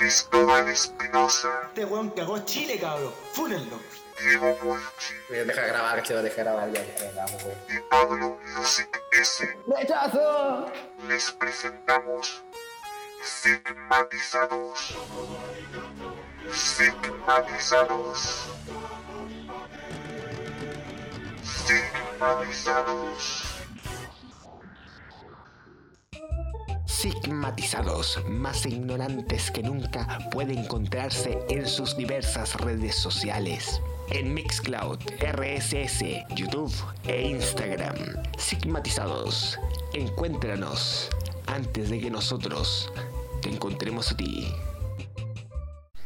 Cristóbal Espinosa, Este weón cagó Chile, cabrón. Fúnenlo. Diego Deja de grabar, que deja de grabar, ya, grabamos, güey. y Pablo Music S. ¡Rechazo! Les presentamos Sigmatizados. Sigmatizados. Sigmatizados. Sigmatizados, más ignorantes que nunca, puede encontrarse en sus diversas redes sociales. En Mixcloud, RSS, YouTube e Instagram. Sigmatizados, encuéntranos antes de que nosotros te encontremos a ti.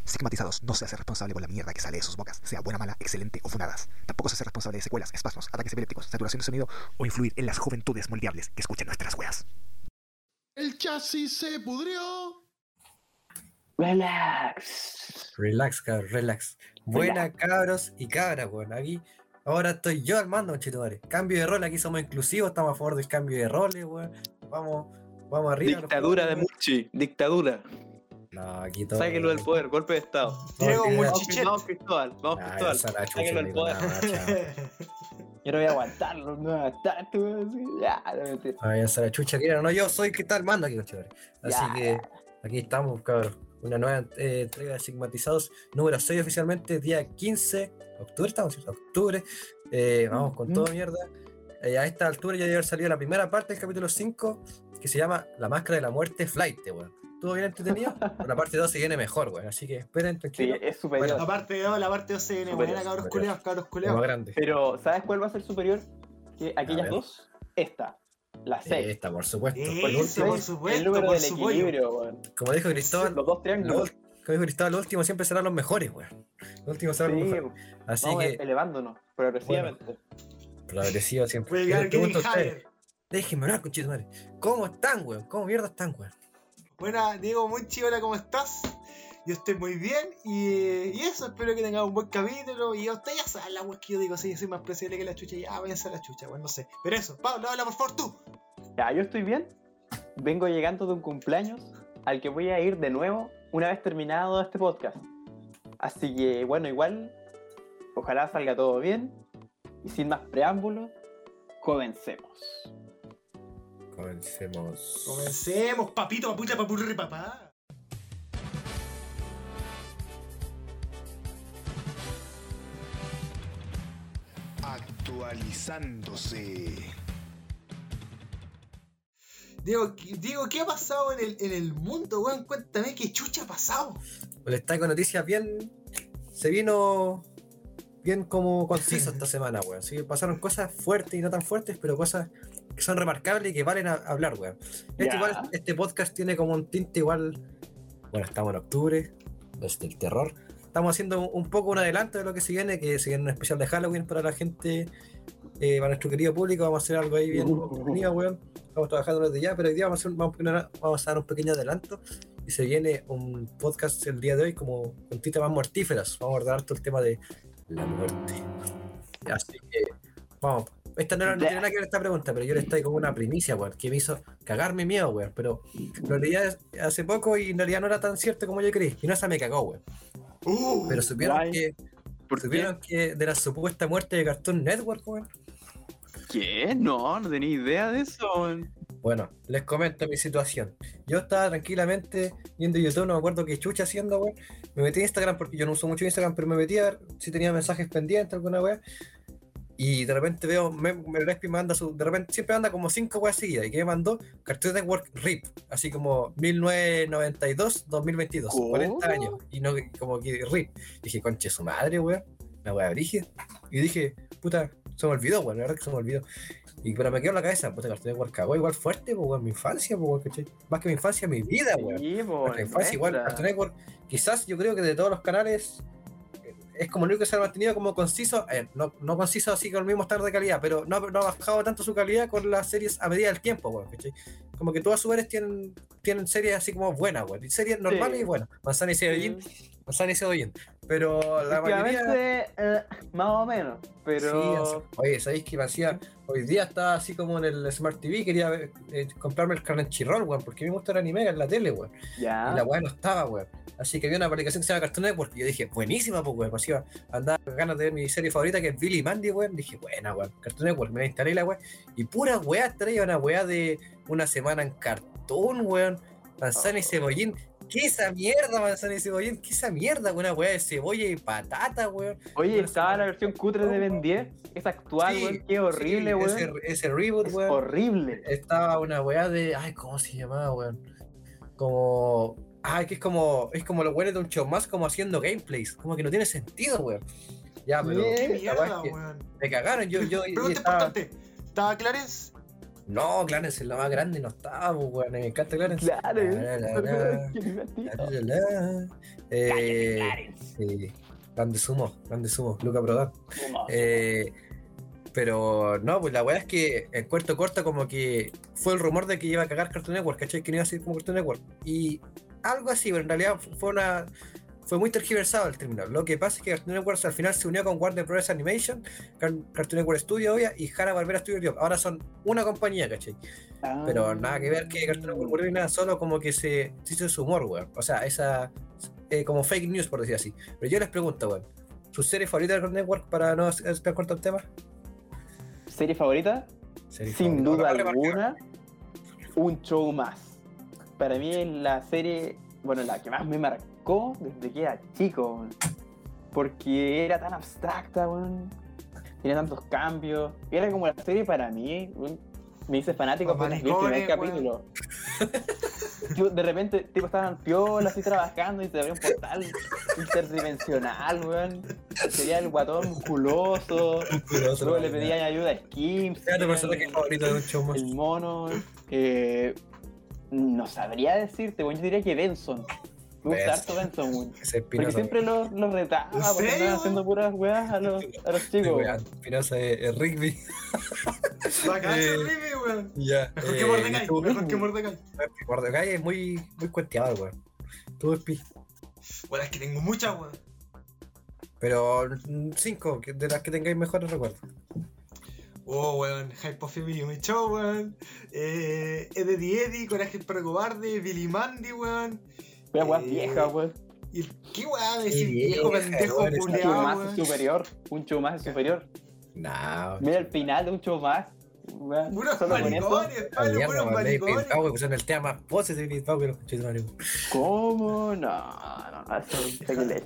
Sigmatizados no se hace responsable por la mierda que sale de sus bocas, sea buena, mala, excelente o funadas. Tampoco se hace responsable de secuelas, espasmos, ataques epilépticos, saturación de sonido o influir en las juventudes moldeables que escuchan nuestras weas. El chasis se pudrió. Relax. Relax, cabros, relax. Buena, cabros y cabras, weón. Aquí, ahora estoy yo al mando, chetumare. Cambio de rol, aquí somos inclusivos, estamos a favor del cambio de roles, weón. Vamos, vamos arriba. Dictadura de Murchi, dictadura. No, aquí todo. Sáquenlo del poder, golpe de estado. Diego que- Vamos, Cristóbal, vamos, Ah, Cristóbal. chucha, Sáquenlo del poder. Yo no voy a aguantarlo, no voy a aguantar, tú, así, Ya, no. Ay, esa la chucha que era. No, yo soy que está mando aquí, conchetumare. Así Ya. que aquí estamos, cabros. Una nueva eh, entrega de Sigmatizados, número 6 oficialmente, día 15 de octubre, estamos, octubre. Eh, vamos con todo mierda. Eh, a esta altura ya debe haber salido la primera parte del capítulo 5, que se llama La Máscara de la Muerte Flight, weón. ¿Estuvo bien entretenido? Pero la parte 2 se viene mejor, weón. Así que esperen, Sí, tranquilo. es superior. La parte 2, la parte 2 se viene buena, cabros culeados, cabros Más culeados. grande. Pero, ¿sabes cuál va a ser superior que aquellas dos? Esta, la 6. Esta, por supuesto. Eh, Por supuesto, el número por del equilibrio, weón. como dijo Cristóbal, Los dos lo, triángulos. como dijo Cristóbal, lo último siempre serán los mejores, weón. Los últimos serán los Sí, mejores. Así vamos que, elevándonos progresivamente. progresivo siempre. Puede Y llegar les Kevin pregunto a ustedes, Haller. Déjenme hablar, conchito madre. ¿Cómo están, weón? ¿Cómo mierda están, weón? Buena, Diego Munchi, hola, ¿cómo estás? Yo estoy muy bien y, y eso, espero que tengan un buen capítulo. Y ustedes ya saben la wea que yo digo, sí, soy más presible que la chucha. Ya, váyanse a la chucha, bueno, no sé. Pero eso, Pablo, habla por favor tú. Ya, yo estoy bien. Vengo llegando de un cumpleaños al que voy a ir de nuevo una vez terminado este podcast. Así que, bueno, igual, ojalá salga todo bien. Y sin más preámbulos, comencemos. Comencemos. Comencemos, papito, papucha, papurri, papá. Actualizándose. Diego, ¿qué- Diego, ¿qué ha pasado en el, en el mundo, weón? Cuéntame qué chucha ha pasado. Les traigo noticias bien. Se vino bien como conciso esta semana, weón. Sí, pasaron cosas fuertes y no tan fuertes, pero cosas que son remarcables y que valen a, hablar, weón. Este, igual- este podcast tiene como un tinte igual. Bueno, estamos en octubre, desde el terror. Estamos haciendo un, poco un adelanto de lo que se viene, que se viene un especial de Halloween para la gente, eh, para nuestro querido público. Vamos a hacer algo ahí bien weón. Estamos trabajando desde ya, pero hoy día vamos a, hacer- vamos a vamos a dar un pequeño adelanto y se viene un podcast el día de hoy como con tintes más mortíferas. Vamos a abordar todo el tema de la muerte. Así que, vamos. Esta no, era, no tiene nada que ver esta pregunta, pero yo le estoy como una primicia, weón, que me hizo cagarme miedo, weón. Pero lo leí hace poco y en realidad no era tan cierto como yo creí. Y no esa me cagó, weón. Uh, Pero supieron Guay. que, ¿Por qué? supieron que de la supuesta muerte de Cartoon Network, weón. ¿Qué? No, no tenía idea de eso. weón. Bueno, les comento mi situación. Yo estaba tranquilamente viendo YouTube, no me acuerdo qué chucha haciendo, weón. Me metí en Instagram porque yo no uso mucho Instagram, pero me metí a ver si tenía mensajes pendientes, alguna weá. Y de repente veo, me, me Respi manda su. De repente siempre anda como cinco weas seguidas. ¿Y que me mandó? Cartoon Network RIP. Así como 1992, 2022. ¿Cómo? 40 años. Y no como que RIP. Dije, conche su madre, weón. La wea brígida. Y dije, puta, se me olvidó, weón. La verdad que se me olvidó. Y pero me quedó en la cabeza, puta, Cartoon Network cagó igual fuerte, pues, mi infancia, pues, ¿cachai? Más que mi infancia, mi vida, weón. Sí, infancia igual. Cartoon Network, quizás yo creo que de todos los canales es como el único que se ha mantenido como conciso, eh, no, no conciso así con el mismo estándar de calidad, pero no, no ha bajado tanto su calidad con las series a medida del tiempo, ¿cachai? Como que todas sus series tienen, tienen series así como buenas, weón. Y series normales y buenas. Manzana y Cebollín, Manzana y Cebollín. Pero la mayoría. Eh, más o menos. Pero. Sí, oye, ¿sabéis que me hacía? Hoy día estaba así como en el Smart TV, quería eh, comprarme el Crunchyroll, weón, porque a mí me gusta el anime en la tele, weón. ya. Y la weá no estaba, weón. Así que vi una aplicación que se llama Cartoon Network y yo dije, buenísima, pues, weón. Pues iba a andar con ganas de ver mi serie favorita que es Billy Mandy, weón. Dije, buena, weón. Cartoon Network, me la instalé la weá. Y pura weá traía una weá de una semana en cartón, weón. Manzana y cebollín. ¿Qué esa mierda, manzana y cebollín? ¿Qué esa mierda? Una weá de cebolla y patata, weón. Oye, estaba la versión cutre de Ben 10. Esa actual, Sí, weón. Qué horrible, sí, weón. Ese, ese reboot, Es weón. horrible. estaba una weá de. Ay, ¿cómo se llamaba, weón? Como. Ay, que es como. Es como los weones de un show más como haciendo gameplays. Como que no tiene sentido, weón. Ya, pero. Bien. ¿Qué la weá mierda, es weón? Me cagaron, yo, yo, yo Pregunta estaba- importante. ¿Estaba Clarence? No, Clarence es la más grande y no estaba, pues, weón. Me encanta Clarence. Claro. La, la, la, Qué divertido. la, la, la. Eh, sí, grande sumo, grande sumo, Luca Prodan. Eh, pero no, pues la weá es que en cuarto corto como que fue el rumor de que iba a cagar Cartoon Network, ¿cachai? Que no iba a ser como Cartoon Network. Y algo así, pero en realidad fue una... Fue muy tergiversado el término. Lo que pasa es que Cartoon Network al final se unió con Warner Bros. Animation, Car- Cartoon Network Studio, obvia, y Hanna Barbera Studio. Job. Ahora son una compañía, ¿cachai? Ah. Pero nada que ver que Cartoon Network murió nada, solo como que se, se hizo su humor, weón. O sea, esa. eh, como fake news, por decir así. Pero yo les pregunto, weón. ¿Su serie favorita de Cartoon Network para no estar corto el tema? ¿Serie favorita? Serie Sin favorita. duda alguna, un show más. Para mí es la serie, bueno, la que más me marcó desde que era chico, porque era tan abstracta, weón. tenía tantos cambios, era como la serie para mí, weón. me hice fanático vi el primer capítulo. Yo, de repente, tipo, estaban piola así trabajando y se abría un portal interdimensional, weón. Sería el guatón musculoso. Musculoso, Luego le pedían ayuda a Skims. ¿Cuál es tu personaje favorito de un show más? El mono. eh, no sabría decirte, weón. Yo diría que Benson. Me gusta Benson. harto Benson, weón. Porque siempre los lo retaba, ¿En porque serio, andaban weón? haciendo puras weas a los, a los chicos. Espinosa es, es Rigby. Bacán Eh, Rivi, weón. Ya. Mejor que eh, Mordecai, tú- mejor que Mordecai. Mordecai es muy, muy cuenteado, weón. Tú, Espi. Bueno, es que tengo muchas, weón. Pero mm, cinco, de las que tengáis mejores recuerdos. Oh, weón, Hype of Family Me Show, weón. Eh, Eddie Eddie, Coraje el Perro Cobarde, Billy Mandy, weón. Weas weas Eh, vieja, viejo pendejo weón, esa Un weón. superior. Un es superior. No. Mira el final de un weón, Puros maricones, Pablo, puros maricones. El tema más poses de Pau que los conches de Mario. ¿Cómo? No, no, eso es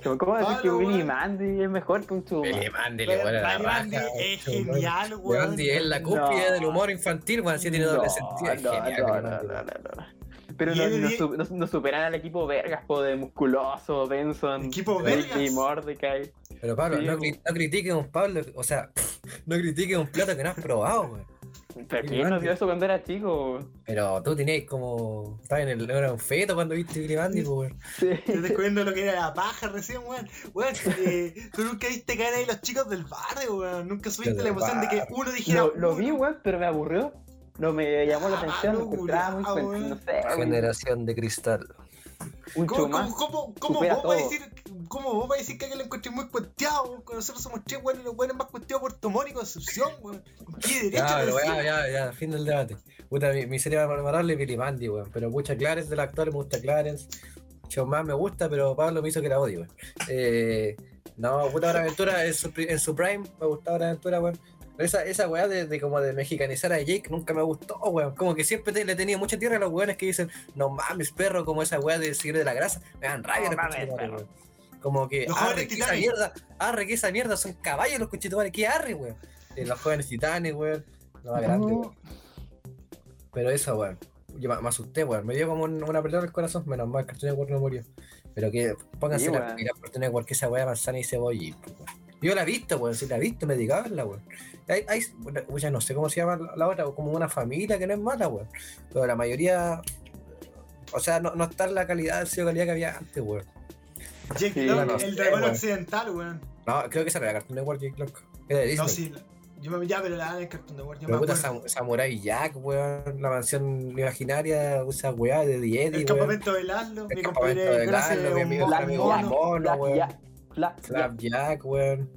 un. ¿Cómo decir que Billy. Mandy es mejor que un más? Billy Mandy le la Billy raja. Mandy es show, weón. genial, Billy. Mandy es la cúspide No. del humor infantil, weón. Así tiene doble sentido. Es no, genial, no, no, no, no, no. Pero no, no, su- no- no superan al equipo Vergas, po, de musculoso, Benson, Equipo y Mordecai. Pero Pablo, Sí, no, no critiques un Pablo, o sea, no critiques un plato que no has probado, weón. ¿Pero quién nos dio eso cuando era chico? Pero tú tenías como. Estabas en el. Era un feto cuando viste Mandy, pues, weón. Sí. Estoy descubriendo lo que era la paja recién, weón. Weón, eh, tú nunca viste caer ahí los chicos del barrio, weón. Nunca subiste la emoción de que uno dijera. Lo, lo vi, weón, pero me aburrió. No me llamó la Ah, atención, lo no, encontraba muy fuerte, weón. no sé. Generación de cristal. un ¿Cómo, cómo, cómo, cómo vos vas a decir, ¿Cómo vos vas a decir que aquel lo encontré muy cuenteado? nosotros somos tres weones, los weones más cuenteados por Tomón y Concepción, weón. ¿Con qué derecho Ya, lo ya, ya, ya, fin del debate. Puta, mi, mi serie memorable es Billy Mandy, weón. Pero mucha Clarence de la actual me gusta Clarence. más me gusta, pero Pablo me hizo que la odie, weón. Eh, no, puta Hora Aventura en su, en su prime, me gustaba Hora Aventura, weón. Pero esa, esa weá de, de como de mexicanizar a Jake nunca me gustó, weón. Como que siempre te- le tenía mucha tierra a los weones que dicen, no mames, perro, como esa weá de seguir de la grasa. Me dan rabia No los mames, conchetumares, perro. weón. Como que, Los arre, que esa mierda, arre, que esa mierda son caballos los conchetumares, que arre, weón. Eh, los jóvenes titanes, weón. Lo más grande, weón. Pero eso, weón. Yo me, me asusté, weón. Me dio como un- una pelea en el corazón. Menos mal, Cartoon Network no murió. Pero que pónganse Sí, la Cartoon Network que esa weá manzana y cebolla. weón. Yo la he visto, weón. Si la he visto, me dedicaban weón. Hay, hay, bueno, ya no sé cómo se llama la, la otra, como una familia que no es mala, weón. Pero la mayoría. O sea, no, no está en la calidad, el calidad que había antes, weón. Jake Sí, Long, no el dragón occidental, weón. No, creo que esa era la Cartoon Network, Jake Long. Era de Disney. No, sí. Yo me ya, pero la en Cartoon Network. Yo Me me gusta acuerdo. Sam- Samurai Jack, weón. La mansión imaginaria, esa weá de The Eddie, El campamento de Lalo, El mi compadre de Lalo, mi amigo- amigo mono. Weón. Jack, Flash Jack. Flapjack, weón.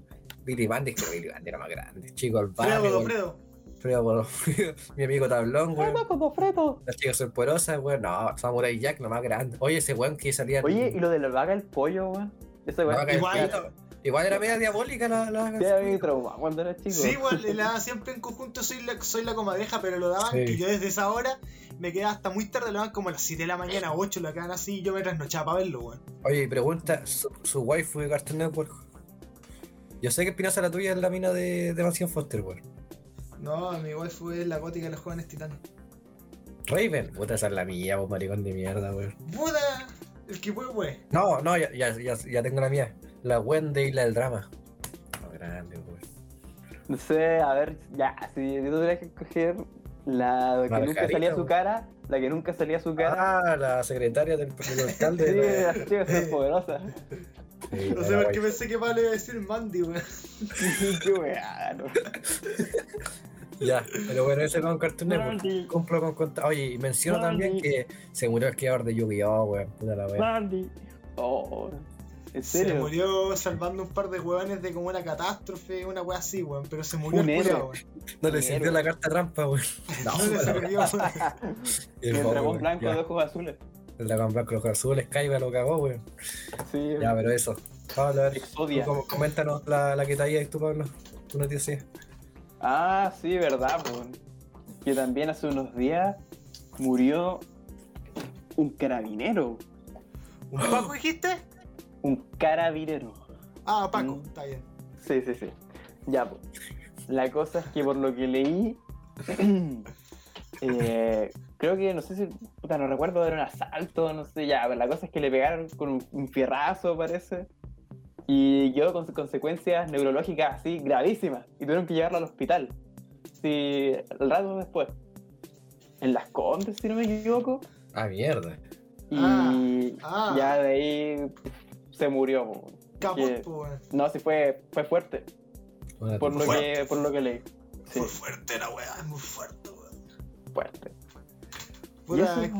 Billy Mandy, que Billy Mandy era más grande. Chico al Fredo, barrio. Fredo. Fredo, mi amigo Tablón, weón. Fredo, como Fredo. Las chicas son porosas, weón. No, Samurai Jack, lo más grande. Oye, ese weón que salía. Oye, y lo de la vaca el pollo, weón. La weón. igual-. Igual era media diabólica la. la me trauma cuando era chico. Sí, igual la daban siempre en conjunto soy la, soy la comadreja, pero lo daban Sí. que yo desde esa hora me quedaba hasta muy tarde, lo daban como a las 7 de la mañana, 8, lo quedaban así y yo me trasnochaba para verlo, weón. Oye, y pregunta, su, su waifu de Cartoon Network. Yo sé que Espinosa la tuya es la mina de, de Mansión Foster, weón. No, mi waifu es la gótica de los jóvenes titanes. Raven, puta, esa es la mía, vos maricón de mierda, weón. Puta, el que fue, wey. No, no, ya, ya, ya, ya tengo la mía. La Wendy y la del drama. No, grande, weón. No sé, a ver, ya, si yo tuviera que escoger la que nunca salía su weón. cara, la que nunca salía su cara. Ah, la secretaria del, del alcalde. sí, de la- la chica es poderosa. Sí, No sé por qué pensé que Pablo iba a decir Mandy, weón. Qué weá, no. Ya, pero bueno, ese con Cartoon Network. Mandy. Cumplo con contar. Oye, y menciono también que se murió el creador de Yu-Gi-Oh, weón. Puta la weón. Mandy. Oh, ¿en Se murió salvando un par de hueones de como una catástrofe, una wea así, weón. Pero se murió Un el weón. No le sirvió la carta trampa, weón. No, No le sirvió, weón. El El dragón blanco ya. de ojos azules. El dragón blanco, los azules, Kaiba lo cagó, weón. Sí, Ya, pero eso. Pablo, a ver, tú coméntanos la, la que te ahí tú, Pablo. Tú no te decías. Ah, sí, verdad, pues. Que también hace unos días murió un carabinero. ¿Un Paco dijiste? Un carabinero. Ah, Paco, Mm. está bien. Sí, sí, sí. Ya, pues. La cosa es que por lo que leí, eh, creo que, no sé si, puta, no recuerdo, era un asalto, no sé, ya, pero la cosa es que le pegaron con un, un fierrazo, parece, y quedó con consecuencias neurológicas así gravísimas, y tuvieron que llevarlo al hospital, sí, el rato después, en Las Condes, si no me equivoco, Ah, mierda. y Ah. ya de ahí se murió. po. Caput, Que- pues. No, sí fue, fue fuerte, Bueno, por lo, Fuerte. que, por lo que leí. Sí, Muy fuerte la weá, es muy fuerte, weón. fuerte. Puta, eso,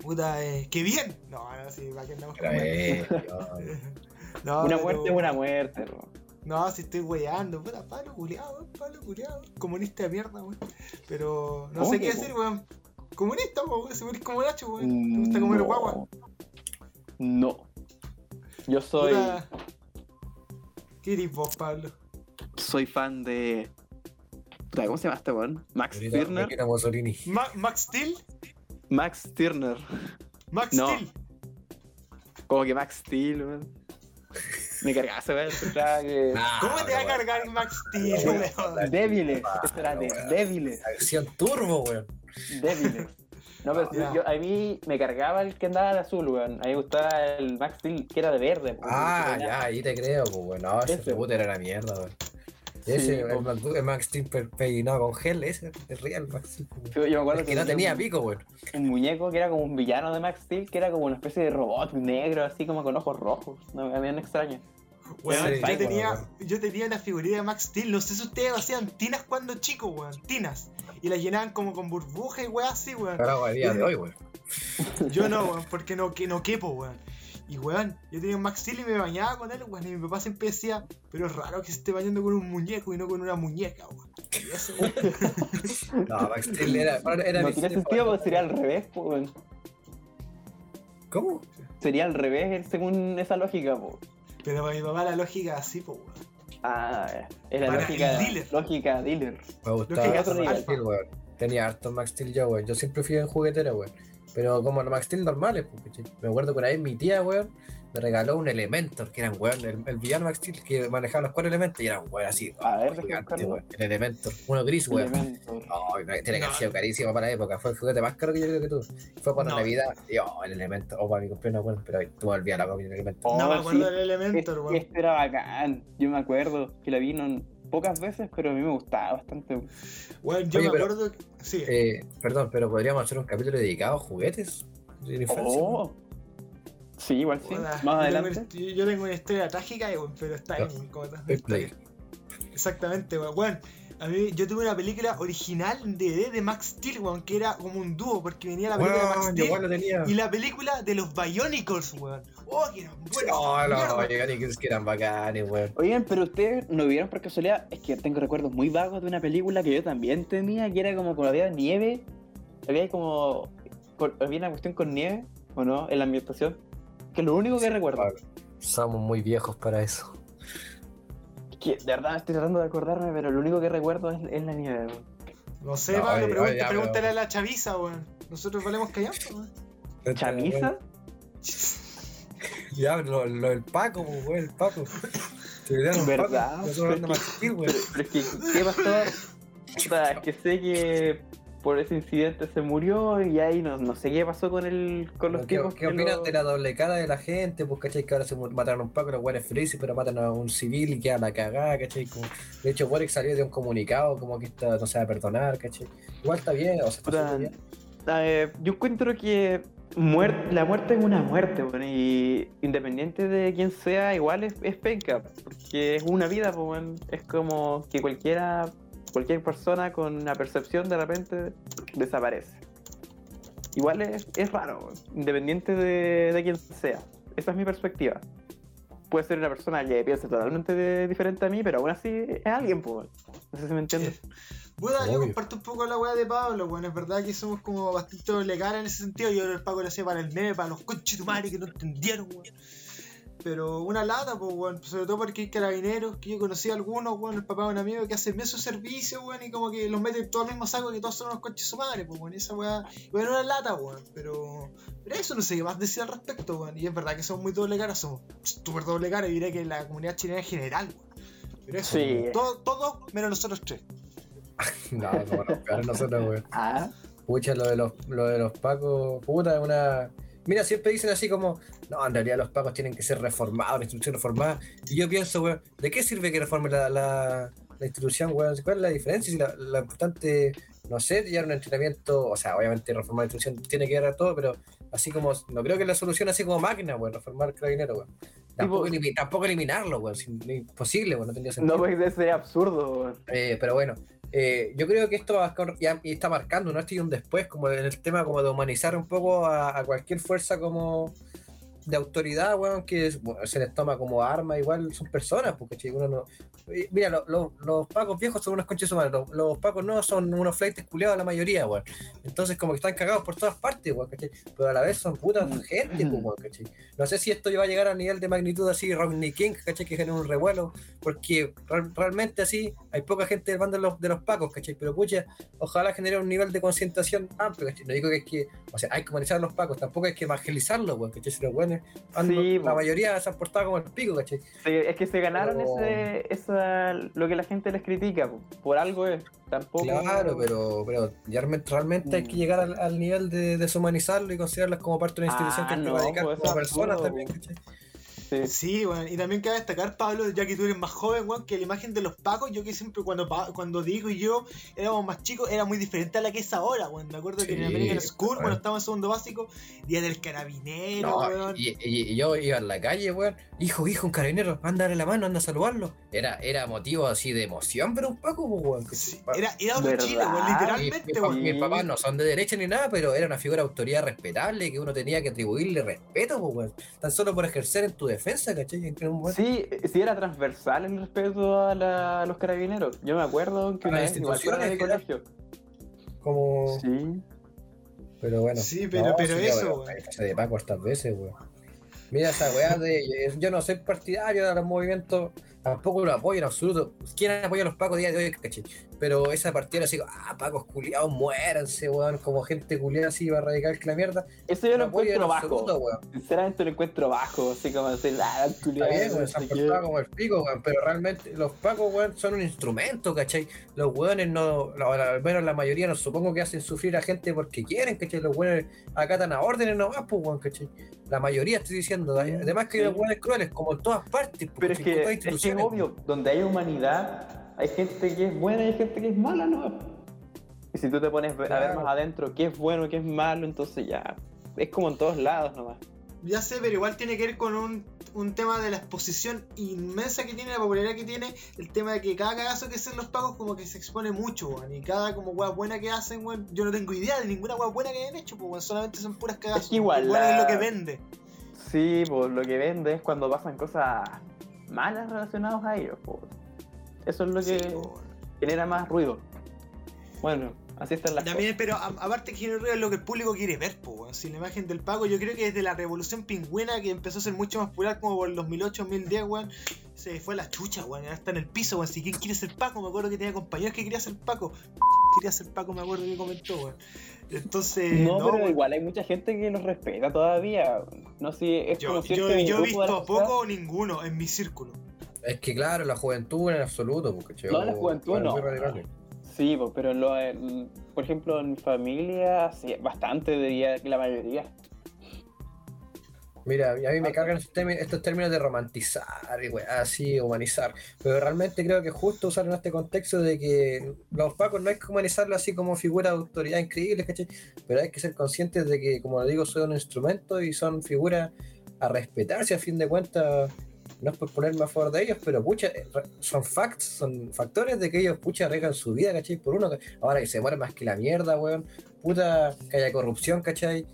puta, eh, qué bien. No, no, sí, va que andamos con eh. No, una pero- muerte es una muerte, bro. No, si estoy weyando, puta, Pablo culiado, Pablo culiado, comunista de mierda, weón. Pero no ¿Cómo sé qué decir, weón. Comunista, weón, se morís como Nacho, weón. ¿Te gusta comer no. guagua? No. Yo soy. Puta. ¿Qué eres vos, Pablo? Soy fan de. ¿Cómo se llama este weón? Max Stirner. Ma- ¿Max Steel? Max Stirner. ¿Max No. Steel? Como que Max Steel, weón. Me cargaste, weón. Que- ¿Cómo te va a cargar Max Steel, weón? Débiles. Esto era de débiles. Versión turbo, weón. Débiles. No, pero yo, a mí me cargaba el que andaba de azul, weón. A mí me gustaba el Max Steel que era de verde. Ah, que ya, ahí te creo, pues, weón. No, ese reboot era la mierda, weón. Ese, el, Max- el Max Steel pe- peinado con gel, ese es real, Max Steel. Yo, yo me acuerdo Es que no tenía tenía un- pico, weón. un muñeco que era como un villano de Max Steel, que era como una especie de robot negro, así como con ojos rojos. No, a mí me extraño. Weón, Sí, yo, tenía, weón. yo tenía una figurilla de Max Steel. No sé si ustedes hacían tinas cuando chicos, weón. Tinas. Y las llenaban como con burbujas y weón así, weón. Ahora, a día de hoy, weón. Yo no, weón, porque no, que no quepo, weón. Y weón, yo tenía un Max Steel y me bañaba con él, weón. Y mi papá siempre decía, pero es raro que se esté bañando con un muñeco y no con una muñeca, weón. Y eso, weón. No, Max Steel era. era no tiene sentido porque sería al revés, pues, weón. ¿Cómo? Sería al revés según esa lógica, pues. Pero para mi papá la lógica así, pues, weón. Ah, es la Para lógica, el dealer. lógica dealer. Me Lo gustaba hace Max. Steel, weón. Tenía harto Max Steel yo, weón. Yo siempre fui en juguetera, weón. Pero como los Max Steel normales, pues, ¿cachai? Me acuerdo que una vez mi tía, weón, me regaló un Elementor, que era un weón, el, el villano Max Steel que manejaba los cuatro elementos y era un weón así. A ver, gigante, weón. El Elementor, uno gris, weón. Oh, tiene que No. haber sido carísimo para la época. Fue el juguete más caro que yo creo que tú. Fue para No. Navidad. Y oh, el Elementor. Oh, para mi cumpleaños, no acuerdo, pero tú me olvidas la copia del Elementor. Oh, no me sí. acuerdo del Elementor, Este, weón. este era bacán. Yo me acuerdo que la vi no- pocas veces, pero a mí me gustaba bastante. Weón, yo Oye, me pero- acuerdo. Sí, Eh, perdón, pero podríamos hacer un capítulo dedicado a juguetes de la infancia. Oh. Sí, igual sí. Más tengo adelante. una- yo tengo una historia trágica, pero está en como play. Exactamente, weón. Weón, a mí, yo tuve una película original de, de Max Steel, weón, que era como un dúo, porque venía la película de Max Steel lo tenía. y la película de los Bionicles, weón. Oh, que eran buenos. Oh, los Bionicles que eran bacanes, weón. Oigan, pero ustedes no vieron por casualidad, es que tengo recuerdos muy vagos de una película que yo también tenía, que era como cuando había nieve, había como, había una cuestión con nieve, ¿o no? En la ambientación, que es lo único que recuerdo. Somos muy viejos para eso. Es que de verdad estoy tratando de acordarme, pero lo único que recuerdo es, es la nieve. weón. No sé, No, Pablo, oye, pregunta- oye, ya, pregúntale pero- a la chaviza, weón. Nosotros valemos callando, weón. ¿Chamisa? Ya, lo, lo del Paco, pues, weón, el Paco. ¿Verdad? Paco. Pero, pero es que, ¿qué pasó? Puta, es que sé que por ese incidente se murió y ahí no, no sé qué pasó con el con los ¿Qué, tipos qué lo- de la doble cara de la gente? Pues, ¿cachai? Que ahora se mataron a un Paco, los buenos felices, pero matan a un civil y queda la cagada, ¿cachai? Como- de hecho, Warwick salió de un comunicado como que está, no se va a perdonar, ¿cachai? Igual está bien, o sea, está bien. eh, yo encuentro que muer- la muerte es una muerte, bueno, y independiente de quién sea, igual es, es penca, porque es una vida, pues, bueno, es como que cualquiera, cualquier persona con una percepción de repente desaparece. Igual es, es raro, weón, independiente de, de quién sea. Esa es mi perspectiva. Puede ser una persona que piense totalmente de- diferente a mí, pero aún así es alguien, pues. No sé si me entiendes. Yo comparto un poco la weá de Pablo, weón. Es verdad que somos como bastante legales en ese sentido. Yo el Paco lo hacía para el meme, para los conchetumares que no entendieron, weón. Pero una lata, pues, weón. Sobre todo porque hay carabineros, que yo conocí a algunos, weón. El papá de un amigo que hace medio servicio, weón. Y como que los mete todo al mismo saco que todos son unos conches su madre, pues, weón. Esa weá, bueno, una lata, weón. Pero, pero eso no sé qué más decir al respecto, weón. Y es verdad que somos muy doble cara, somos súper doble cara. Y diré que la comunidad chilena en general, weón. Pero eso, Sí. todo, todo menos nosotros tres. No, no, no, nosotros, weón. Ah, Pucha, lo de los, lo de los pacos, puta, es una. Mira, siempre dicen así como, no, en realidad los pacos tienen que ser reformados, la institución reformada. Y yo pienso, weón, ¿de qué sirve que reforme la, la, la institución, weón? ¿Cuál es la diferencia? Si la, la importante, no sé, llevar un entrenamiento, o sea, obviamente reformar la institución tiene que ver a todo, pero así como, no creo que la solución así como máquina, weón, reformar carabinero, weón. Tampoco, Tipo- elimi- tampoco eliminarlo, weón, imposible, weón, no tendría sentido. no puede ser absurdo, weón. Eh, pero bueno, eh, yo creo que esto va a ya- está marcando un antes y un después, como en el tema como de humanizar un poco a, a cualquier fuerza como de autoridad, weón, que bueno, se les toma como arma, igual son personas, porque che, uno no. Mira, lo- lo- los pacos viejos son unos conches humanos, los, los pacos nuevos son unos flights culiados la mayoría, weón. Entonces, como que están cagados por todas partes, weón, ¿cachai? Pero a la vez son putas gente, pues, weón, ¿cachai? No sé si esto va a llegar a nivel de magnitud así, Rodney King, ¿cachai? Que genera un revuelo, porque real- realmente así hay poca gente del bando de los, de los pacos, ¿cachai? Pero pucha, ojalá genere un nivel de concientización amplio, ¿cachai? No digo que es que, o sea, hay que humanizar a los pacos, tampoco hay que evangelizarlos, weón, ¿cachai? Si los Sí, la mayoría se han portado como el pico, ¿cachai? Es que se ganaron Pero- ese, esa, lo que la gente les critica, po. por algo es. Tampoco. Claro, pero, pero ya realmente, hay que llegar al, al nivel de deshumanizarlo y considerarlas como parte de una institución Ah, que no, erradicar pues eso como personas también. ¿cachai? Sí. Sí, weón. Y también cabe destacar, Pablo, ya que tú eres más joven, weón, que la imagen de los pacos, yo que siempre cuando, Pa- cuando Diego y yo éramos más chicos, era muy diferente a la que es ahora, weón. Me acuerdo que en American School, weón. cuando estábamos en segundo básico, día del carabinero, No, weón. y, y- y yo iba en la calle, weón. Hijo, hijo, un carabinero, anda a darle la mano, anda a saludarlo. Era, era motivo así de emoción, pero un Paco, pues, weón. Sí, Era, era otro ¿Verdad? Chile, weón, Mi- literalmente, weón. mis papás no son de derecha ni nada, pero era una figura de autoridad respetable que uno tenía que atribuirle respeto, pues, weón. Tan solo por ejercer en tu defensa, ¿cachai? En un Sí, sí era transversal el respeto a, la- a los carabineros. Yo me acuerdo que una vez igual fuera de instituciones, colegio. Como. Sí. Pero bueno. Sí, pero- pero eso, weón, de Paco estas veces, weón. Mira esa weá de. Yo no soy partidario de los movimientos, tampoco lo apoyo en absoluto. ¿Quién apoya a los Pacos día de hoy, caché? Pero esa partida así, ah, Pacos culiados, muéranse, weón, como gente culiada así va radical que la mierda. Eso yo lo encuentro bajo. absoluto. Sinceramente lo encuentro bajo. Así como decir, ah, Está culiado. bien, weón, se han sé qué". portado como el pico, weón, pero realmente los pacos, weón, son un instrumento, ¿cachai? Los weones no, al menos la mayoría no supongo que hacen sufrir a gente porque quieren, ¿cachai? Los weones acatan a órdenes nomás, pues, weón, ¿cachai? La mayoría estoy diciendo, además que hay los weones crueles, como en todas partes, pues, Pero es que, es que es instituciones, obvio, donde hay humanidad, hay gente que es buena y hay gente que es mala, ¿no? Y si tú te pones a ver más adentro qué es bueno, qué es malo, entonces ya. Es como en todos lados nomás. Ya sé, pero igual tiene que ver con un, un tema de la exposición inmensa que tiene, la popularidad que tiene, el tema de que cada cagazo que hacen los pagos como que se expone mucho, weón. Y cada como weá buena que hacen, weón, yo no tengo idea de ninguna weá buena que hayan hecho, pues weón, solamente son puras cagazos. que igual es lo que vende. Sí, pues lo que vende es cuando pasan cosas malas relacionadas a ellos. pues. Eso es lo que Sí, genera más ruido. Bueno, así están las También, pero a- aparte que es lo que el público quiere ver, weón. Si la imagen del pago, yo creo que desde la revolución pingüina que empezó a ser mucho más popular como por el 2008, 2010, weón, se fue a la chucha, weón. Ahora está en el piso, weón. Si quién quiere ser Paco, me acuerdo que tenía compañeros que quería ser Paco. Quería ser Paco, me acuerdo que comentó, weón. Entonces, No, no, pero weón. igual hay mucha gente que los respeta todavía. No sé si es Yo, como yo, yo he visto sociedad. poco o ninguno en mi círculo. Es que claro, la juventud en absoluto, porque che, No, la juventud no. Sí, pues, pero lo, en- por ejemplo en mi familia, sí, bastante diría que la mayoría. Mira, a mí me cargan estos términos, estos términos de romantizar y así, humanizar. Pero realmente creo que justo usar en este contexto de que los pacos no hay que humanizarlo así como figuras de autoridad increíbles, ¿cachai? Pero hay que ser conscientes de que, como digo, son un instrumento y son figuras a respetarse a fin de cuentas. No es por ponerme a favor de ellos, pero pucha, eh, son facts, son factores de que ellos pucha arriesgan su vida, ¿cachai? Por uno, ahora que se muere más que la mierda, weón. Puta, que haya corrupción, ¿cachai?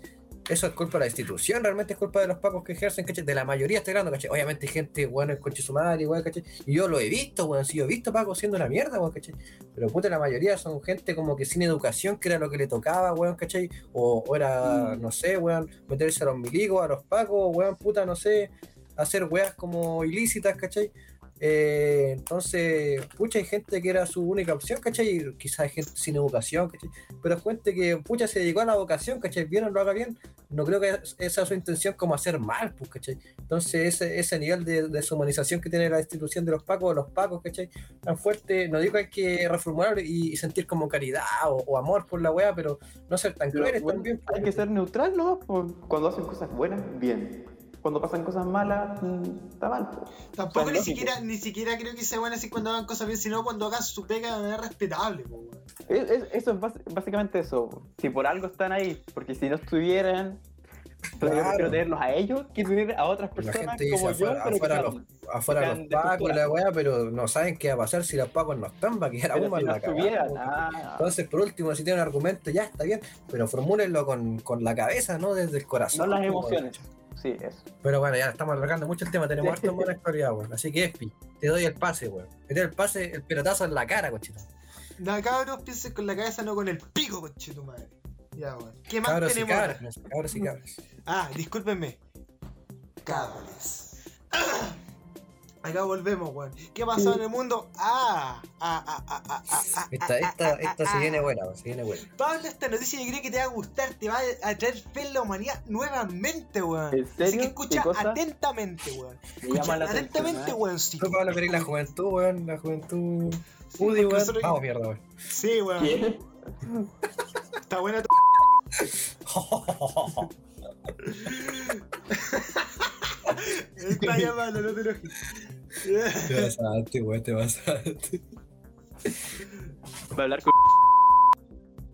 Eso es culpa de la institución, realmente es culpa de los pacos que ejercen, ¿cachai? De la mayoría estoy hablando, ¿cachai? Obviamente hay gente, weón, el coche su madre, weón, ¿cachai? Y yo lo he visto, weón, sí, yo he visto pacos siendo una mierda, weón, ¿cachai? Pero puta, la mayoría son gente como que sin educación, que era lo que le tocaba, weón, ¿cachai? O, o era, no sé, weón, meterse a los milicos, a los pacos, weón, puta, no sé, hacer weas como ilícitas, ¿cachai? Eh, entonces, pucha, hay gente que era su única opción, ¿cachai? Y Quizás hay gente sin educación, ¿cachai? Pero gente que, pucha, se dedicó a la vocación, ¿cachai? Bien o lo haga bien, no creo que esa es su intención como hacer mal, pues, ¿cachai? Entonces, ese, ese nivel de deshumanización que tiene la institución de los pacos, los pacos, ¿cachai? Tan fuerte, no digo que hay que reformular y, y sentir como caridad o, o amor por la wea, pero no ser tan Pero, crueles bueno, también. hay que ser neutral, ¿no? Cuando hacen cosas buenas, bien. Cuando pasan cosas malas, mm, está mal. po. Tampoco O sea, ni siquiera, ni siquiera creo que sea bueno así cuando hagan cosas bien, sino cuando hagan su pega de manera respetable. Es- es- eso es básicamente eso. Si por algo están ahí, porque si no estuvieran, pero yo Claro. prefiero tenerlos a ellos que tener a otras La personas gente dice como yo, afuera, pero que afuera los, afuera los pacos y la weá, pero no saben qué va a pasar si los pacos no están, va a quedar pero aún más si no la cagada, ah, Entonces, por último, si tienen un argumento, ya está bien, pero formúlenlo con, con la cabeza, no desde el no corazón. las po, emociones. weón. Sí, eso. Pero bueno, ya estamos alargando mucho el tema, tenemos harto en buena historia, weón. Así que, Espi, te doy el pase, weón. Te doy el pase, el pelotazo en la cara, cochito. Da cabros, piensen con la cabeza, no con el pico, conche tu madre. Ya, weón. ¿Qué más Cabros y tenemos? ahora? cabras, cabros y cabras. Ah, discúlpenme. Cabres. Acá volvemos, weón. ¿Qué pasó en el mundo? Ah, ah, ah, ah, ah, ah, ah, Esta, ah, esta, ah, esta ah, se viene buena, weón, se viene buena. Pablo, esta noticia yo creo que te va a gustar, te va a traer fe en la humanidad nuevamente, weón. ¿En Así serio? que escucha atentamente, weón. Escucha atentamente. ¿eh? weón. Sí, Tú, Pablo, querés la juventud, weón, la juventud. Pudi, weón. nosotros- Vamos, mierda, weón. Sí, weón. ¿Qué? Está buena tu... Está ya malo, no te enojes. Te pasaste, weón, te pasaste. Va a hablar con.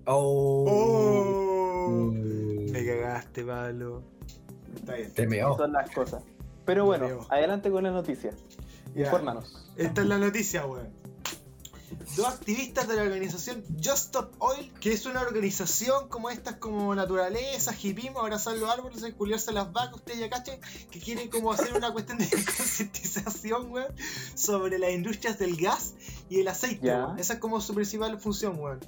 Oh. Oh. Mm. Me cagaste, Pablo. Está bien. Te meó. Son las cosas. Pero bueno, adelante con la noticia. Infórmanos. Esta es la noticia, weón. Dos activistas de la organización Just Stop Oil, que es una organización como estas, como naturaleza, hipismo, abrazar los árboles, culiarse las vacas, ustedes ya cachen, que quieren como hacer una cuestión de concientización, weón, sobre las industrias del gas y el aceite, weón. Esa es como su principal función, weón.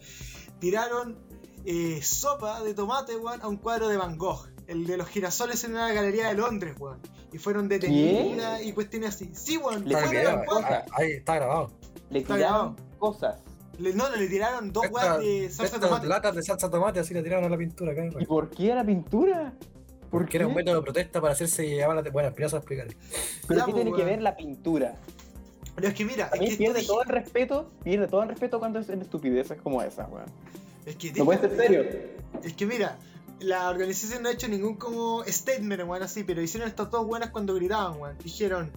Tiraron eh, sopa de tomate, weón, a un cuadro de Van Gogh. El de los girasoles en una galería de Londres, weón. Y fueron detenidas y cuestiones así. Sí, weón. Fueron grabado, cuadro. ah, ahí está grabado. Le Está tiraron cosas. Le- no, no, le tiraron dos weas de salsa de tomate. latas de salsa tomate así le tiraron a la pintura acá. ¿Y por qué era pintura? ¿Por Porque era un método de protesta para hacerse llevar la. Bueno, primero se va a explicar. ¿Pero Ya, qué pues, tiene que ver la pintura? Pero es que mira, A es mí que pierde todo el respeto, pierde todo el respeto cuando es en estupideces como esa, weón. es que No puede ser serio. Es que mira, la organización no ha hecho ningún como statement, weón, así, pero hicieron estas dos buenas cuando gritaban, weón. Dijeron,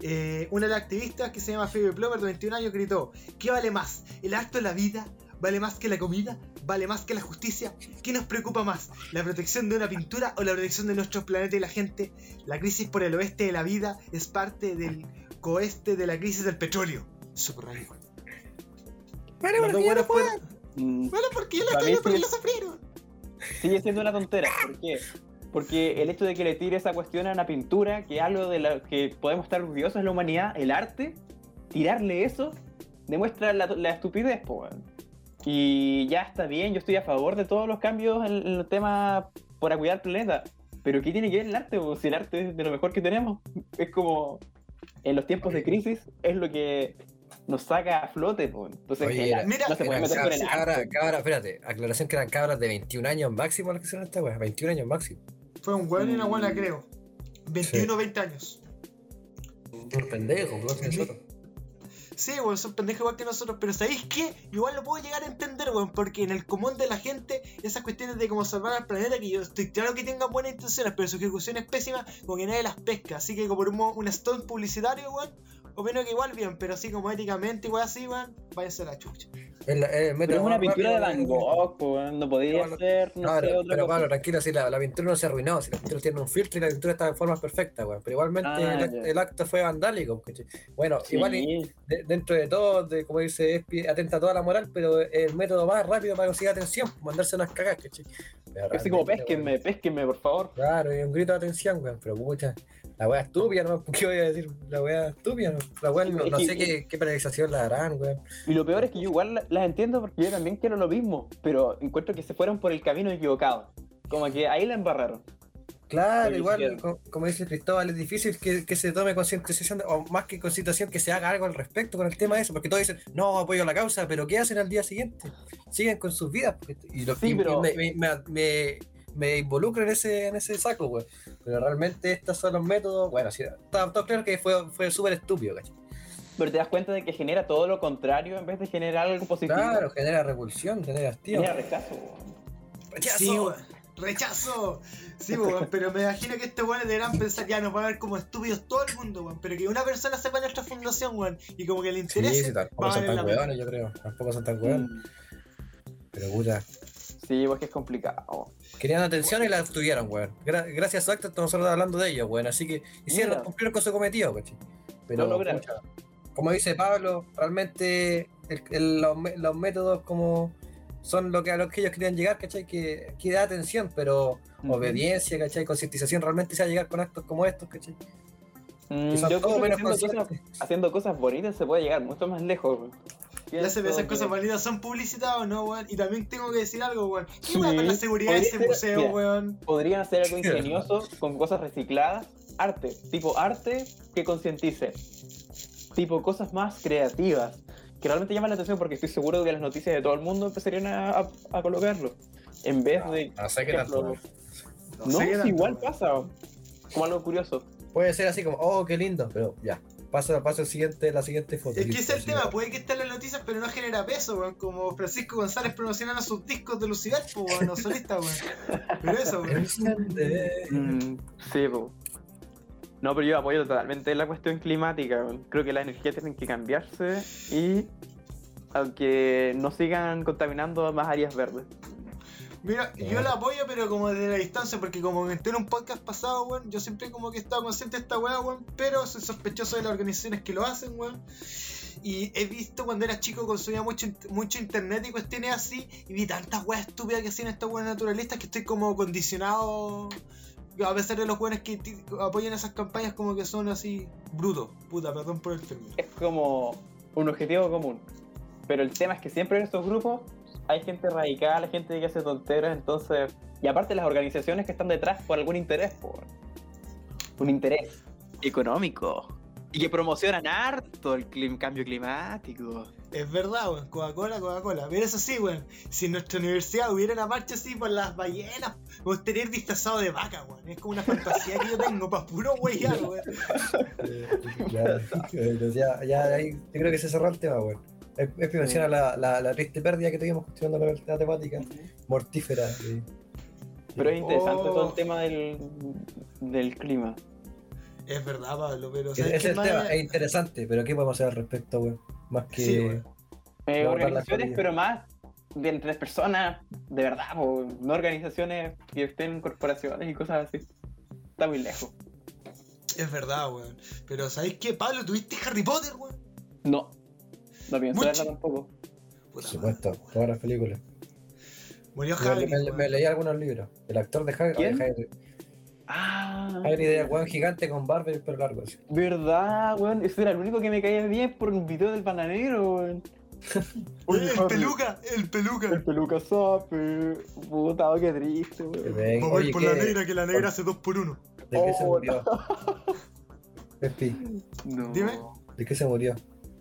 eh, una de las activistas que se llama Phoebe Plomer, de 21 años, gritó, ¿qué vale más? ¿El acto de la vida? ¿Vale más que la comida? ¿Vale más que la justicia? ¿Qué nos preocupa más? ¿La protección de una pintura o la protección de nuestro planeta y la gente? La crisis por el oeste de la vida es parte del coeste de la crisis del petróleo. Subrayé. Bueno, porque ya buenos no puedo. fueron- Mm, Bueno, porque yo la sí. lo sufrieron. sigue siendo una tontera. ¿Por qué? Porque el hecho de que le tire esa cuestión a una pintura, que es algo de lo que podemos estar orgullosos en la humanidad, el arte, tirarle eso, demuestra la, la estupidez, po, weón. Y ya está bien, yo estoy a favor de todos los cambios en, en el tema para cuidar el planeta. Pero ¿qué tiene que ver el arte? po? Si el arte es de lo mejor que tenemos. Es como, en los tiempos de crisis, es lo que nos saca a flote. po. Entonces, Oye, era- Mira, no se puede Eran meter con el cabras, arte. cabras, cabras, espérate, aclaración que eran cabras de 21 años máximo las que hicieron esta wea, 21 años máximo. Fue un weón y una buena, Mm. creo. 21 o 20 años. Por pendejo, weón, que nosotros. Sí, weón, son pendejos igual que nosotros, pero ¿sabéis qué? Igual lo puedo llegar a entender, weón, porque en el común de la gente, esas cuestiones de cómo salvar al planeta, que yo estoy claro que tengan buenas intenciones, pero su ejecución es pésima, como que nadie las pesca. Así que como por un, un stunt publicitario, weón, opino que igual bien, pero así como éticamente, igual así, weón, váyanse a la chucha. Es, Pero es una pintura de Van Gogh, weón, no podría Claro, ser, no Claro, sé, otra pero cosa. Pablo, tranquilo, si la, la pintura no se arruinó, si la pintura tiene un filtro y la pintura está en forma perfecta, weón. Pero igualmente Ah, el, acto fue vandálico. Bueno, Sí. igual y- de- dentro de todo, de, como dice Espi, atenta a toda la moral, pero es el método más rápido para conseguir atención, mandarse unas cagas, ¿cachai? Pero Así como pésquenme, pésquenme, por favor. Claro, y un grito de atención, weón, pero pucha, la wea estúpida, ¿no? ¿Qué voy a decir? La wea estúpida, ¿no? La wea no, sé qué, qué penalización la harán, weón. Y lo peor es que yo igual la- las entiendo porque yo también quiero lo mismo, pero encuentro que se fueron por el camino equivocado. Como que ahí la embarraron. Claro, igual, como dice Cristóbal, es difícil que, que se tome concientización, o más que concientización, que se haga algo al respecto con el tema de eso, porque todos dicen, no, apoyo la causa, pero ¿qué hacen al día siguiente? Siguen con sus vidas, y, lo, Sí, y- y pero- me, me, me- me- involucro en ese, en ese saco, güey. Pero realmente estos son los métodos, bueno, sí, está claro que fue, fue súper estúpido, ¿cachai? Pero te das cuenta de que genera todo lo contrario en vez de generar algo positivo. Claro, genera repulsión, genera hastío. Genera rechazo. Rechazo. Sí, weón. Rechazo. Sí, weón, pero me imagino que estos weones deberán pensar, ya nos van a ver como estúpidos todo el mundo, weón. Pero que una persona sepa nuestra fundación, weón, y como que le Sí, interese, sí, va tampoco a son tan hueones, yo creo. Tampoco son tan hueones. Mm. Pero puta. Sí, pues que es complicado. Querían atención y la obtuvieron, weón. Gra- gracias a su acto estamos hablando de ellos, weón. Así que hicieron, Mira. cumplieron con su cometido, ¿cachai? Pero, pucha, como dice Pablo, realmente el- el- los, métodos como son lo que a los que ellos querían llegar, ¿cachai? Que, que da atención, pero Ujú. obediencia, ¿cachai? Concientización realmente se va a llegar con actos como estos, ¿cachai? Mm, yo creo que haciendo cosas, conscientes. haciendo cosas bonitas se puede llegar mucho más lejos. Ya se ve, esas cosas válidas son publicitadas o no, weón. Y también tengo que decir algo, weón. ¿Qué Sí, con la seguridad de podría ese ser- museo, mira. weón? Podrían hacer algo ingenioso con cosas recicladas. Arte, tipo arte que concientice. Tipo cosas más creativas. Que realmente llaman la atención porque estoy seguro que las noticias de todo el mundo empezarían a, a- a colocarlo. En vez de. No sé qué tanto. No, sé qué sí, tanto, igual pasa. Como algo curioso. Puede ser así como, oh, qué lindo, pero ya. Paso, paso el siguiente, la siguiente foto. Es que ese es el tema, puede que esté en las noticias, pero no genera peso, weón. Como Francisco González promocionando sus discos de Lucifer, pues, weón, no solista, weón. Pero eso, weón. Mm, sí, po. No, pero yo apoyo totalmente la cuestión climática. weón. Creo que las energías tienen que cambiarse y aunque no sigan contaminando más áreas verdes. Mira, yo la apoyo, pero como desde la distancia, porque como comenté en un podcast pasado, weón, yo siempre como que he estado consciente de esta weá, weón, pero soy sospechoso de las organizaciones que lo hacen, weón. Y he visto cuando era chico, consumía mucho, mucho internet y cuestiones así, y vi tantas weas estúpidas que hacían estas weas naturalistas que estoy como condicionado. A pesar de los weones que apoyan esas campañas, como que son así brutos. Puta, perdón por el término. Es como un objetivo común. Pero el tema es que siempre en estos grupos hay gente radical, hay gente que hace tonteras, entonces... Y aparte las organizaciones que están detrás por algún interés, por un interés económico. Y que promocionan harto el clim- cambio climático. Es verdad, weón. Coca-Cola, Coca-Cola. Pero eso sí, weón. Si en nuestra universidad hubiera una marcha así por las ballenas, me gustaría ir disfrazado de vaca, weón. Es como una fantasía que yo tengo para puro weyar, weón. Ya, ya, ya, ya ahí yo creo que se cerró el tema, weón. Es, es que menciona la, la, la triste pérdida que tuvimos gestionando la, la temática mortífera. Pero es interesante Oh. todo el tema del, del clima. Es verdad, Pablo, pero Ese ¿sabes es qué el tema, es interesante, pero ¿qué podemos hacer al respecto, weón? Más que. Sí. Eh, organizaciones, pero más de tres personas, de verdad, po, no organizaciones que estén en corporaciones y cosas así. Está muy lejos. Es verdad, weón. Pero ¿sabéis qué, Pablo? ¿Tuviste Harry Potter, weón? No, no pienso Mucho. verla tampoco. Por supuesto, todas las películas. Murió Me, Hagrid, me- leí algunos libros. El actor de Hagrid. ¿Quién? Hagrid, Ah, Hagrid era weón gigante con barba y el pelo largo. así. verdad, weón. Ese era el único que me caía bien por un video del bananero, weón. Oye, el Harry, peluca, el peluca. El peluca sape. Puta, oh, qué triste, weón. Vamos a Oye, ir por ¿qué- la negra, que la negra hace dos por uno. ¿De qué se Oh, murió? Pepi, No. Dime. ¿de qué se murió?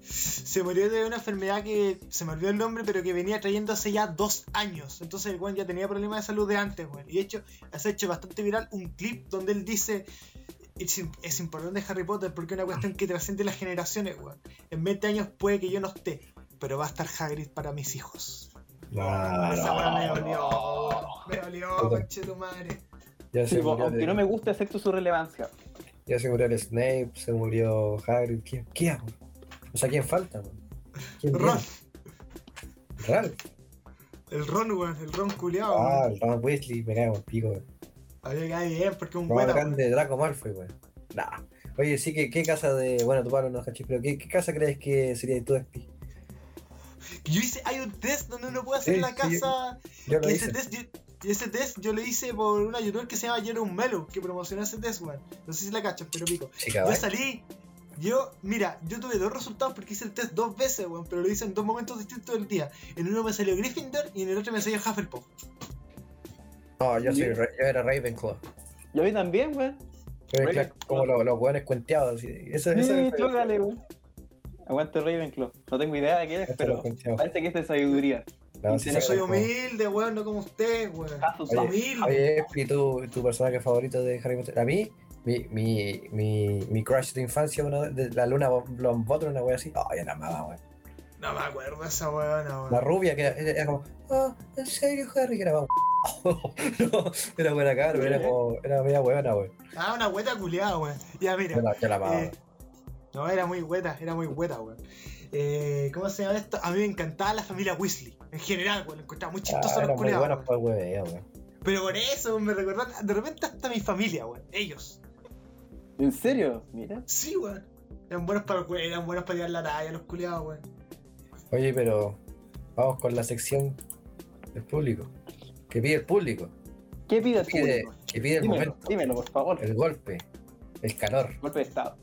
Se murió de una enfermedad que se me olvidó el nombre, pero que venía trayendo hace ya dos años. Entonces el weón ya tenía problemas de salud de antes, weón. Y de hecho, has hecho bastante viral un clip donde él dice. Es, im- es importante Harry Potter porque es una cuestión que trasciende las generaciones, weón. En 20 años puede que yo no esté, pero va a estar Hagrid para mis hijos. Esa weá me dolió. Me dolió, conche tu madre. Ya Sí, se po, murió, aunque de- no me gusta, acepto su relevancia. ya se murió el Snape, se murió Hagrid. ¿Quién, quién? O sea, ¿quién falta? weón? ¿Quién Ron? Ralph. el Ron, weón, el Ron culiao, Ah, el Ron Weasley, me cago en pico. weón. A mí me cae bien porque es un buena, grande, Draco Malfoy, weón. Nah. Oye, sí, que ¿qué casa de. Bueno, tú Pablo no cachis, pero ¿qué, qué casa crees que sería tu Espi? Yo hice, hay un test donde uno puede hacer Sí, la sí, casa. Yo lo y hice. ese test, yo, y ese test yo lo hice por una youtuber que se llama Jerome Melo, que promocionó ese test, weón. No sé si la cachan, pero pico. Chica, Yo salí, yo, mira, yo tuve dos resultados porque hice el test dos veces, weón, pero lo hice en dos momentos distintos del día. En uno me salió Gryffindor y en el otro me salió Hufflepuff. No, yo, soy, yo era Ravenclaw. Yo a mí también, weón. Como los, los weones cuenteados. Así. Eso, eso Sí, weón. Aguante Ravenclaw. No tengo idea de qué es, Eso pero parece que es de sabiduría. No, soy humilde, weón, no como usted, weón. Oye, Humilde. Oye, Espi, ¿tu, tu personaje favorito de Harry Potter? A mí, mi, mi, mi, mi crush de infancia, uno de la luna Longbottom, una wea así. Oh, ya la amaba, weón. No me acuerdo de esa weona, La weón. rubia que era, era como, ah, ¿en serio, Harry? Que era más. no, era buena cara, era como, era media buena, weón. Ah, una hueta culiada, weón. Ya, mira. Yo la, la amaba. Eh, no, era muy hueta, era muy hueta, weón. Eh, ¿Cómo se llama esto? A mí me encantaba la familia Weasley. En general, weón. Encontraba muy chistoso Ah, los culiados. Pero por eso me recordaban, de repente hasta mi familia, weón. Ellos. ¿En serio? Mira. Sí, weón. Eran buenos para eran buenos para llevar la talla, los culiados, weón. Oye, pero vamos con la sección del público. Que pide el público. ¿Qué pide el público? que pide el Dímelo, momento, dímelo, por favor. el golpe, el calor, Golpe de estado.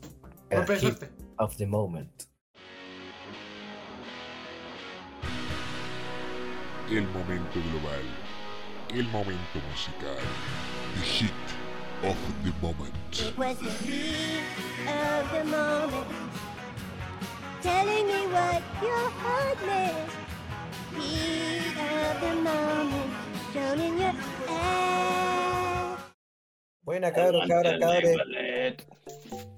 el Golpe de hit suerte. of the moment. El momento global. El momento musical. The hit of the moment. It was the heat of the moment, telling me what your heart meant. Heat of the moment, shown in your eyes. Buena cabros, cabras, cabres.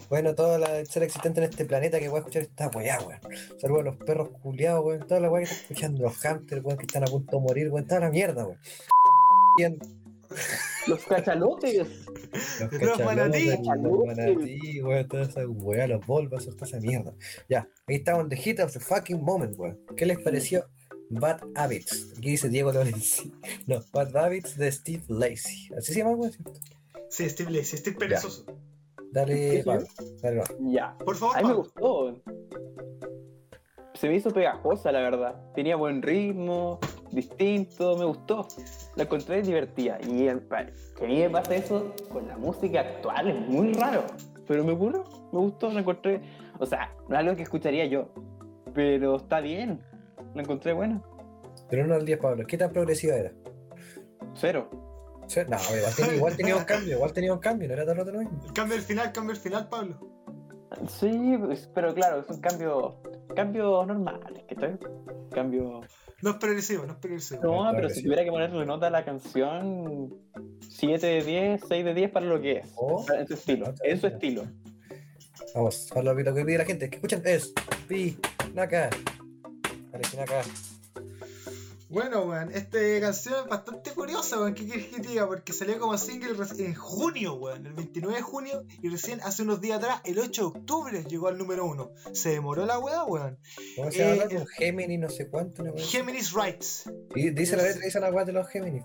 Bueno, toda la ser existente en este planeta que va a escuchar esta weá, weón. Saludos a los perros culiados, weón. Toda la weá que está escuchando, los hunters, weón, que están a punto de morir, weón. Toda la mierda, weón. Los cachalotes. Los cachalotes, los manatí, weón, toda esa weá, los volvas, toda esa mierda. Ya, ahí estamos en The Hit of the Fucking Moment, weón. ¿Qué les pareció Bad Habits? Aquí dice Diego Lorenzi. No, Bad Habits de Steve Lacey. ¿Así se llama, weón? ¿cierto? Sí, Steve Lacey, estoy perezoso. Dale, ¿Qué, Pablo. Dale. Ya. Por favor, A mí me gustó. Se me hizo pegajosa, la verdad. Tenía buen ritmo, distinto, me gustó. La encontré divertida. Y el- que a mí me pasa eso con la música actual, es muy raro. Pero me gustó, me gustó, la encontré. O sea, no es algo que escucharía yo. Pero está bien. La encontré buena. Pero uno al 10, Pablo. ¿Qué tan progresiva era? Cero. Sí, No, igual tenía, igual tenía un cambio, igual tenía un cambio, no era todo lo mismo. Cambio el final, cambio el final, Pablo. Sí, pues, pero claro, es un cambio. Cambios normales, que estoy. Cambio. No es progresivo, no es progresivo. No, pero si tuviera que ponerle nota a la canción, 7 de 10, 6 de 10 para lo que es. Oh. En su estilo. En su estilo. Vamos, Pablo, lo que pide la gente, que escuchen es Pi, Naka. Bueno, weón, esta canción es bastante curiosa, weón. ¿Qué quieres que te diga? Porque salió como single en junio, weón, el 29 de junio, y recién hace unos días atrás, el 8 de octubre, llegó al número 1. Se demoró la weá, weón. ¿Cómo se llama? Eh, Gemini, no sé cuánto. así. Géminis Rights. Y dice la letra, dice la weá de los Gemini.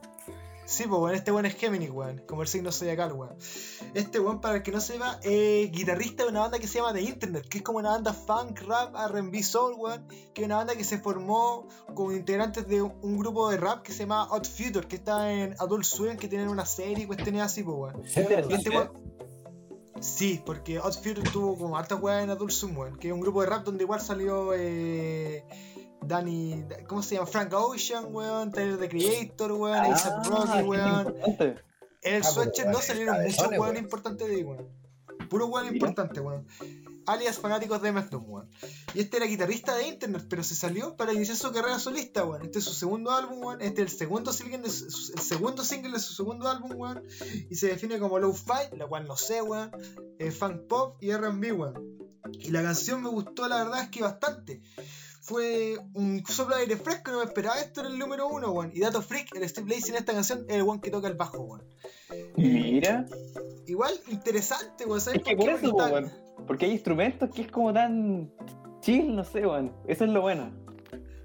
Sí, pues weón, este weón es Géminis, weón, como el signo zodiacal, weón. Este weón, para el que no sepa, es guitarrista de una banda que se llama The Internet, que es como una banda funk, rap, RB, soul, weón, que es una banda que se formó con integrantes de un grupo de rap que se llama Odd Future, que está en Adult Swim, que tienen una serie y cuestiones así, pues weón. Este weón. Sí, porque Odd Future tuvo como hartas weas en Adult Swim, weón, que es un grupo de rap donde igual salió eh, Danny, ¿cómo se llama? Frank Ocean, weón, Tyler the Creator, weón, Ah, A$AP Rocky, weón. En el Ah, Swatcher no salieron muchos weones weón. importantes de ahí, weón. Puro weón Mira. importante, weón. Alias fanáticos de MF weón. Y este era guitarrista de internet, pero se salió para iniciar su carrera solista, weón. Este es su segundo álbum, weón. Este es el segundo single de su, el segundo single de su segundo álbum, weón. Y se define como low fi, la cual no sé, weón. eh, funk pop y R&B, weón. Y la canción me gustó, la verdad es que bastante. Fue un soplo de aire fresco, no me esperaba esto en el número uno, weón. Y Dato Freak, el Steve Lacy en esta canción, es el weón que toca el bajo, weón. Mira. Igual interesante, weón. ¿Sabes Es que por qué? eso, weón. Porque hay instrumentos que es como tan chill, no sé, weón. Eso es lo bueno.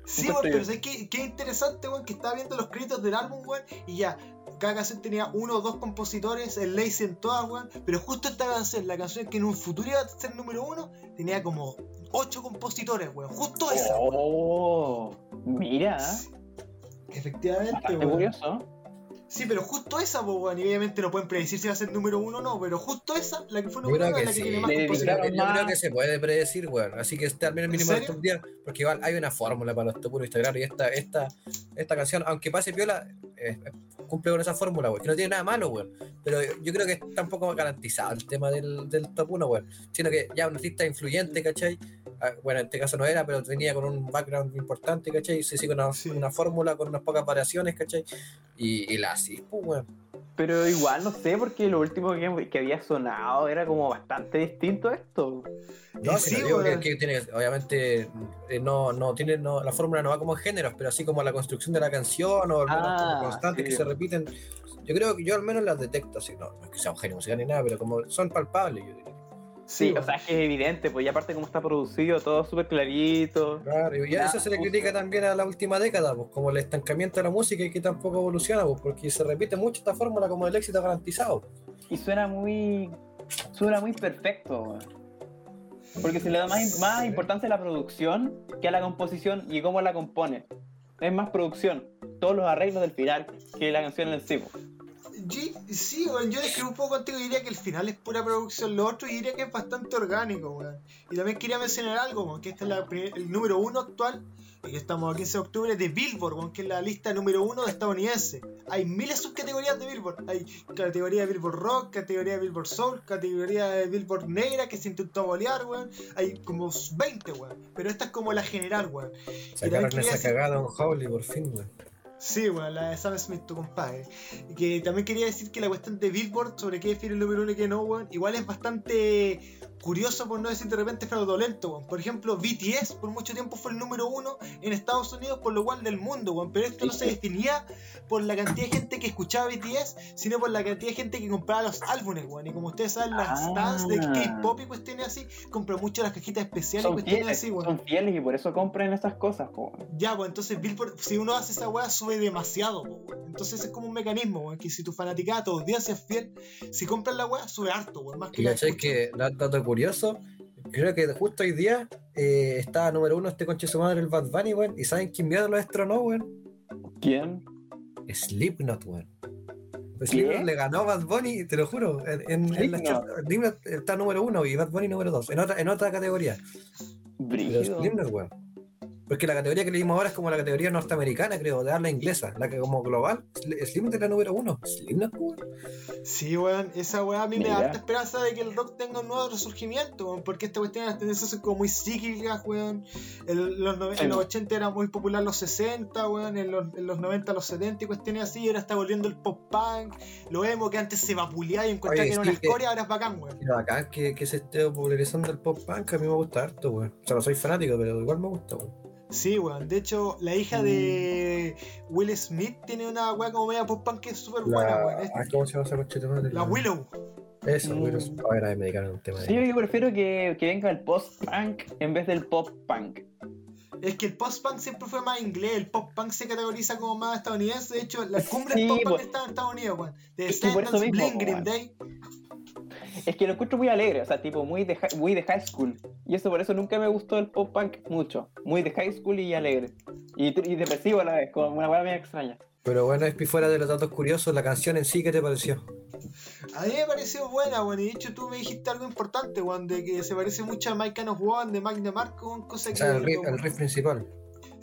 Sí, weón, pero. ¿sabes qué, qué interesante, weón? Que estaba viendo los créditos del álbum, weón, y ya, cada canción tenía uno o dos compositores, el Lazy en todas, weón, pero justo esta canción, la canción que en un futuro iba a ser número uno, tenía como ocho compositores, weón, justo esa, weón. Oh, mira. Efectivamente, Bastante weón. curioso. Sí, pero justo esa, pues, weón, y obviamente no pueden predecir si va a ser número uno o no, pero justo esa, la que fue número uno, es la que sí. tiene más Yo compositores. creo, yo creo que se puede predecir, weón. Así que esté al menos ¿En mínimo de estos días. Porque igual hay una fórmula para los topuros claro. Y esta, esta, esta canción, aunque pase piola, eh, cumple con esa fórmula, weón. Que no tiene nada malo, weón. Pero yo creo que está un poco garantizado el tema del, del top 1, weón. Sino que ya un artista influyente, ¿cachai? Ah, Bueno, en este caso no era, pero venía con un background importante, ¿cachai? Se sigue una, Sí. una fórmula con unas pocas variaciones, ¿cachai? Y, y la así, pues, weón. Pero igual no sé, porque lo último que, que había sonado era como bastante distinto a esto. No, sí, no digo que, que tiene, obviamente, eh, no, no tiene, no, la fórmula no va como en géneros, pero así como la construcción de la canción o al menos Ah, como constantes sí. que se repiten. Yo creo que yo al menos las detecto, así, no, no es que sea un genio musical ni nada, pero como son palpables, yo diría. Sí, o sea, es que es evidente, pues y aparte como está producido, todo súper clarito. Claro, y ya eso se le critica también a la última década, pues, como el estancamiento de la música y que tampoco evoluciona, pues, porque se repite mucho esta fórmula como el éxito garantizado. Y suena muy. suena muy perfecto, weón. Porque se le da más, más Sí. importancia a la producción que a la composición y cómo la compone. Es más producción, todos los arreglos del final que la canción en sí. po. Sí, weón, yo describo un poco contigo y diría que el final es pura producción, lo otro y diría que es bastante orgánico, weón. Y también quería mencionar algo, weón, que este es la el número uno actual, y que estamos a 15 de octubre, de Billboard, weón, que es la lista número uno de estadounidense. Hay miles de subcategorías de Billboard. Hay categoría de Billboard Rock, categoría de Billboard Soul, categoría de Billboard Negra, que se intentó bolear, weón. Hay como 20, weón. Pero esta es como la general, weón. Sacaron esa decir- cagada un Howley por fin, weón. Sí, bueno, la de Sam Smith, tu compadre. Que también quería decir que la cuestión de Billboard sobre qué define el número uno y qué no, weón, igual es bastante curioso, por no decir de repente fraudulento, weón. Por ejemplo, BTS por mucho tiempo fue el número uno en Estados Unidos, por lo cual del mundo, weón. Pero esto no se definía por la cantidad de gente que escuchaba BTS, sino por la cantidad de gente que compraba los álbumes, weón. Y como ustedes saben, las Ah. stars de K-pop y cuestiones así, compran mucho las cajitas especiales y cuestiones fieles, así, weón. son fieles y por eso compran esas cosas, po. Ya, pues entonces Billboard, si uno hace esa weá, sube demasiado, weón. Entonces es como un mecanismo, weón, que si tu fanaticada tu audiencia es fiel, si compras la weá, sube harto, weón, más que Y la que, curioso, creo que justo hoy día eh, está número uno este conche su madre, el Bad Bunny, weón. ¿Y saben quién miedo lo destronó, weón? ¿Quién? Slipknot, weón. Pues. Slipknot le ganó a Bad Bunny, te lo juro. En, en- en la Slipknot. está número uno y Bad Bunny número dos, en otra, en otra categoría. Brígido. Slipknot, weón. Porque la categoría que leímos ahora es como la categoría norteamericana, creo, de habla inglesa. La que como global, Sli- Slipknot es la número uno. Slipknot, weón. Sí, weón, esa weá a mí me da harta esperanza de que el rock tenga un nuevo resurgimiento, weón, porque esta cuestión de las tendencias son como muy cíclicas, weón. En los, en los 80 era muy popular los 60, weón, en los, en los 90 los 70 y cuestiones así, y ahora está volviendo el pop punk, lo vemos que antes se vapuleaba y encontraba Oye, que era sí, una escoria, ahora es bacán, weón. Que, que se esté popularizando el pop punk, a mí me gusta harto, weón. O sea, no soy fanático, pero igual me gusta, weón. Sí, weón. De hecho, la hija de Will Smith tiene una weá como media pop punk que es súper buena, weón. Es- ah, ¿Cómo se llama esa coche de madre? La Willow. Eso, Mm. Willow. A ver, ahí me dedicaron un tema de. Sí, yo prefiero que, que venga el post-punk en vez del pop-punk. Es que el post-punk siempre fue más inglés, el pop-punk se categoriza como más estadounidense. De hecho, la cumbre Sí, pop-punk po- está en Estados Unidos, weón. De Descendants, po, Green. Day. Es que lo encuentro muy alegre, o sea, tipo muy de, muy de high school. Y eso por eso nunca me gustó el pop-punk mucho. Muy de high school y alegre. Y, y depresivo a la vez, como una hueá medio extraña. Pero bueno, Espi, fuera de los datos curiosos, la canción en sí, ¿qué te pareció? A mí me pareció buena, weón. Y de hecho, tú me dijiste algo importante, weón, de que se parece mucho a My Kind of One de Magna Marco, weón, cosa O que. sea, el riff, como- el riff principal.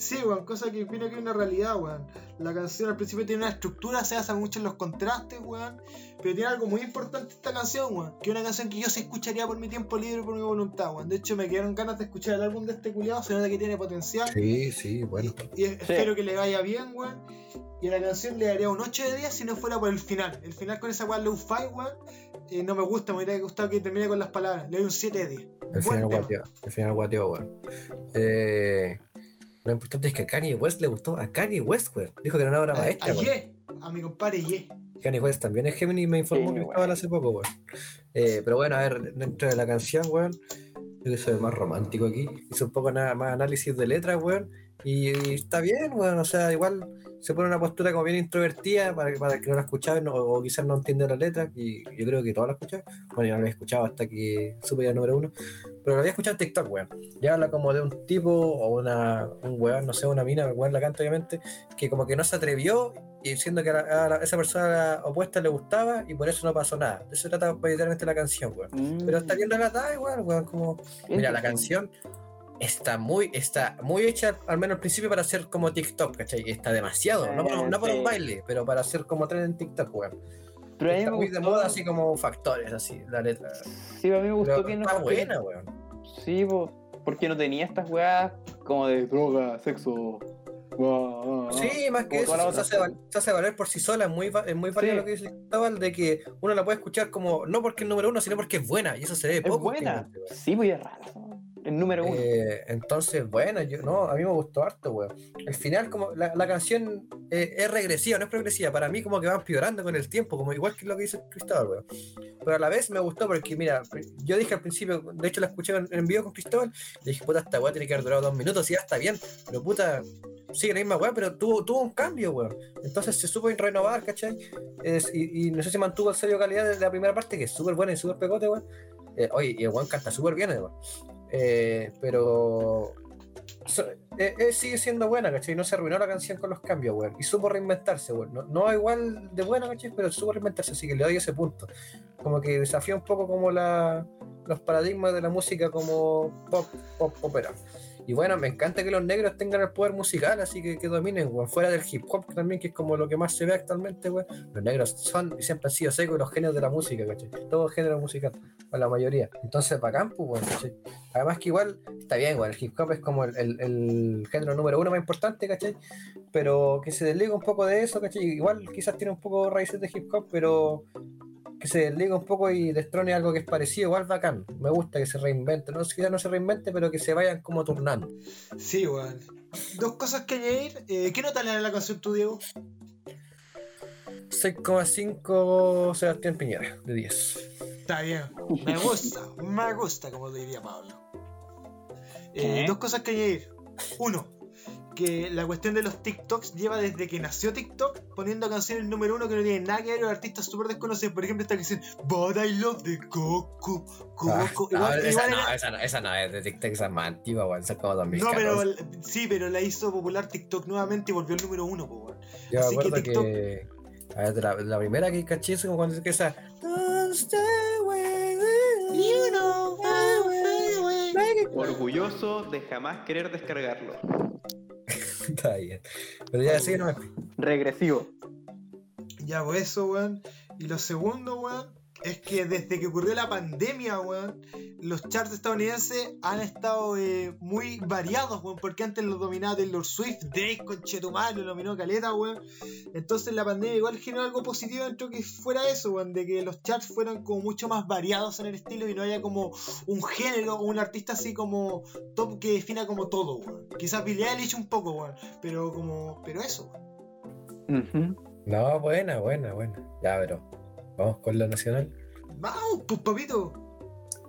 Sí, weón, cosa que viene que es una realidad, weón. La canción al principio tiene una estructura, se basa mucho en los contrastes, weón. Pero tiene algo muy importante esta canción, weón. Que es una canción que yo sí escucharía por mi tiempo libre y por mi voluntad, weón. De hecho, me quedaron ganas de escuchar el álbum de este culiado, se nota que tiene potencial. Sí, sí, bueno. Y espero que le vaya bien, weón. Y a la canción le daría un 8 de 10 si no fuera por el final. El final con esa weón low fi weón. eh, no me gusta, me hubiera gustado que termine con las palabras. Le doy un 7 de 10. El Buen final guateó, el final guateó, weón. Eh, lo importante es que a Kanye West le gustó, a Kanye West, weón. Dijo que era una obra A, maestra, a. Ye, a mi compadre Ye. Kanye West también es Gemini y me informó Sí, que estaba hace poco, weón. Eh, pero bueno, a ver, dentro de la canción, weón, yo que soy más romántico aquí, hice un poco nada más análisis de letras, weón, y, y está bien, weón, o sea, igual se pone una postura como bien introvertida para, para que no la escuchaban no- o quizás no entienda las letras, y yo creo que todos la escuchaban. Bueno, yo no la había escuchado hasta que supe ya el número uno, pero la había escuchado en TikTok, weón. Y habla como de un tipo o una, un weón, no sé, una mina, el weón la canta obviamente, que como que no se atrevió y siendo que a, la- a la- esa persona opuesta le gustaba y por eso no pasó nada. De eso trata literalmente la canción, weón. Mm. Pero está bien relatada igual, weón, como... Mira, la canción está muy, está muy hecha, al menos al principio, para hacer como TikTok, ¿cachai? Está demasiado, no para, no para un baile, pero para hacer como tren en TikTok, weón. Pero Está muy de moda así como factores, así, la letra. Sí, a mí me gustó Pero que no. está buena, weón. Sí, po, porque no tenía estas weas como de droga, sexo. guau, guau. Sí, más que eso, se hace, otras. val- se hace valer por sí sola, es muy, es muy válido Sí. lo que dice Cristóbal, de que uno la puede escuchar como, no porque es número uno, sino porque es buena, y eso se ve Es poco. buena. últimamente, weón. Sí, pues es raro. El número uno. Eh, entonces, bueno, yo, no, a mí me gustó harto, weón. El final, como la, la canción eh, es regresiva, no es progresiva. Para mí, como que va empeorando con el tiempo, como igual que lo que dice Cristóbal, weón. Pero a la vez me gustó porque, mira, yo dije al principio, de hecho la escuché en, en vivo con Cristóbal, y dije, puta, esta weá tiene que haber durado dos minutos, y ya está bien, pero puta, sigue la misma weá, pero tuvo, tuvo un cambio, weón. Entonces se supo renovar, ¿cachai? Es- y, y no sé si mantuvo el sello calidad de la primera parte, que es súper buena y súper pegote, weón. Eh, oye, y el weón canta súper bien, weón. Eh, pero eh, eh, sigue siendo buena, ¿cachai? No se arruinó la canción con los cambios, weón. Y supo reinventarse, weón. No, igual de buena, ¿cachai? Pero supo reinventarse, así que le doy ese punto. Como que desafía un poco como la, los paradigmas de la música como pop, pop, opera. Y bueno, me encanta que los negros tengan el poder musical, así que, que dominen, weón. Fuera del hip hop también, que es como lo que más se ve actualmente, weón. Los negros son y siempre han sido secos los genios de la música, ¿cachai? Todo género musical, o la mayoría. Entonces, para campo, weón, ¿cachai? Además que igual está bien, weón. El hip hop es como el, el- el género número uno más importante, ¿cachai? Pero que se desliga un poco de eso, ¿cachai? Igual quizás tiene un poco raíces de hip hop, pero que se desliga un poco y destrone algo que es parecido, igual bacán. Me gusta que se reinvente. No quizás no se reinvente, pero que se vayan como turnando. Sí, weón. Dos cosas que añadir. Eh, ¿Qué nota le da la canción tú, Diego? 6,5 Sebastián Piñera, de 10. Está bien. Me gusta, me gusta, como diría Pablo. Eh, dos cosas que añadir. Uno, que la cuestión de los TikToks lleva desde que nació TikTok poniendo canciones número uno que no tienen nada que ver con artistas súper desconocidos. Por ejemplo, esta canción But I Love the Coco. Ah, Coco. no, Igual- esa, no, era- esa, no, esa no es de TikTok, esa es más antigua, weón. Esa es como No, 2014. pero sí, pero la hizo popular TikTok nuevamente y volvió al número uno, weón. Yo así que acuerdo que. TikTok- A ver, la, la primera que caché es como cuando dice que esa. Don't stay away with You know, Orgulloso de jamás querer descargarlo. Está bien. Pero ya sí, no. Regresivo. Ya, pues eso, weón. Y lo segundo, weón, Es que desde que ocurrió la pandemia, weón, los charts estadounidenses han estado eh, muy variados, weón, porque antes los dominaba Taylor Swift, Drake, Conchetumare, lo dominó Caleta, weón. Entonces la pandemia igual generó algo positivo dentro que fuera eso, weón, de que los charts fueran como mucho más variados en el estilo y no haya como un género o un artista así como top que defina como todo, weón. Quizás Billie Eilish un poco, weón, pero como, pero eso, weón. No, buena, buena, buena. Ya, pero vamos con la nacional. Vamos, pues papito.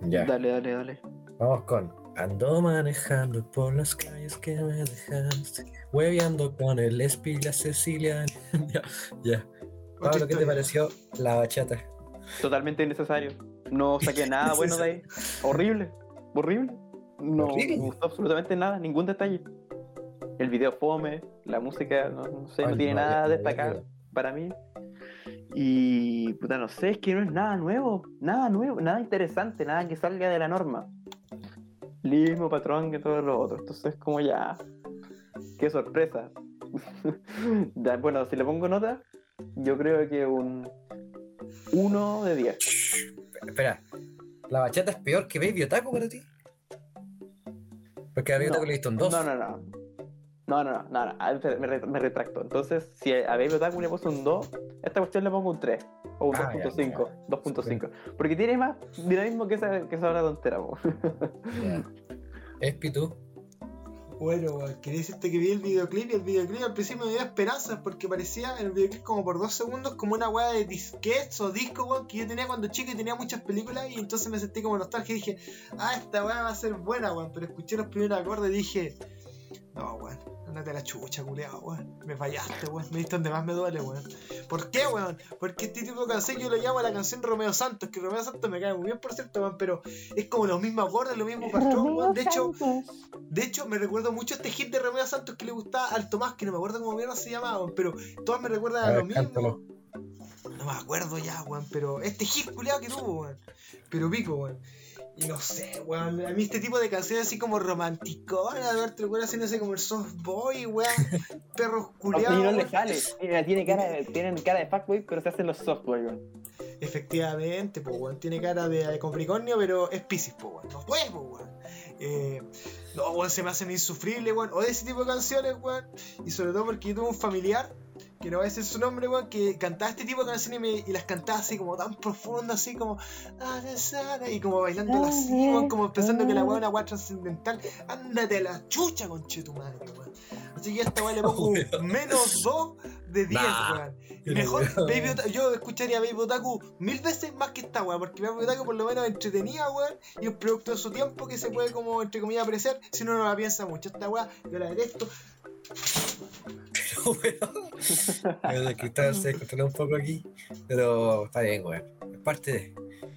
Ya. Dale, dale, dale. Vamos con Ando manejando por las calles que me dejaste, hueveando con el Espi y la Cecilia. ya, ya. Pablo, ¿qué te pareció la bachata? Totalmente innecesario. No saqué nada bueno de ahí. Horrible. Horrible. No Horrible. me gustó absolutamente nada, ningún detalle. El video fome, la música, no, no sé, no tiene no, nada ya. para mí. Y puta, no sé, es que no es nada nuevo, nada nuevo, nada interesante, nada que salga de la norma. Mismo patrón que todos los otros. Entonces, como ya. Qué sorpresa. Ya, bueno, si le pongo nota, yo creo que un 1 de 10. Espera, ¿la bachata es peor que Baby Otaku para ti? Porque a Baby No. Otaku le diste un 2. No, no, no. No, no, no, no, no. A ver, Me, re- me retracto. Entonces, si a Baby Otaku le puse un 2, a esta cuestión le pongo un 3. O un Ah, ya, 2.5. ya. 2.5. Porque tiene más dinamismo que esa, que esa hora tontera. po. Espi, tú. Bueno, weón, quería decirte que vi el videoclip y el videoclip al principio me dio esperanzas porque parecía en el videoclip como por dos segundos como una weá de disquets o disco, weón, que yo tenía cuando chico y tenía muchas películas y entonces me sentí como nostalgia y dije, ah, esta weá va a ser buena, weón, pero escuché los primeros acordes y dije, no, weón, andate a la chucha, culeado, weón, me fallaste, weón, me diste donde más me duele, weón. ¿Por qué, weón? Porque este tipo de canción yo lo llamo la canción Romeo Santos, que Romeo Santos me cae muy bien, por cierto, weón, pero es como los mismos acordes, los mismos patrón, weón, de hecho... De hecho, me recuerdo mucho este hit de Romeo Santos que le gustaba al Tomás, que no me acuerdo cómo mierda se llamaba, weón, pero todas me recuerdan a, A ver, mismo. cántalo. No me acuerdo ya, weón, pero este hit culiado que tuvo, weón. Pero pico, weón. Y no sé, weón. A mí este tipo de canciones así como romanticonas, de verte, weón, sé, como el soft boy, weón. Perros culiados. no sale. Mira, tiene cara de, tienen cara de fuckboy, pero se hacen los software, weón. Efectivamente, pues, weón. Tiene cara de, de Capricornio, pero es Pisces, pues, weón. No puede, pues, weón. Eh, no, weón, se me hacen insufribles, weón. O de ese tipo de canciones, weón. Y sobre todo porque yo tuve un familiar, que no voy a decir su nombre, weón, que cantaba este tipo de canciones y, me- y las cantaba así como tan profundas, así como. "Ah, na, sa, na", Y como bailando así, weón, como pensando que la weón es una weón trascendental. Ándate a la chucha, conche tu madre, weón. Así que a esta weón le pongo un menos 2 de 10, Nah. weón. Mejor, Weón. Baby Otaku, yo escucharía Baby Otaku mil veces más que esta weá, porque Baby Otaku por lo menos es entretenida, weón, y un producto de su tiempo que se puede como, entre comillas, apreciar si uno no la piensa mucho. Esta weá, yo la detesto. Pero de cristal se descontroló un poco aquí. Pero está bien, weón. Es parte de.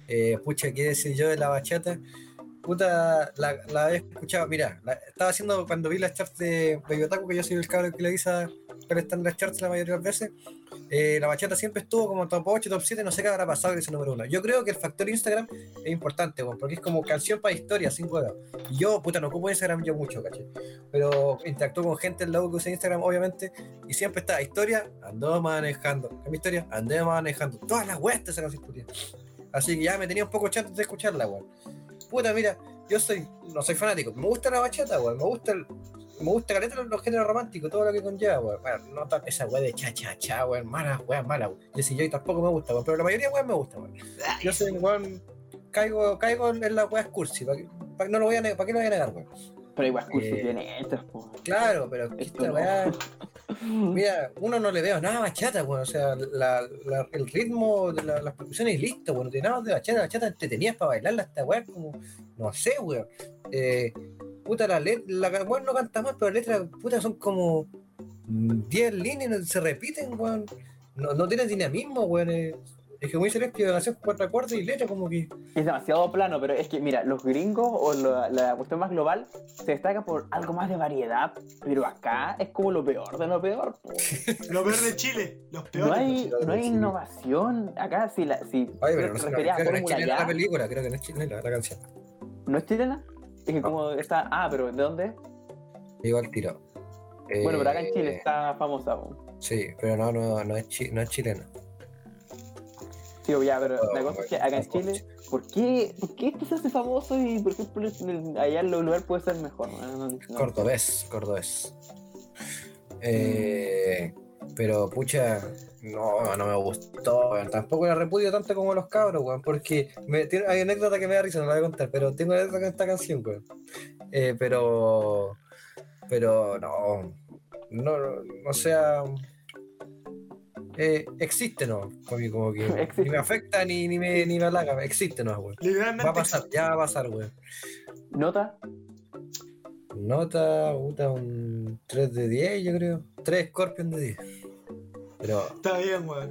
Eh, pucha, ¿qué decir yo de la bachata? Puta, la, la escuchado. Mira, la- estaba haciendo cuando vi las charts de Baby Otaku, que yo soy el cabrón que le avisa cuáles están las charts la mayoría de las veces. Eh, la bachata siempre estuvo como top 8, top 7, no sé qué habrá pasado que es el número 1. Yo creo que el factor Instagram es importante, weón, porque es como canción para historia, sin huevo. Y yo, puta, no ocupo Instagram yo mucho, ¿cachai? Pero interactúo con gente en la que usa Instagram, obviamente, y siempre está historia, ando manejando. ¿Qué es mi historia? Andé manejando. Todas las weas te sacan sin putia. Así que ya me tenía un poco chato de escucharla, weón. Puta, mira, yo soy, no soy fanático. Me gusta la bachata, weón. Me gusta el, me gusta caleta los, los géneros románticos, todo lo que conlleva, weón. Bueno, no tan esa wea de cha cha cha, weón. Mala, weón, mala, weón. Yo sí, yo tampoco me gusta, weón. Pero la mayoría, weón, me gusta, weón. Yo soy, weón, caigo, caigo en la weá cursi. ¿Para qué, pa- no lo voy a, ne- ¿para qué lo voy a negar, weón? Pero igual cursi Eh, tiene po. Claro, pero esta no. weá. Mira, uno no le veo nada bachata, weón. O sea, la- la- el ritmo de la- las percusiones y listo, weón. No tiene nada de bachata. Bachata entretenías para bailarla esta weá, como. No sé, weón. Eh, puta, la letra. La weón no canta más, pero las letras, puta, son como. mm, 10 líneas, no- se repiten, weón. No, no tiene dinamismo, weón. eh. Es que muy celeste de canción cuatro acordes y letra, como que. Es demasiado plano, pero es que, mira, los gringos o la, la cuestión más global se destaca por algo más de variedad, pero acá es como lo peor de lo peor. Lo peor de Chile, los No peores. hay, no hay innovación. Acá, si, la, si Oye, pero no sé, creo que no es chilena la película, creo que no es chilena la canción. ¿no es chilena? Es que como está. Ah, pero ¿de dónde? Digo al tiro. Bueno, pero acá en Chile Eh, está famosa. Sí, pero no, no, no, es, chi- no es chilena. Sí, ya, pero la cosa es que acá en Oh, Chile, ¿por qué, ¿por qué esto se hace famoso y por ejemplo allá en el lugar puede ser mejor? No, no- no- Cordobés, cordobés. Eh, pero pucha, no, no me gustó, weón. Tampoco la repudio tanto como los cabros, weón, porque me, tiene- hay anécdota que me da risa, no la voy a contar, pero tengo anécdota con esta canción, weón. Eh, pero, pero no, no, no sea, eh, existe, ¿no? Como, como que Existe. ni me afecta ni, ni, me, ni me halaga, existe, ¿no, weón? Va a pasar, ya va a pasar, weón. ¿Nota? Nota, puta, un 3 de 10, yo creo. 3 Scorpion de 10. Pero, Está bien, weón.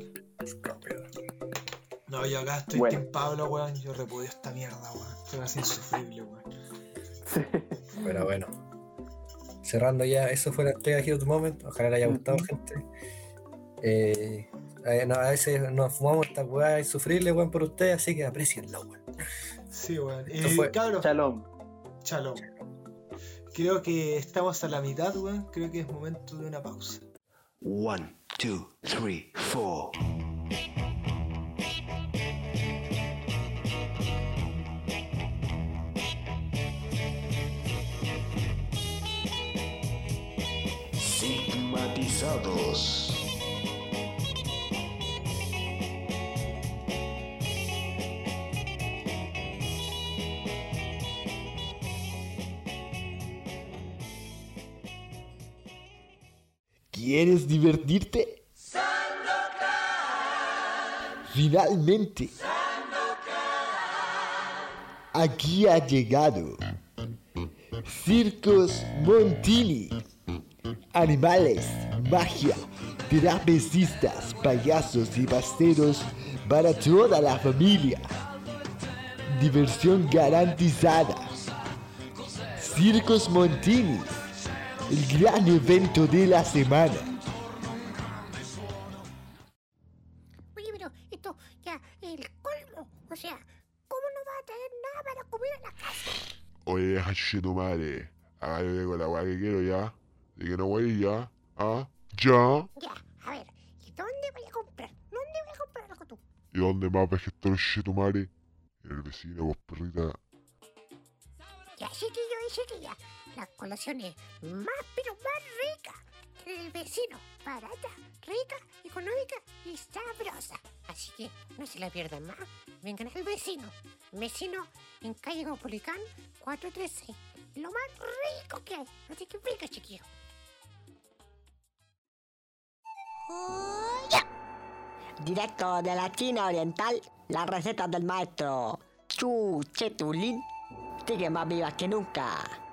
No, yo acá estoy Bueno. Team Pablo, weón. Yo repudio esta mierda, weón. Se me hace insufrible, weón. Pero bueno. Cerrando ya, eso fue la entrega Hero to Moment. Ojalá le haya gustado, gente. Eh, eh, no, a veces nos fumamos esta weá insufrible, weón, por ustedes, así que aprecienlo, weón. Sí, weón. Y fue- cabros, Shalom. Shalom. Creo que estamos a la mitad, weón. Creo que es momento de una pausa. One, two, three, four. ¿Quieres divertirte? Finalmente. Aquí ha llegado. Circos Montini. Animales, magia, trapecistas, payasos y pasteros para toda la familia. Diversión garantizada. Circos Montini. El gran evento de la semana. Oye, pero esto ya, el colmo. O sea, ¿cómo no va a traer nada para comer a la casa? Oye, tu madre. Yo tengo la weá que quiero ya. Y que no voy ya. Ah, ya. Ya, a ver, ¿y dónde voy a comprar? ¿Dónde voy a comprar algo tú? ¿Y dónde más ves que está el chuche tu madre? En el vecino, vos perrita. Ya, chiquillo y chiquilla, la colación es más, pero más rica que el vecino. Barata, rica, económica y sabrosa. Así que no se la pierdan más. Vengan al vecino. Vecino en calle Caupolicán 436. Lo más rico que hay. Así que venga, chiquillo. Directo de la China Oriental, las recetas del maestro Chu Chetulin siguen más vivas que nunca.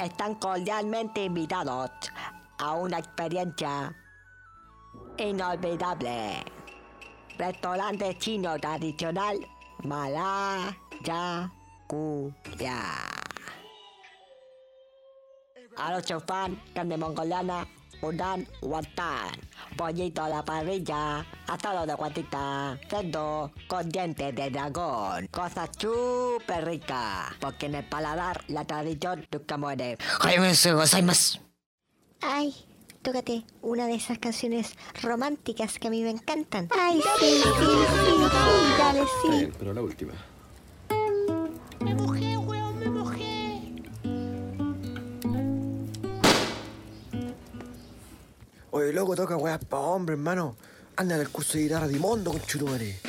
Están cordialmente invitados a una experiencia inolvidable. Restaurante chino tradicional Malayacuya. Arroz fan, carne mongoliana, udon, wonton, pollito a la parrilla, asado de guatita, cerdo con dientes de dragón, cosas súper ricas, porque en el paladar la tradición nunca muere. Ay, tócate una de esas canciones románticas que a mí me encantan. Ay, sí, sí, sí, sí, dale, sí. pero la última. Oye, loco, toca weas pa' hombre, hermano. Anda en el curso de guitarra de Mondo con Chutumare.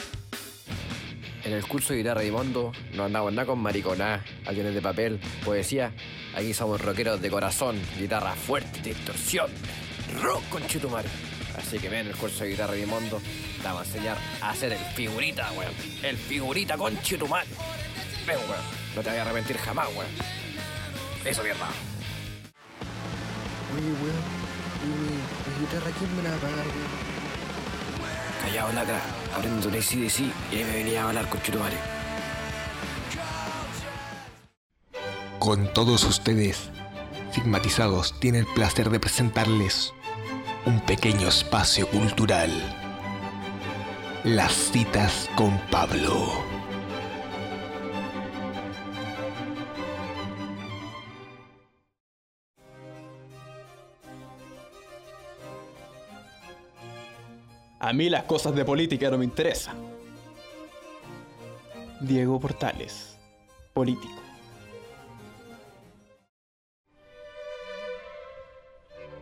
En el curso de guitarra de Mondo no andamos nada con mariconá, aviones de papel, poesía. Aquí somos rockeros de corazón, guitarra fuerte, distorsión, rock con chutumar. Así que ven el curso de guitarra de Mondo, te vamos a enseñar a hacer el figurita, weón. El figurita con chutumar. Ven, weón, no te vayas a arrepentir jamás, weón. Eso, mierda. Oye, weón. ¿Y mi, mi guitarra quién me la va a pagar, weón? Callado, lacra, aprendo un ACDC y ahí me venía a hablar con chutumare. Con todos ustedes, Sigmatizados tiene el placer de presentarles un pequeño espacio cultural. Las citas con Pablo. A mí las cosas de política no me interesan. Diego Portales, político.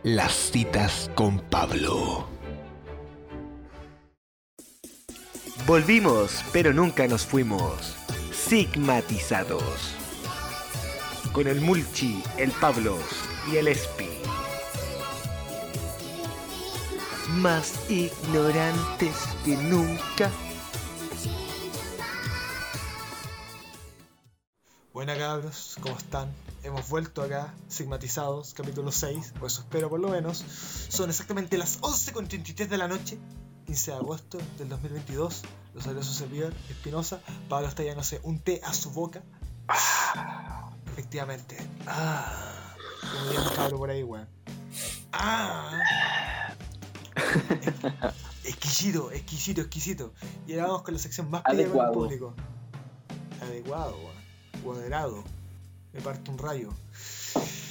Las citas con Pablo. Volvimos, pero nunca nos fuimos. Sigmatizados. Con el Mulchi, el Pablos y el Espi. Más ignorantes que nunca. Buena cabros, ¿cómo están? Hemos vuelto acá, Sigmatizados, capítulo 6, o eso espero por lo menos. Son exactamente las 11.33 de la noche, 15 de agosto del 2022. Los saludos su servidor, Espinosa. Pablo está llevándose un té a su boca. Ah, efectivamente. Ah, como un cabro por ahí, weón. Ah. exquisito, exquisito, exquisito. Y ahora vamos con la sección más pedida por el Adecuado. público. Adecuado, weón. Cuadrado. Me parte un rayo.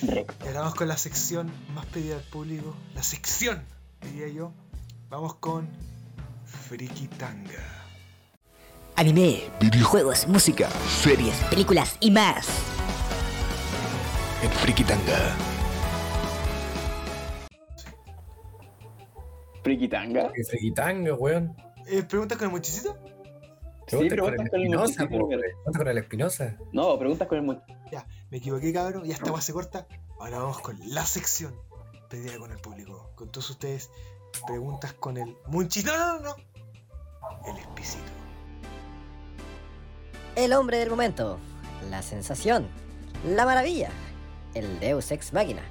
Y ahora vamos con la sección más pedida del público. La sección, diría yo. Vamos con Friki Tanga. Anime, videojuegos, música, series, películas y más. En Frikitanga. Frikitanga. ¿Qué friquitanga, weón? Eh, ¿Preguntas con el con el preguntas con el Espinosa, muchachito po, primero. Pregunta con el Espinosa. No, preguntas con el mu- Ya, me equivoqué, cabrón. Ya esta se corta. Ahora vamos con la sección pedida con el público. Con todos ustedes, preguntas con el muchito. No, no, no. El espicito. El hombre del momento, la sensación, la maravilla, el Deus Ex Máquina.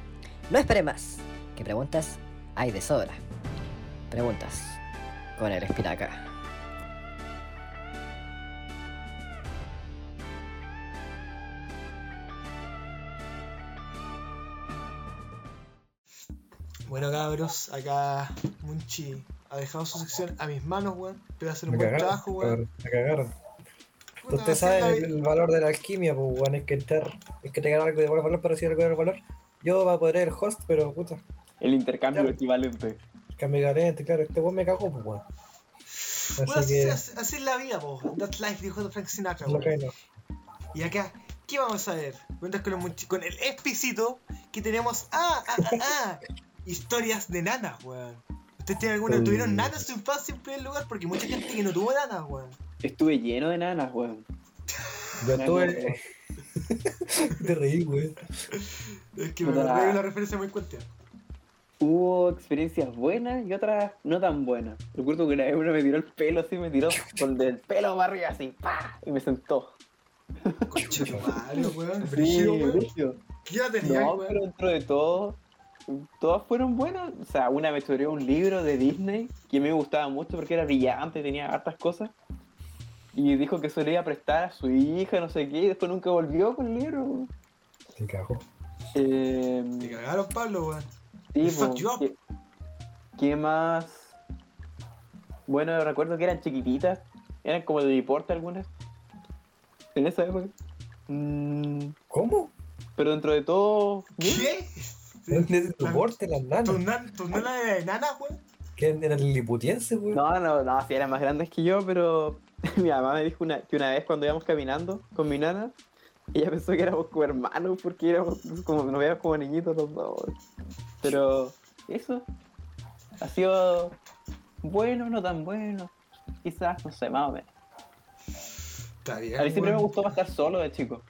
No espere más, que preguntas hay de sobra. Preguntas con el espinaca. Bueno, cabros, acá Munchi ha dejado su sección a mis manos, weón. Espero hacer un Me buen cagaron, trabajo, weón. Me cagaron. Puta, Usted así sabe es la el, el valor de la alquimia, pues, weón. Hay que entrar, hay que tener algo de valor para recibir algo de valor. Yo va a poder ser el host, pero puta, El intercambio Claro. equivalente. Cambio galente, claro. Este weón me cagó, pues, weón. Así así, que, así- así es la vida, po. That's life, dijo Frank Sinatra, que no. Y acá, ¿qué vamos a ver? Cuentas con, el Munchi- con el explicito que tenemos. ¡Ah, ah, ah, ah! Historias de nanas, weón. ¿Ustedes tienen alguna? ¿Tuvieron nanas en su infancia en primer lugar? Porque mucha gente que no tuvo nanas, weón. Estuve lleno de nanas, weón. Yo tuve. Te reí, weón. Es que me acordé de una referencia muy cuenta. Hubo experiencias buenas y otras no tan buenas. Recuerdo que una vez uno me tiró el pelo así, me tiró con del pelo para arriba así, ¡pa! Y me sentó. Concha tu madre, weón. Brígido, weón. ¿Qué edad tenías, No, weón? pero dentro de todo, todas fueron buenas. O sea, una me estudió un libro de Disney que a mí me gustaba mucho porque era brillante, tenía hartas cosas. Y dijo que se lo iba a prestar a su hija, no sé qué, y después nunca volvió con el libro. Te cago. Eh, Te cagaron, Pablo, weón. Sí, you up. ¿qué, qué más? Bueno, recuerdo que eran chiquititas, eran como de deporte algunas. En esa época. Mm, ¿Cómo? pero dentro de todo. ¿Qué? ¿Dónde tu porte las ¿Tus nanas? nan- tus nanas eran nanas, weón? ¿Quién era el liputiense, weón? No, no, no, sí eran más grandes que yo, pero mi mamá me dijo una, que una vez cuando íbamos caminando con mi nana, ella pensó que éramos como hermanos porque éramos como, nos veíamos como niñitos los dos. Pero eso ha sido bueno, no tan bueno, quizás, no sé, más o menos. Está bien. A mí siempre me gustó más estar solo de chico.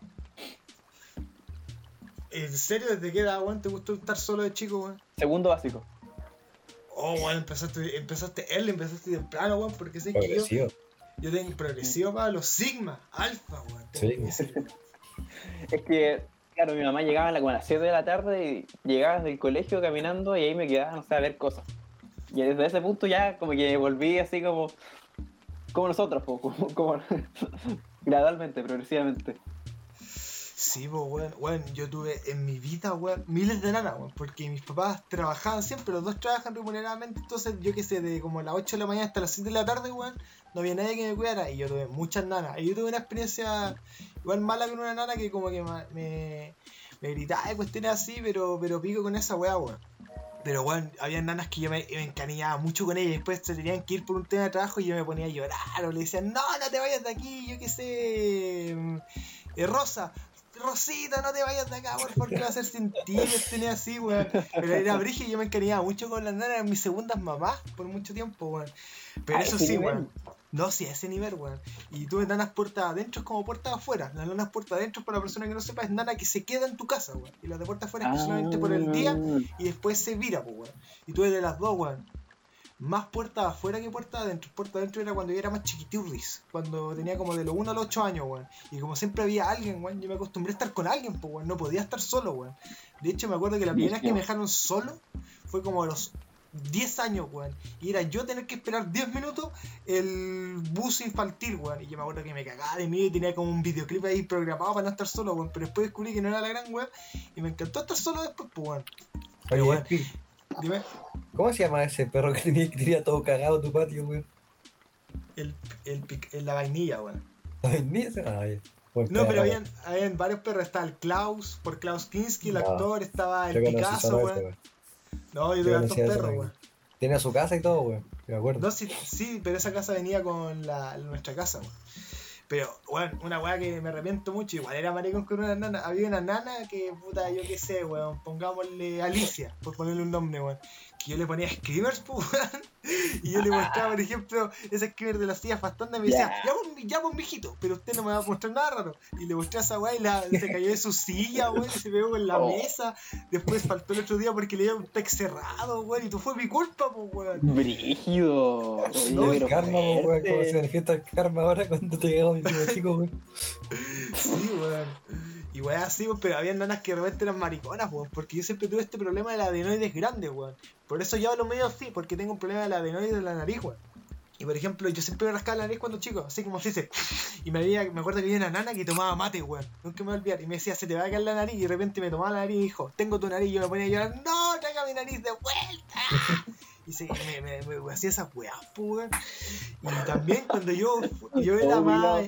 ¿En serio? ¿Desde qué edad, weón? ¿Te gustó estar solo de chico, weón? Segundo básico. Oh, weón, empezaste, empezaste él, empezaste temprano, weón, porque sé que yo, Progresivo. yo tengo progresivo, Pablo, sigma, alfa, weón. Sí. Es que, claro, mi mamá llegaba como a las 7 de la tarde y llegaba desde el colegio caminando y ahí me quedaba, no sé, a ver cosas. Y desde ese punto ya como que volví así como, como nosotros, po, como, como gradualmente, progresivamente. Sí, pues, weón, weón, yo tuve en mi vida, weón, miles de nanas, weón, porque mis papás trabajaban siempre, los dos trabajan remuneradamente, entonces yo que sé, de como las 8 de la mañana hasta las 7 de la tarde, weón, no había nadie que me cuidara, y yo tuve muchas nanas, y yo tuve una experiencia igual mala con una nana que como que me, me gritaba y cuestiones así, pero, pero pico con esa weá, weón. Pero bueno, había nanas que yo me, me encariñaba mucho con ellas. Después se tenían que ir por un tema de trabajo y yo me ponía a llorar. O le decían, no, no te vayas de aquí, yo qué sé. mm, eh, Rosa, Rosita, no te vayas de acá, por favor, que va a ser sin ti. Yo tenía así, weón. Pero era Brige y yo me encariñaba mucho con las nanas, eran mis segundas mamás por mucho tiempo, weón. Pero A eso sí, weón. No, sí, a ese nivel, weón. Y tuve nanas puertas adentro como puertas afuera. Las nanas puertas adentro, para la persona que no sepa, es nana que se queda en tu casa, weón. Y las de puertas afuera es solamente por el día Ah. y después se vira, pues, weón. Y tuve de las dos, weón. Más puertas afuera que puertas adentro. Puertas adentro era cuando yo era más chiquiturris. Cuando tenía como de los 1 a los 8 años, weón. Y como siempre había alguien, weón, yo me acostumbré a estar con alguien, pues, weón. No podía estar solo, weón. De hecho, me acuerdo que la primera vez que me dejaron solo fue como a los 10 años, weón. Y era yo tener que esperar 10 minutos el bus infantil, weón. Y yo me acuerdo que me cagaba de mí y tenía como un videoclip ahí programado para no estar solo, weón. Pero después descubrí que no era la gran weón. Y me encantó estar solo después, pues, weón. Pero, Oye, weón, dime. ¿cómo se llama ese perro que tenía, que tenía todo cagado en tu patio, weón? El, el, el- la vainilla, weón. Ay, ni ese- ay, buen No, pero habían, habían varios perros. Estaba el Klaus, por Klaus Kinski, el No. actor. Estaba el Picasso, weón. No, yo Yo tuve hartos perros, weón. Tenía su casa y todo, weón. Me acuerdo. No, sí, sí, pero esa casa venía con la, nuestra casa, weón. Pero, weón, una weá que me arrepiento mucho, igual era maricón con una nana. Había una nana que, puta, yo qué sé, weón, pongámosle Alicia, por ponerle un nombre, weón. Que yo le ponía screamers, pues, weón. Y yo le mostraba, por ejemplo, ese screamer de las sillas fantasmas y me decía, ya, mi- ya, pues, mijito, pero usted no me va a mostrar nada raro. Y le mostré a esa weá y la, se cayó de su silla, weón, y se pegó en la Oh. mesa. Después faltó el otro día porque le dio un text cerrado, weón, y tú fue mi culpa, pues, weón. Brígido. No, el karma, weón. ¿Cómo se manifiesta el karma ahora cuando te llegaba mi chico, weón? Sí, weón. Y weón así, weón, pero había nanas que de repente eran mariconas, weón. Porque yo siempre tuve este problema de la adenoides grande, weón. Por eso yo hablo medio así, porque tengo un problema de la adenoides de la nariz, weón. Y por ejemplo, yo siempre me rascaba la nariz cuando chico, así como se dice. Y me, había, me acuerdo que había una nana que tomaba mate, weón. Nunca me voy a olvidar. Y me decía, se te va a caer la nariz. Y de repente me tomaba la nariz y dijo, tengo tu nariz. Y yo me ponía a llorar, no, traiga mi nariz de vuelta. Y se, me, me, me- me hacía esa weá, po, weón. Y también cuando yo, yo era más.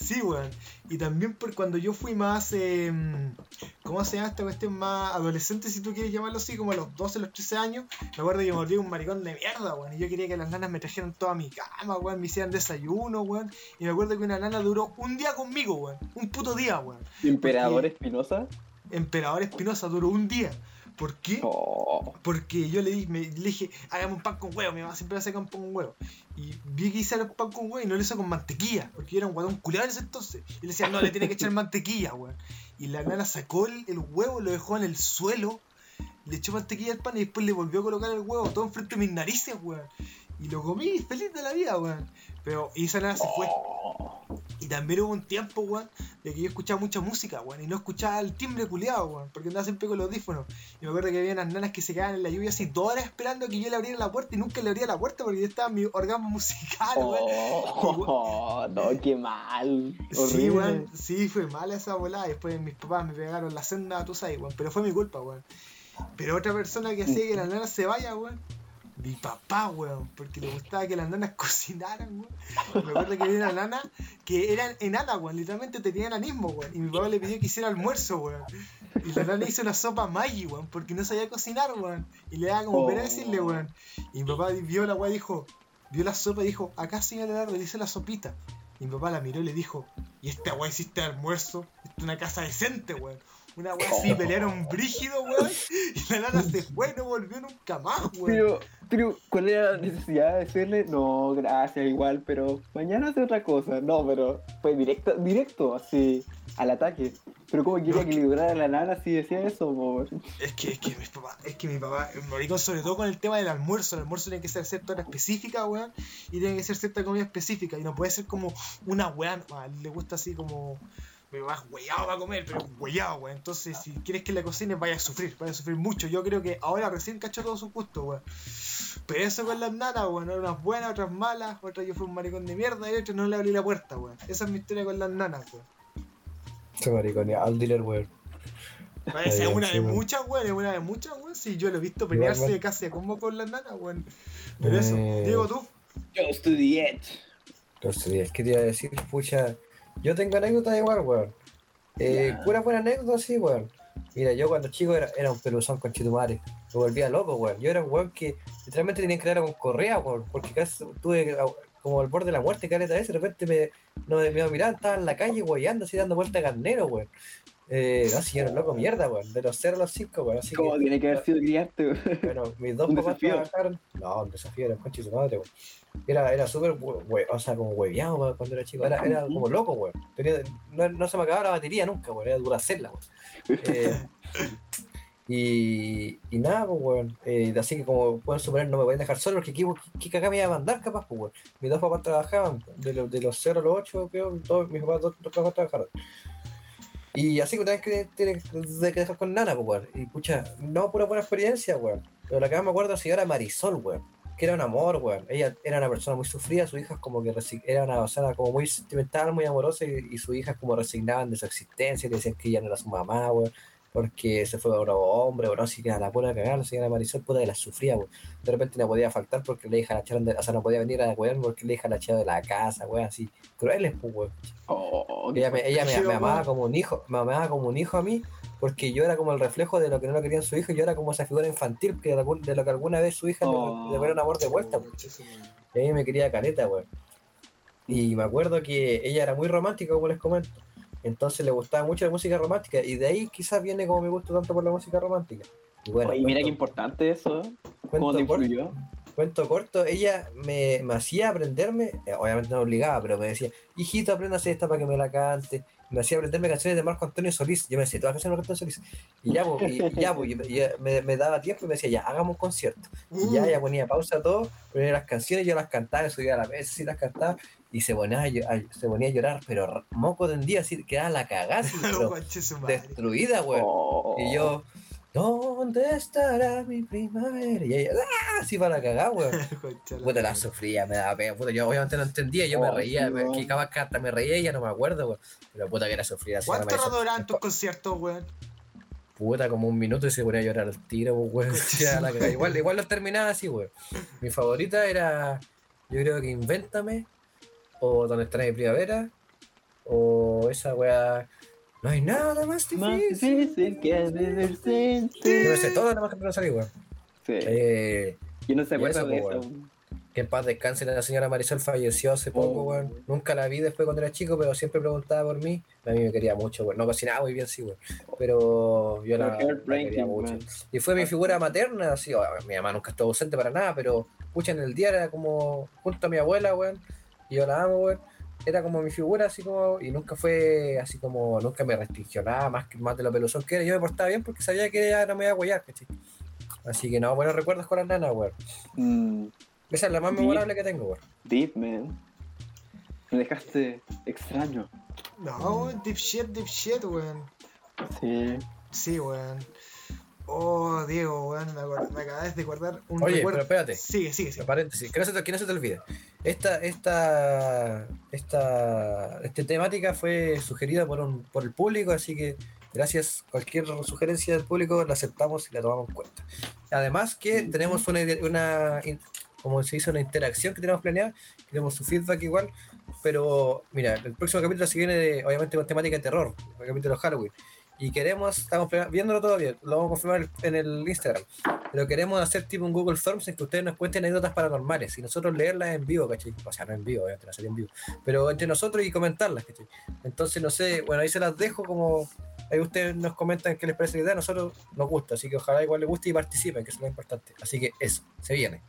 Sí, weón. Y también por cuando yo fui más. eh, ¿Cómo se llama esta cuestión? Más adolescente, si tú quieres llamarlo así, como a los 12, los 13 años. Me acuerdo que me volví un maricón de mierda, weón. Y yo quería que las nanas me trajeran toda mi cama, weón. Me hicieran desayuno, weón. Y me acuerdo que una nana duró un día conmigo, weón. Un puto día, weón. Emperador Espinosa. Emperador Espinosa duró un día. ¿Por qué? Oh, Porque yo le, di- me, le dije, hagamos un pan con huevo, mi mamá siempre hace pan con huevo. Y vi que hice el pan con huevo y no lo hizo con mantequilla, porque yo era un guadón culiado en ese entonces. Y le decía, no, le tiene que echar mantequilla, weón. Y la nana sacó el, el huevo, lo dejó en el suelo, le echó mantequilla al pan y después le volvió a colocar el huevo todo enfrente de mis narices, weón. Y lo comí feliz de la vida, weón. Pero, y esa nana se fue. Y también hubo un tiempo, weón, de que yo escuchaba mucha música, weón, y no escuchaba el timbre culiado, weón, porque andaba siempre con los audífonos. Y me acuerdo que había unas nanas que se quedaban en la lluvia así dos horas esperando que yo le abriera la puerta y nunca le abría la puerta porque yo estaba en mi orgasmo musical, weón. oh, no, qué mal. Sí, weón, sí, fue mala esa volada. Después mis papás me pegaron la senda, tú sabes, weón, pero fue mi culpa, weón. Pero otra persona que hacía que las nanas se vayan, weón. Mi papá, weón, porque le gustaba que las nanas cocinaran, weón. Me acuerdo que había una nana que era enana, weón, literalmente tenía enanismo, weón. Y mi papá le pidió que hiciera almuerzo, weón. Y la nana hizo una sopa Maggi, weón, porque no sabía cocinar, weón. Y le daba como pena decirle, weón. Y mi papá vio la weón y dijo, vio la sopa y dijo, acá señor Leonardo, le hice la sopita. Y mi papá la miró y le dijo, ¿y esta weá hiciste almuerzo? Esto es una casa decente, weón. Una weá así, pelearon brígido, weón. Y la nana se fue, no volvió nunca más, weón. Pero, pero, ¿cuál era la necesidad de decirle? No, gracias, igual, pero mañana hace otra cosa. No, pero fue directo, directo, así, al ataque. Pero como quería que le durara la nana si decía eso? Es que, es que mi papá, es que mi papá, el maricón sobre todo con el tema del almuerzo, el almuerzo tiene que ser cierta hora específica, weón, y tiene que ser cierta comida específica, y no puede ser como una weá, a le gusta así como, me vas huellado para comer, pero huellado, weón, entonces si quieres que le cocines vaya a sufrir, vaya a sufrir mucho, yo creo que ahora recién cachó todo su gusto, weón. Pero eso con las nanas, weón, unas buenas, otras malas, otras yo fui un maricón de mierda y otras no le abrí la puerta, weón. Esa es mi historia con las nanas, weón. Se mariconea al dealer, weón. Es una de muchas, weón, es una de muchas, weón. Sí, yo lo he visto Igual, pelearse weón. casi a combo con las nanas, weón. Pero eso, Eh, Diego, tú. Just to the edge. Entonces, es que te iba a decir, pucha, yo tengo anécdotas igual, weón. Eh, pura buena anécdota, sí, weón. Mira, yo cuando chico era, era un peluzón con chitumare. Me volvía loco, weón. Yo era un weón que literalmente tenía que crear con correa, weón. Porque casi tuve como al borde de la muerte, caleta vez. De repente me, no, me mirar, estaba en la calle, weyando, así dando vuelta a carnero, weón. Eh, no, si yo loco mierda, weón. De los 0 a los 5, weón. Así ¿Cómo que, tiene que haber sido criarte, weón? bueno, mis dos papás trabajaron. No, un desafío, era un conche de su madre, weón. Era, era súper, we- we- o sea, como hueveado weón, cuando era chico. Era, era como loco, weón. Tenía- no, no se me acababa la batería nunca, weón. Era duracela, weón. Eh, y, y nada, pues, weón. Eh, así que como pueden suponer, no me pueden dejar solo porque ¿qué, qué cagada me iba a mandar capaz, pues, weón. Mis dos papás trabajaban, de, los de los 0 a los 8, creo, todos, mis papás dos, dos papás trabajaron. Y así que tenés que, tenés que dejar con nana, pues. Y pucha, no pura buena experiencia, weón. Pero la que más me acuerdo sí era Marisol, weón. Que era un amor, weón. Ella era una persona muy sufrida, su hija como que era una persona como muy sentimental, muy amorosa, y, y su hija como resignaban de su existencia, le decían que ella no era su mamá, weón. Porque se fue a otro hombre, weón, así que a la pura cagada, la señora Marisol, puta que la sufría, weón. De repente no podía faltar porque la hija la echaron de, o sea, no podía venir a weón porque la hija la echaron de la casa, weón, así. Crueles, pues, weón. Oh, Ella me, ella me, amaba weón. como un hijo, me amaba como un hijo a mí, porque yo era como el reflejo de lo que no lo querían su hijo, y yo era como esa figura infantil que de, lo que alguna vez su hija le- Oh. le, le un amor de vuelta, pues. y a mí me quería caleta, weón. Y me acuerdo que ella era muy romántica, como les comento. Entonces le gustaba mucho la música romántica, y de ahí quizás viene como mi gusto tanto por la música romántica. Y bueno, Oye, mira qué cuento- importante eso. ¿Cómo cuento te corto- influyó? Cuento corto, ella me, me hacía aprenderme, eh, obviamente no obligaba, pero me decía, hijito, aprenda a hacer esta para que me la cante. Me hacía aprenderme canciones de Marco Antonio Solís. Yo me decía, todas las canciones de Marco Antonio Solís. Y ya, pues, y, y ya, pues, y me- y me, me daba tiempo y me decía, ya, hagamos un concierto. Y ya, ella ponía pausa a todo, ponía las canciones, yo las cantaba, subía a la mesa, sí las cantaba, y se ponía a, se ponía a llorar, pero moco tendía, así, quedaba la cagada, madre. destruida, weón. Oh. Y yo, ¿dónde estará mi primavera? Y ella, ¡ah! Así para cagar, weón. Concha la Puta, la sufría, me daba pena. Puta, yo obviamente no entendía, yo me Oh, reía, sí, me, weón. que cada carta me reía y ya no me acuerdo, weón. Pero puta que era sufrida. así, ¿Cuánto no rato duraban tus conciertos, weón? Puta, como un minuto y se ponía a llorar al tiro, pues, weón. Ya la cagada. igual, igual lo terminaba así, weón. Mi favorita era, yo creo que Invéntame, o Donde está mi primavera, o esa weá. No hay nada más Más difícil. difícil que ti. Yo me sé todas las más que no salí, weón. Sí. Eh, Yo no se acuerda de pues, eso. Que en paz descanse la señora Marisol falleció hace poco, Oh. weón. Nunca la vi después cuando era chico, pero siempre preguntaba por mí. A mí me quería mucho, weón. No cocinaba muy bien, sí, weón. Pero yo la, la quería mucho. man. Y fue mi figura materna, así. oh, mi mamá nunca estuvo ausente para nada, pero pucha, en el día era como junto a mi abuela, weón. Y yo la amo, weón. Era como mi figura, así como. Y nunca fue así como. Nunca me restringió nada más, que, más de lo peluzón que era. Yo me portaba bien porque sabía que ella no me iba a huellar, ¿cachai? Así que no, buenos recuerdos con las nanas, weón. Mm, Esa es la más Deep. memorable que tengo, weón. deep, man. Me dejaste extraño. No, weón, deep shit, deep shit, weón. Sí. Sí, weón. Oh, Diego, weón, me, acabas de acordar un Oye, recuerdo. pero espérate. Sigue, sigue, sigue. Paréntesis, que no se te, que no se te olvide. Esta, esta, esta, esta temática fue sugerida por, un, por el público, así que gracias. Cualquier sugerencia del público la aceptamos y la tomamos en cuenta. Además que tenemos una, como se dice, una interacción que tenemos planeada, queremos su feedback igual, pero mira, el próximo capítulo se viene de, obviamente con temática de terror, el capítulo de Halloween. Y queremos, estamos viéndolo todavía, lo vamos a confirmar en el Instagram. Pero queremos hacer tipo un Google Forms en que ustedes nos cuenten anécdotas paranormales y nosotros leerlas en vivo, ¿cachai? O sea, no en vivo, obviamente, no sería en vivo. Pero entre nosotros y comentarlas, ¿cachai? Entonces, no sé, bueno, ahí se las dejo como. Ahí ustedes nos comentan qué les parece la idea, a nosotros nos gusta, así que ojalá igual les guste y participen, que es lo importante. Así que eso, se viene.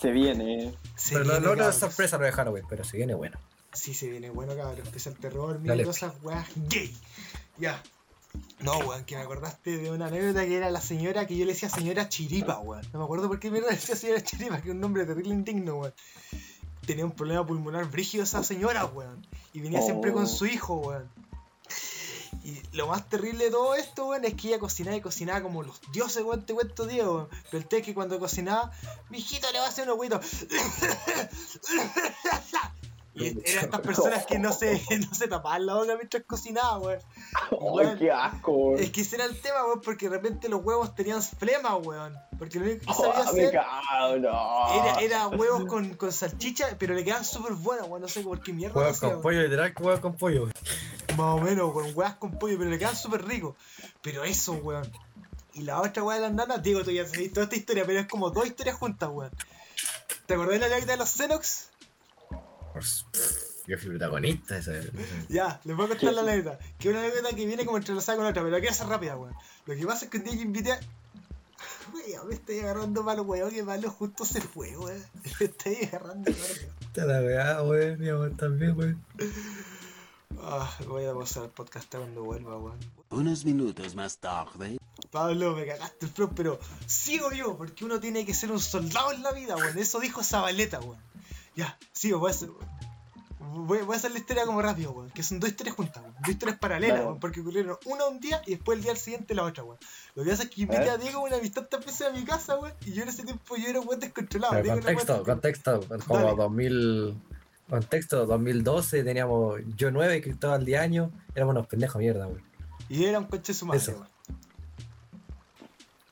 Se viene. Se pero viene, lo otro es sorpresa lo de Halloween, pero se viene bueno. Sí, se viene bueno, cabrón. Empieza el terror, mil cosas, weas, gay. Ya. No, weón, que me acordaste de una anécdota que era la señora que yo le decía señora Chiripa, weón. No me acuerdo por qué mierda le decía señora Chiripa, que es un nombre terrible indigno, weón. Tenía un problema pulmonar brígido esa señora, weón. Y venía siempre con Oh. su hijo, weón. Y lo más terrible de todo esto, weón, es que ella cocinaba y cocinaba como los dioses, weón, te cuento, Diego, weón. Pero el té es que cuando cocinaba, mi hijito le va a hacer unos huevitos. Y eran estas personas que no se, no se tapaban la boca mientras cocinaban, weón. Y, ¡Ay, weón, qué asco! weón. Es que ese era el tema, weón, porque de repente los huevos tenían flema, weón. Porque lo único que sabía Oh, me hacer cago, no. era, era huevos con, con salchicha, pero le quedaban súper buenos, weón. No sé por qué mierda. Huevos con pollo, literal huevos con pollo. Más o menos, con huevas con pollo, pero le quedan súper ricos. Pero eso, weón. Y la otra weá de las nanas, digo, tú ya sabes toda esta historia, pero es como dos historias juntas, weón. ¿Te acordás de la anécdota de los Xenox? Yo fui protagonista de esa. Ya, les voy a contar la anécdota. Que es una anécdota que viene como entrelazada con otra, pero la quiero hacer rápida, weón. Lo que pasa es que un día yo invité a. Weón, me estoy agarrando malo, weón, que malo justo se fue, weón. Me estoy agarrando malo. Está la weá, weón. Mi amor también, weón. Ah, voy a pasar el podcast cuando vuelva, weón. Unos minutos más tarde. Pablo, me cagaste el flow, pero sigo yo, porque uno tiene que ser un soldado en la vida, weón. Eso dijo Zabaleta, weón. Ya, sigo, voy a hacer. Voy, voy a hacer la historia como rápido, weón. Que son dos historias juntas, weón. Dos historias paralelas, Dale. weón. Porque ocurrieron una un día y después el día al siguiente la otra, weón. Lo que pasa es que invité a Diego una amistad tantas veces a mi casa, weón. Y yo en ese tiempo yo era un weón descontrolado. Pero Diego contexto, weón contexto. Como Dale. 2000. Contexto, 2012 teníamos yo 9 y Cristóbal 10 años. Éramos unos pendejos mierda, weón. Y era un coche su madre, weón.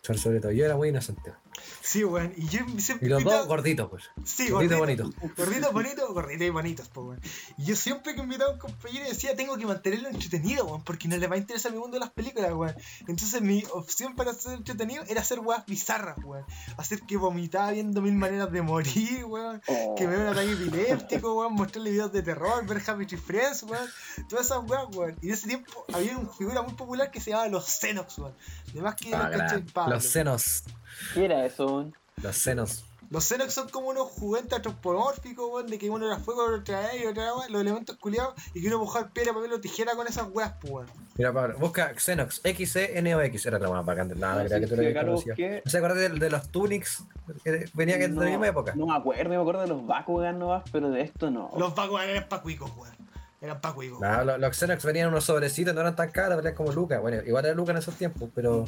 Sobre- Sobre todo, yo era muy inocente. Sí, weón. Y yo siempre Y los invitaba- dos gorditos, pues. Sí, Gordito gordito, bonito. Gordito bonito, gordito y bonitos, po, weón. Y yo siempre que invitaba a un compañero decía, tengo que mantenerlo entretenido, weón, porque no le va a interesar mi mundo de las películas, weón. Entonces mi opción para ser entretenido era hacer weas bizarras, weón. Hacer que vomitaba viendo mil maneras de morir, weón. Oh. Que me dé un ataque epiléptico, weón. Mostrarle videos de terror, ver Happy Tree Friends, weón. Todas esas weas, weón. Y en ese tiempo había una figura muy popular que se llamaba los Xenox, weón. Además que Ah, era gran. ¿cachai? Pablo. Los senos. ¿Qué era eso? weón? Los senos. Los Xenox son como unos juguetes antropomórficos, weón, de que uno era fuego, otro era otro era agua, los elementos culiados, y que uno mojar piedra, papel o tijera con esas weas, pues, weón. Mira, Pablo, busca Xenox, X-E-N-O-X, era la más bacán. Nada, no, Sí, creía que tú lo habías. ¿No se acuerdas de, de los Tunics? Que venía que de la misma época. No me acuerdo, me acuerdo de los Bakugan nomás, pero de esto no. Los Bakugan eran pa' cuicos, weón. Eran pa' cuicos. No, los, los Xenox venían en unos sobrecitos, no eran tan caros, valían como Lucas. Bueno, igual era Lucas en esos tiempos, pero,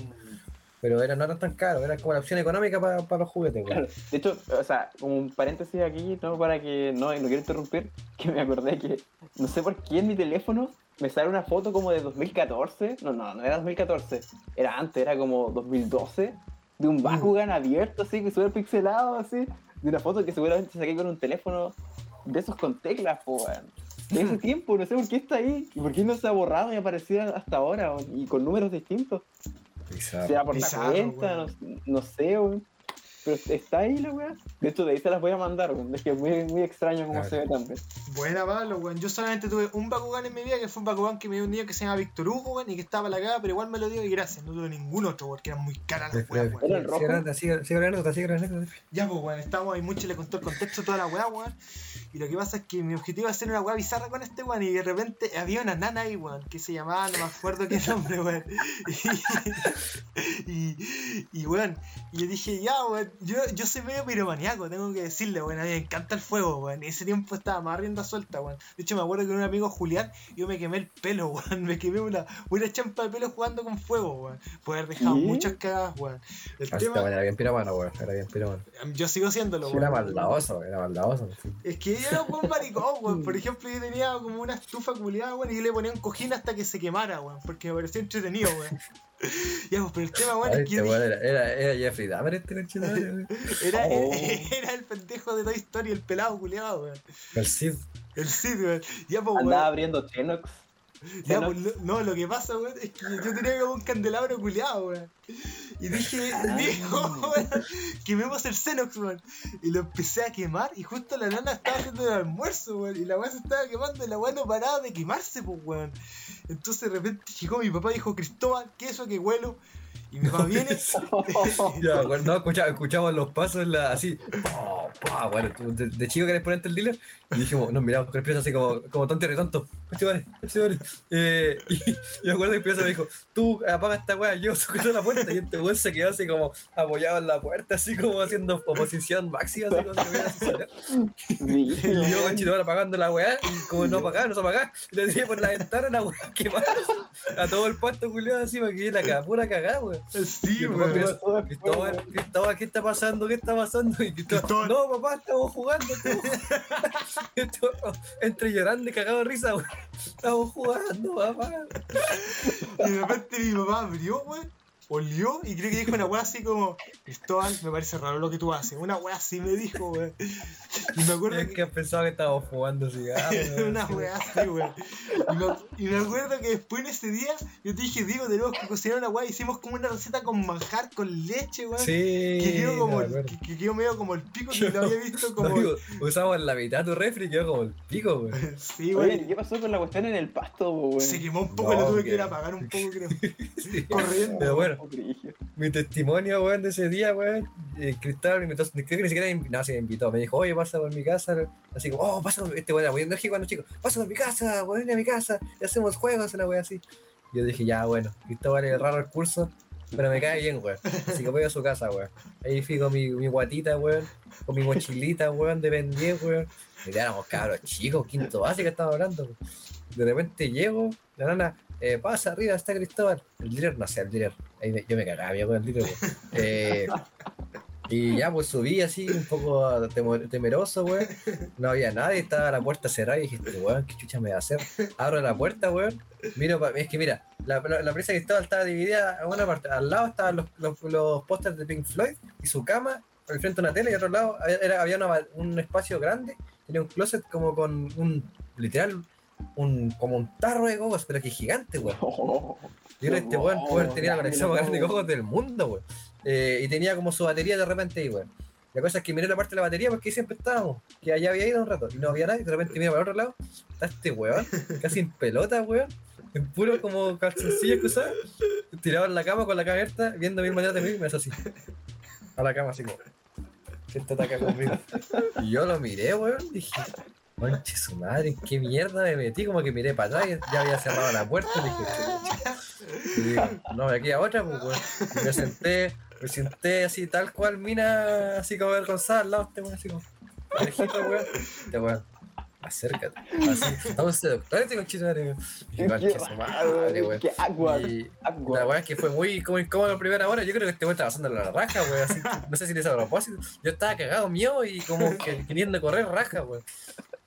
pero eran, no eran tan caros, eran como la opción económica para los juguetes. Claro, de hecho, o sea, como un paréntesis aquí, no para que no, no quiero interrumpir, que me acordé que no sé por qué en mi teléfono me sale una foto como de 2014, no, no, no era 2014, era antes, era como 2012, de un Bakugan abierto así, que súper pixelado así, de una foto que seguramente saqué con un teléfono de esos con teclas, po, weón. De ese tiempo, no sé por qué está ahí, y por qué no se ha borrado y aparecido hasta ahora, y con números distintos. Bizarro. Sea por la cuenta, no, no sé, weón. Pero está ahí la weá. De hecho, de ahí se las voy a mandar, weón. Es que es muy, muy extraño cómo se ve también. Buena, Pablo, weón. Yo solamente tuve un Bakugan en mi vida, que fue un Bakugan que me dio un niño que se llama Víctor Hugo, weón, y que estaba para la cagada, pero igual me lo dio y gracias. No tuve ningún otro, porque eran muy caras las weas, weón. Sigue hablando, sigue hablando. Ya, pues, weón, estábamos ahí mucho y le contó el contexto toda la weá, weón. Y lo que pasa es que mi objetivo era hacer una weá bizarra con este weón. Y de repente había una nana ahí, weón, que se llamaba, no me acuerdo qué nombre, weón. Y, y, y, weón, y yo dije, ya, weón, yo, yo soy medio piromaniaco, tengo que decirle, weón. A mí me encanta el fuego, weón. Y ese tiempo estaba más rienda suelta, weón. De hecho, me acuerdo que un amigo Julián, yo me quemé el pelo, weón. Me quemé una, una champa de pelo jugando con fuego, weón. Puede haber dejado muchas cagadas, weón. El Así tema, era bien piromano, weón. Era bien piromano. yo sigo siéndolo, Sí, era weón. maldadoso, era maldadoso. Es que yo era un buen maricón, weón. Por ejemplo, yo tenía como una estufa culiada, weón, y yo le ponía un cojín hasta que se quemara, weón, porque me parecía entretenido, weón. ya, pues, pero el tema, weón, es que yo este weón dije, era, era, era Jeffrey Dahmer este conchito, weón. era, Oh. era el pendejo de Toy Story, el pelado culiado, weón. El Cid. El Cid, weón. Ya, pues, Andaba weón. abriendo Xenox. Ya, pues, lo- no, lo que pasa, weón, es que yo tenía como un candelabro culiado, weón. Y dije, dijo, weón, quememos el Xenox, weón. Y lo empecé a quemar y justo la nana estaba haciendo el almuerzo, weón. Y la weá se estaba quemando y la weá no paraba de quemarse, pues, weón. Entonces de repente llegó mi papá y dijo, Cristóbal, ¿qué es eso que huelo? Y mi papá viene, Ya, bueno, no, escucha- escuchamos los pasos la, así. pa, pa, bueno, de, de chico querés ponerte el dealer. Y dijimos, nos miramos con el pieza así como, como tonto y tonto. Eh, y, y me acuerdo que el pieza me dijo, tú apaga esta weá, yo sujeto la puerta. Y este weón se quedó así como apoyado en la puerta, así como haciendo oposición máxima, así como Y yo, conchito, apagando la weá, y como no apagaba, no se apagaba, le tiré por la ventana la weá quemada a todo el pasto culiado así, para que la ca- pura cagada, weón. sí, Y weón. Cristóbal, Cristóbal, ¿qué está pasando? ¿Qué está pasando? Y Cristóbal, no, no, papá, estamos jugando. estamos jugando". Entre llorando y cagado de risa, weón. Estamos jugando, papá. Y de repente mi papá abrió, weón, olió y creo que dijo una weá así como, Cristóbal, me parece raro lo que tú haces. Una weá así me dijo, weón. Y me acuerdo Es que pensaba que estábamos jugando cigarros. una weá así, weón. Y me, y me acuerdo que después en ese día, yo te dije, Diego, tenemos que cocinar una weá. Hicimos como una receta con manjar, con leche, weón. Sí. Que quedó, como, el- que, que quedó medio como el pico que lo había visto como. No, digo, usamos la mitad tu refri y quedó como el pico, weón. Sí, weón. ¿qué pasó con la cuestión en el pasto, weón? Se quemó un poco No, y lo tuve que que- ir a apagar un poco, creo. Corriendo. Pero bueno. Mi testimonio, weón, de ese día, weón. eh, Cristóbal me invitó, creo que ni siquiera no, sí me invitó. Me dijo, oye, pasa por mi casa. Así como, oh, pasa por este weón, era muy enérgico cuando chico, pasa por mi casa, weón, a mi casa, y hacemos juegos, una weón así. Yo dije, ya, bueno, Cristóbal es raro el curso, pero me cae bien, weón. Así que voy a su casa, weón. Ahí fui con mi, mi guatita, weón, con mi mochilita, weón, de Ben 10, weón. Y éramos cabros chicos, quinto que estaba hablando, weón. De repente llego, la nana, eh, pasa arriba, está Cristóbal. El líder, no sé, el líder. Yo me cagaba miedo con el líder. Eh, y ya pues subí así, un poco temeroso, weón. No había nadie, estaba la puerta cerrada y dije, este weón, ¿qué chucha me va a hacer? Abro la puerta, weón. Miro, es que mira, la, la, la presa que estaba estaba dividida en una parte. Al lado estaban los, los, los pósters de Pink Floyd y su cama, al frente una tele y al otro lado era- había una un espacio grande, tenía un closet como con un, literal, un, como un tarro de cocos, pero que gigante, weón. Yo creo que este weón haber tenido la colección más grande de cocos del mundo, weón. Eh, y tenía como su batería de repente ahí, weón. La cosa es que miré la parte de la batería porque ahí siempre estábamos, que allá había ido un rato y no había nadie, de repente miro para el otro lado, está este weón, casi en pelota, weón, en puro como calzoncillos que usaba, tirado en la cama con la cama abierta, viendo mil maneras de mí, y me hace así, a la cama así como, acá conmigo. Y yo lo miré, weón, dije, Conche su madre, ¿en qué mierda me metí? Como que miré para atrás y ya había cerrado la puerta y dije, y no, de aquí a otra, pues, weón. Y me senté, me senté así, tal cual, mina, así como avergonzada al lado este weón, así como, parejito, weón. Este weón, acércate. Así, estamos seductores, este conchito madre, weón. Conche su madre, weón. Qué awkward. Y awkward. la weá es que fue muy como incómodo la primera hora. Yo creo que este weón estaba pasando la raja, weón. Así, no sé si le hizo a propósito. Yo estaba cagado mío y como que queriendo correr raja, weón.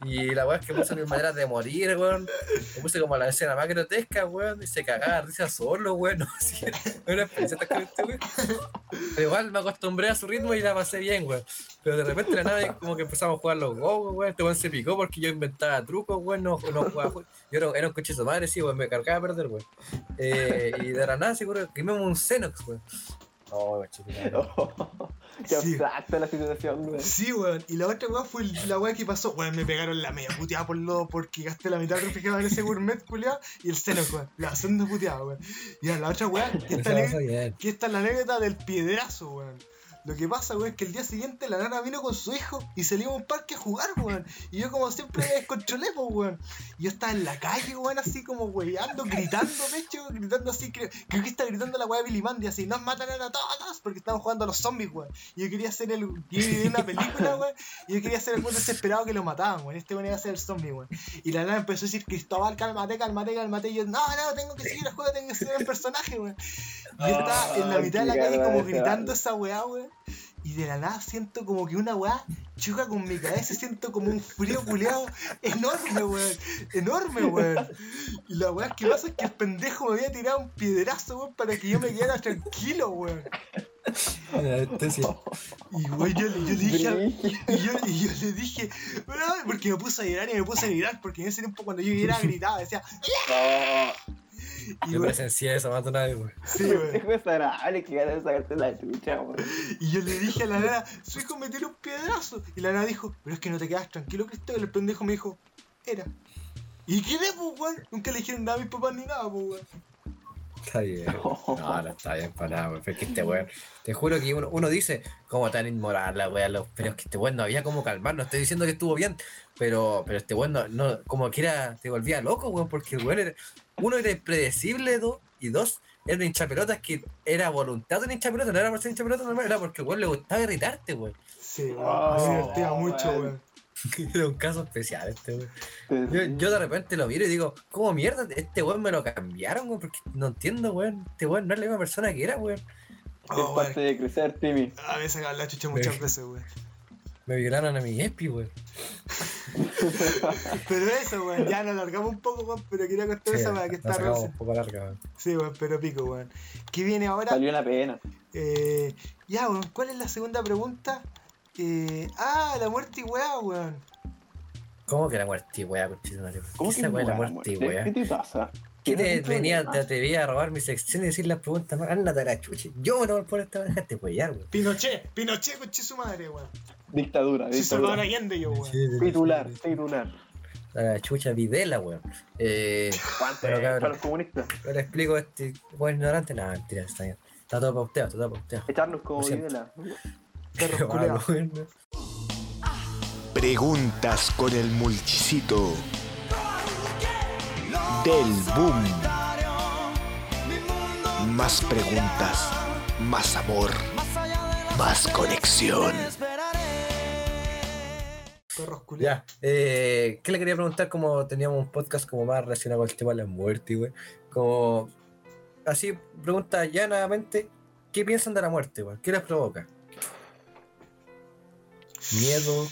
Y la weá es que puse mis maneras de morir, weón. Me puse como la escena más grotesca, weón. Y se cagaba risa solo, weón. No, era una experiencia este weón. Pero igual me acostumbré a su ritmo y la pasé bien, weón. Pero de repente la nave como que empezamos a jugar los gogos, weón. Este weón se picó porque yo inventaba trucos, weón. No, no jugaba ju- Yo era, era un coche de madre, sí, weón. Me cargaba a perder, weón. Eh, y de la nada, seguro, quemamos un Xenox, weón. Oh, chico, Qué Sí. abstracta la situación, weón. Sí, weón. Y la otra weá fue la weá que pasó. Weón, me pegaron la media puteada por lo porque gasté la mitad del refrigerador en ese gourmet, culiao. Y el seno, weón. La segunda puteada, weón. Y a la otra weá, que esta, Eso ane- pasa bien. que esta es la anécdota del piedrazo, weón. Lo que pasa, weón, es que el día siguiente la nana vino con su hijo y salimos a un parque a jugar, weón. Y yo, como siempre, me descontrolé, pues, weón. Y yo estaba en la calle, weón, así como weyando, gritando, de hecho, gritando así. Creo, creo que está gritando la weá de Billy Mandy, así: Nos matan a todos porque estamos jugando a los zombies, weón. Y yo quería hacer el. Yo una película, weón. Y yo quería ser el weón desesperado que lo mataban, weón. Este weón iba a ser el zombie, weón. Y la nana empezó a decir: Cristóbal, cálmate, cálmate, cálmate. Y yo, no, no, tengo que seguir el juego, tengo que ser el personaje, weón. Y yo estaba en la Ah, mitad de la calle, como gritando esa weá, weón. Y de la nada siento como que una weá choca con mi cabeza, siento como un frío culeado enorme, weón. Enorme, weón. Y la weá que pasa es que el pendejo me había tirado un piedrazo, weón, para que yo me quedara tranquilo, weón. Este. Y weón, yo, le- yo le dije, al- y yo, y yo le dije, porque me puse a llorar y me puse a gritar, porque en ese tiempo cuando yo lloraba gritaba, decía, y Yo presencié eso más de una vez, weón. sí, weón. Es desagradable que ganas de sacarte la chucha, weón. Y yo le dije a la nana, su hijo me tiró un piedrazo. Y la nana dijo, pero es que no te quedas tranquilo, Cristóbal. El pendejo me dijo, era. Y quedé, pues, weón. Nunca le dijeron nada a mis papás ni nada, pues, weón. Está bien. No, no está bien para nada, weón. Pero es que este weón, te juro que uno, uno dice, como tan inmoral la weá, pero es que este weón no había como calmar, no estoy diciendo que estuvo bien, pero, pero este weón no, no- como que era, te volvía loco, weón, porque el weón era, uno era impredecible, dos, y dos, era un hinchapelotas que era voluntad de un hinchapelotas, no era por ser hinchapelotas normal, era porque el weón le gustaba irritarte, weón. Sí, me divertía mucho, weón. Era un caso especial este weón. Yo, yo de repente lo miro y digo, ¿cómo mierda? Este weón me lo cambiaron, weón, porque no entiendo, weón. Este weón no es la misma persona que era, weón. Es Oh, parte de crecer, Timmy. A veces la chucha muchas veces, weón. Me violaron a mi espi, weón. Pero eso, weón, ya nos alargamos un poco, weón, pero quería contar Sí, esa para que está sacamos re- un poco larga, weón. Sí, weón, pero pico, weón. ¿Qué viene ahora? Valió la pena. Eh, ya, weón, ¿cuál es la segunda pregunta? Eh, ah, la muerte y weá, weón. ¿Cómo que la muerte, weá, conchito madre? ¿Cómo ¿Qué que esa weá, la weá, muerte, muerte? weá? ¿Qué te pasa? ¿Qué te ¿Tienes un venía, te atrevía a robar mi sección y decir las preguntas más? Ándate a la chucha. Yo no por esta vez dejaste huellar, weón. Pinochet, Pinochet, conche su madre, weón. Dictadura, dictadura. Allende yo, weón. Titular, titular. La chucha Videla, weón. Eh, pero para cabrón, los comunistas. le explico a este weón ignorante. Nada, mentira, está bien. Está todo pauteado, está todo pauteado. Echarlos como. Videla. Pero, Preguntas con el mulchicito del boom. Más preguntas, más amor, más conexión. Perros culiados. Ya, eh, ¿qué le quería preguntar? Como teníamos un podcast como más relacionado con el tema de la muerte, güey. Como, así, pregunta llanamente, ¿qué piensan de la muerte, güey? ¿Qué les provoca? Miedo,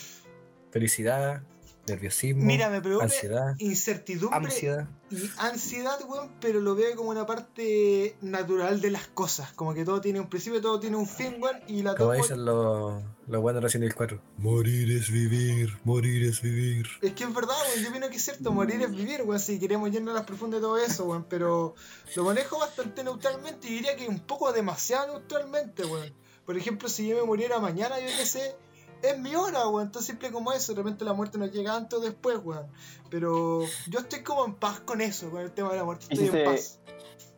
felicidad, nerviosismo, Mira, me provoca ansiedad, incertidumbre ansiedad. y ansiedad, weón, pero lo veo como una parte natural de las cosas. Como que todo tiene un principio, todo tiene un fin, weón, y la Como tomo- dicen los, los buenos de Resident Evil 4. Morir es vivir, morir es vivir. Es que es verdad, weón, yo opino que es cierto, morir es vivir, weón, si queremos irnos a las profundas de todo eso, weón, pero lo manejo bastante neutralmente y diría que un poco demasiado neutralmente, weón. Por ejemplo, si yo me muriera mañana, yo qué sé, es mi hora, weón, tan simple como eso, de repente la muerte nos llega antes o después, weón. Pero yo estoy como en paz con eso, con el tema de la muerte, ¿Y estoy si, en se, paz.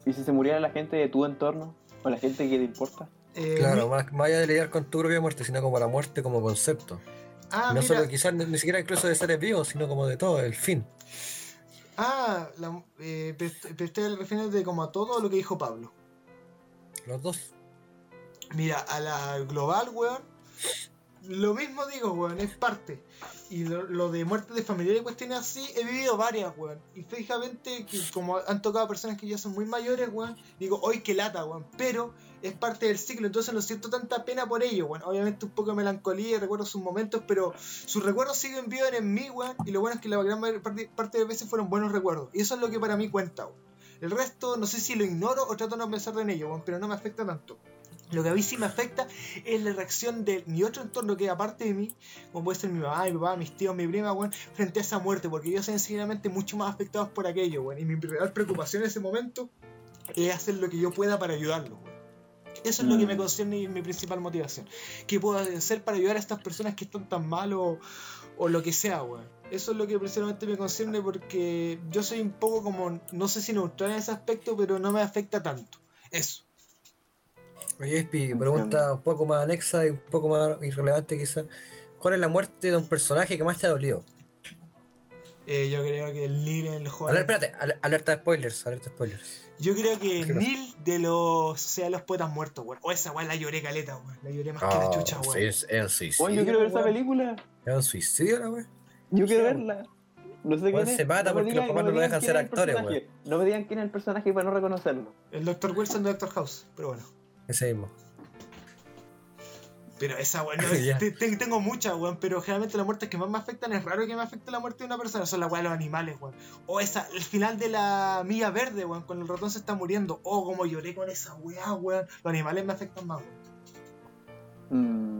¿Y si se muriera la gente de tu entorno? ¿O la gente que te importa? Eh, Claro, más, más allá de lidiar con tu propia muerte, sino como la muerte como concepto. Ah, no mira, solo quizás ni, ni siquiera incluso de seres vivos, sino como de todo, el fin. ah, la, eh, pero usted refiere de como a todo lo que dijo Pablo. Los dos. Mira, a la global, weón. Lo mismo digo, weón, es parte. Y lo, lo de muerte de familiares y cuestiones así, he vivido varias, weón. Y fíjate que como han tocado personas que ya son muy mayores, weón, digo, hoy que lata, weón. Pero es parte del ciclo, entonces no siento tanta pena por ello, weón. Obviamente un poco de melancolía recuerdo sus momentos, pero sus recuerdos siguen vivos en mí, weón. Y lo bueno es que la gran parte, de veces fueron buenos recuerdos. Y eso es lo que para mí cuenta, weón. El resto, no sé si lo ignoro o trato de no pensar en ello, weón, pero no me afecta tanto. Lo que a mí sí me afecta es la reacción de mi otro entorno que aparte de mí, como puede ser mi mamá, mi papá, mis tíos, mi prima, weón, frente a esa muerte, porque ellos son sencillamente mucho más afectados por aquello, weón. Y mi real preocupación en ese momento es hacer lo que yo pueda para ayudarlos, weón. Eso es lo que me concierne y es mi principal motivación. ¿Qué puedo hacer para ayudar a estas personas que están tan mal o, o lo que sea, weón? Eso es lo que principalmente me concierne porque yo soy un poco como, no sé si neutral en ese aspecto, pero no me afecta tanto. Eso. Oye, Espi, pregunta un poco más anexa y un poco más irrelevante quizás. ¿Cuál es la muerte de un personaje que más te ha dolido? Eh, yo creo que el Neil en el juego. Aler- espérate, al- alerta de spoilers, alerta de spoilers. Yo creo que ¿Qué? Neil de los, o sea, los poetas muertos, weón. O esa weón la lloré caleta, weón. La lloré más que la Oh, chucha, sí, weón. es, es un suicidio. Bueno, yo quiero ver esa weón. película. Es un suicidio la weón. Yo quiero verla. No sé Weón, quién es. se mata No me porque los digan- papás no lo dejan quién ser es el actores, personaje. No me digan quién es el personaje para no reconocerlo. El Dr. Wilson de Doctor House, pero bueno. Ese mismo. Pero esa weón, no, te- te- tengo muchas, weón. Pero generalmente las muertes que más me afectan es raro que me afecte la muerte de una persona. Son las weas de los animales, weón. O esa, el final de la milla verde, weón. Cuando el ratón se está muriendo. Oh, como lloré con esa wea, weón. Los animales me afectan más, weón.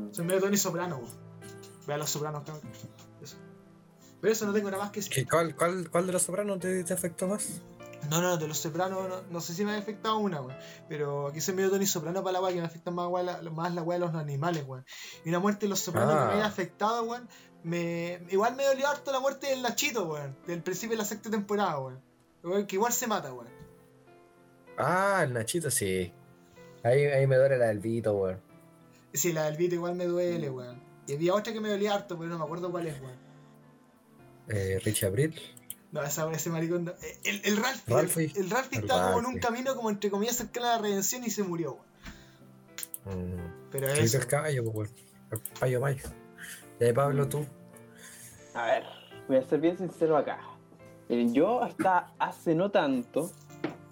Mm, Soy medio Tony Soprano, weón. Ve a los sopranos, cabrón. Eso. Pero eso no tengo nada más que decir. ¿Qué- ¿Cuál, cuál, cuál de los sopranos te, te afectó más? No, no, de los Sopranos, no, no sé si me ha afectado una, weón. Pero aquí soy medio Tony Soprano para la weá que me afecta más, la, más la weá de los animales, weón. Y una muerte de los Sopranos Ah. que me haya afectado, weón. Me, igual me dolió harto la muerte del Nachito, weón. Del principio de la sexta temporada, weón. Que igual se mata, weón. Ah, el Nachito, sí. Ahí, ahí me duele la del Vito, weón. Sí, la del Vito igual me duele, weón. Y había otra que me dolía harto, pero no me acuerdo cuál es, weón. Eh, Richie Abril. No, esa, ese maricón. no. El, el Ralphie. Ralphie. El, el Ralphie El estaba como en un camino, como entre comillas, cercano a la redención y se murió, weón. Mm. Pero eso. el caballo, pues, weón. El payo mayo. Y ahí, Pablo, tú. A ver, voy a ser bien sincero acá. Miren, yo hasta hace no tanto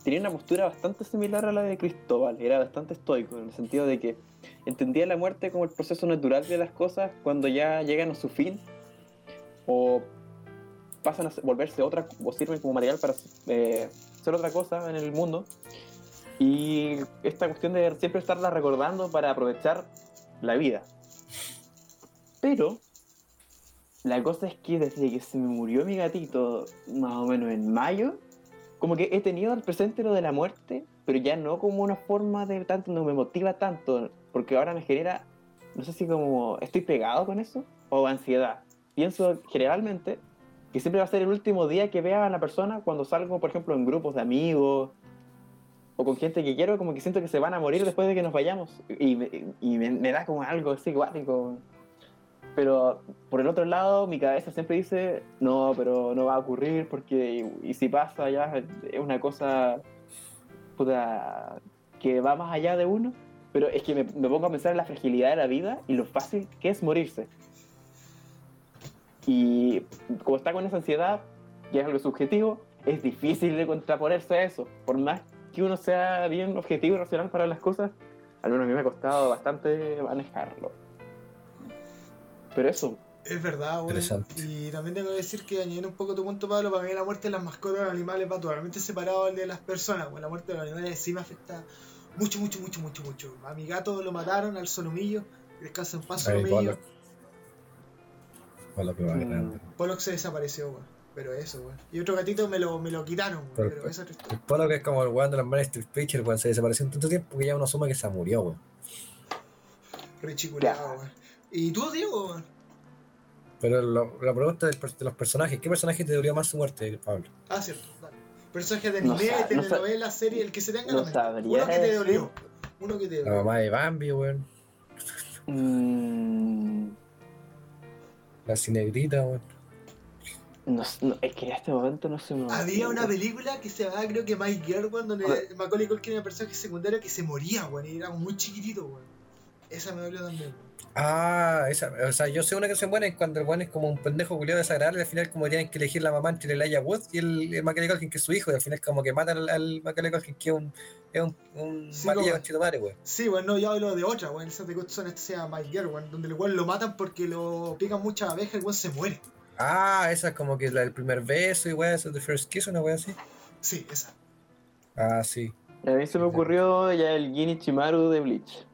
tenía una postura bastante similar a la de Cristóbal. Era bastante estoico, en el sentido de que entendía la muerte como el proceso natural de las cosas cuando ya llegan a su fin o pasan a volverse otra o sirven como material para eh, ser otra cosa en el mundo. Y esta cuestión de siempre estarla recordando para aprovechar la vida. Pero la cosa es que desde que se me murió mi gatito, más o menos en mayo, como que he tenido al presente lo de la muerte, pero ya no como una forma de tanto, no me motiva tanto, porque ahora me genera, no sé si como estoy pegado con eso o ansiedad. Pienso generalmente que siempre va a ser el último día que vea a la persona cuando salgo, por ejemplo, en grupos de amigos o con gente que quiero, como que siento que se van a morir después de que nos vayamos. Y y me, da como algo así guático. Pero por el otro lado, mi cabeza siempre dice, no, pero no va a ocurrir porque, y, si pasa ya, es una cosa puta, que va más allá de uno. Pero es que me pongo a pensar en la fragilidad de la vida y lo fácil que es morirse. Y como está con esa ansiedad, que es algo subjetivo, es difícil de contraponerse a eso. Por más que uno sea bien objetivo y racional para las cosas, al menos a mí me ha costado bastante manejarlo. Pero eso, Es verdad. Interesante. Y también tengo que decir que añadiendo un poco tu punto, Pablo, para mí la muerte de las mascotas de los animales va totalmente separado del de las personas. Bueno, la muerte de los animales sí me afecta mucho, mucho, mucho, mucho, mucho. A mi gato lo mataron al solomillo. Descansa en paz, solomillo. Pollock. Pollock lo más grande. Pollock se desapareció, weón. Pero eso, weón. Y otro gatito me lo, me lo quitaron, weón. Pero- Pero, eso es otra historia. El Pollock es como el weón de los Man Street Preacher, weón, se desapareció en tanto tiempo que ya uno asume que se murió, weón. Rechiculeado, weón. ¿Y tú, Diego, weón? Pero lo- la pregunta de los personajes, ¿qué personaje te dolió más su muerte, Pablo? Ah, cierto, dale. Personaje de No anime, no telenovela, serie, el que se tenga en no la Uno que te dolió. Uno que te La dolió. mamá de Bambi, weón. mm, La cinegrita, weón. no, no, es que en este momento no se me Había una película que se llamaba, creo que My Girl, weón, donde Ah. Macaulay Culkin era un personaje secundario que se moría, weón, y era muy chiquitito, weón. Esa me dolió también. Ah, esa, o sea, yo sé una que se muere cuando el weón es como un pendejo culiado desagradable, al final como tienen que elegir la mamá entre el Elijah Wood y el, el Macaulay Culkin, que es su hijo, y al final como que matan al, al Macaulay Culkin, que es un, es un, un Sí, con madre, weón. Sí, weón, no, yo hablo de otra, weón. Esa de Good Son, esta se llama My Girl, weón, donde el weón lo matan porque lo pican muchas abejas y el weón se muere. Ah, esa es como que la del primer beso y weón, esa es The First Kiss, una weón así. Sí, esa. Ah, sí. A mí se me ocurrió ya el Gin Chimaru de Bleach.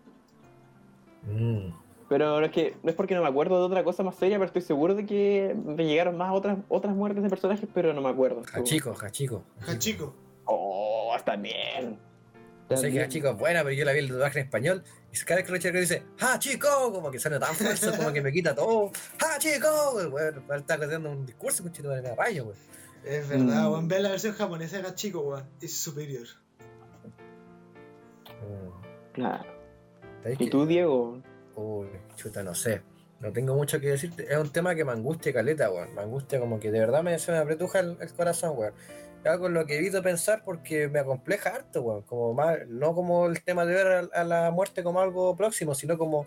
Mm. Pero no es que no es porque no me acuerdo de otra cosa más seria, pero estoy seguro de que me llegaron más otras otras muertes de personajes, pero no me acuerdo. Hachiko, Hachiko. Hachiko. Oh, también. No sé que. Hachiko es buena, pero yo la vi el doblaje en español. Y cada vez que lo echa dice, ¡Hachiko! Como que suena tan fuerte, como que me quita todo. ¡Hachiko! Bueno, está haciendo un discurso con chito de la rayo, weón. Es verdad, Mm. weón. Ve la versión japonesa de Hachiko, weón. Es superior. Mm. Claro. ¿Sabes ¿Y tú, Diego? Uy, chuta, no sé. No tengo mucho que decirte. Es un tema que me angustia caleta, weón. Me angustia como que de verdad me, se me apretuja el, el corazón, weón. Es algo en lo que evito pensar porque me acompleja harto, weón. Como más, no como el tema de ver a, a la muerte como algo próximo, sino como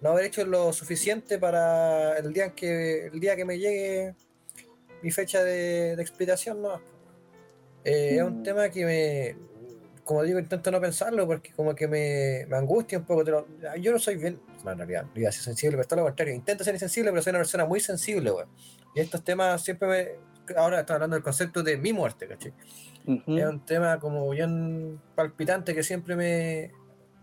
no haber hecho lo suficiente para el día en que, el día que me llegue mi fecha de, de expiración, no. Eh, Es un Mm. tema que me, como digo, intento no pensarlo porque como que me, me angustia un poco. lo- yo no soy bien, en realidad, no ser sensible, pero todo lo contrario. Intento ser insensible, pero soy una persona muy sensible, weón. Y estos temas siempre me... Ahora estoy hablando del concepto de mi muerte, ¿cachai? Ujú. Es un tema como bien palpitante que siempre me,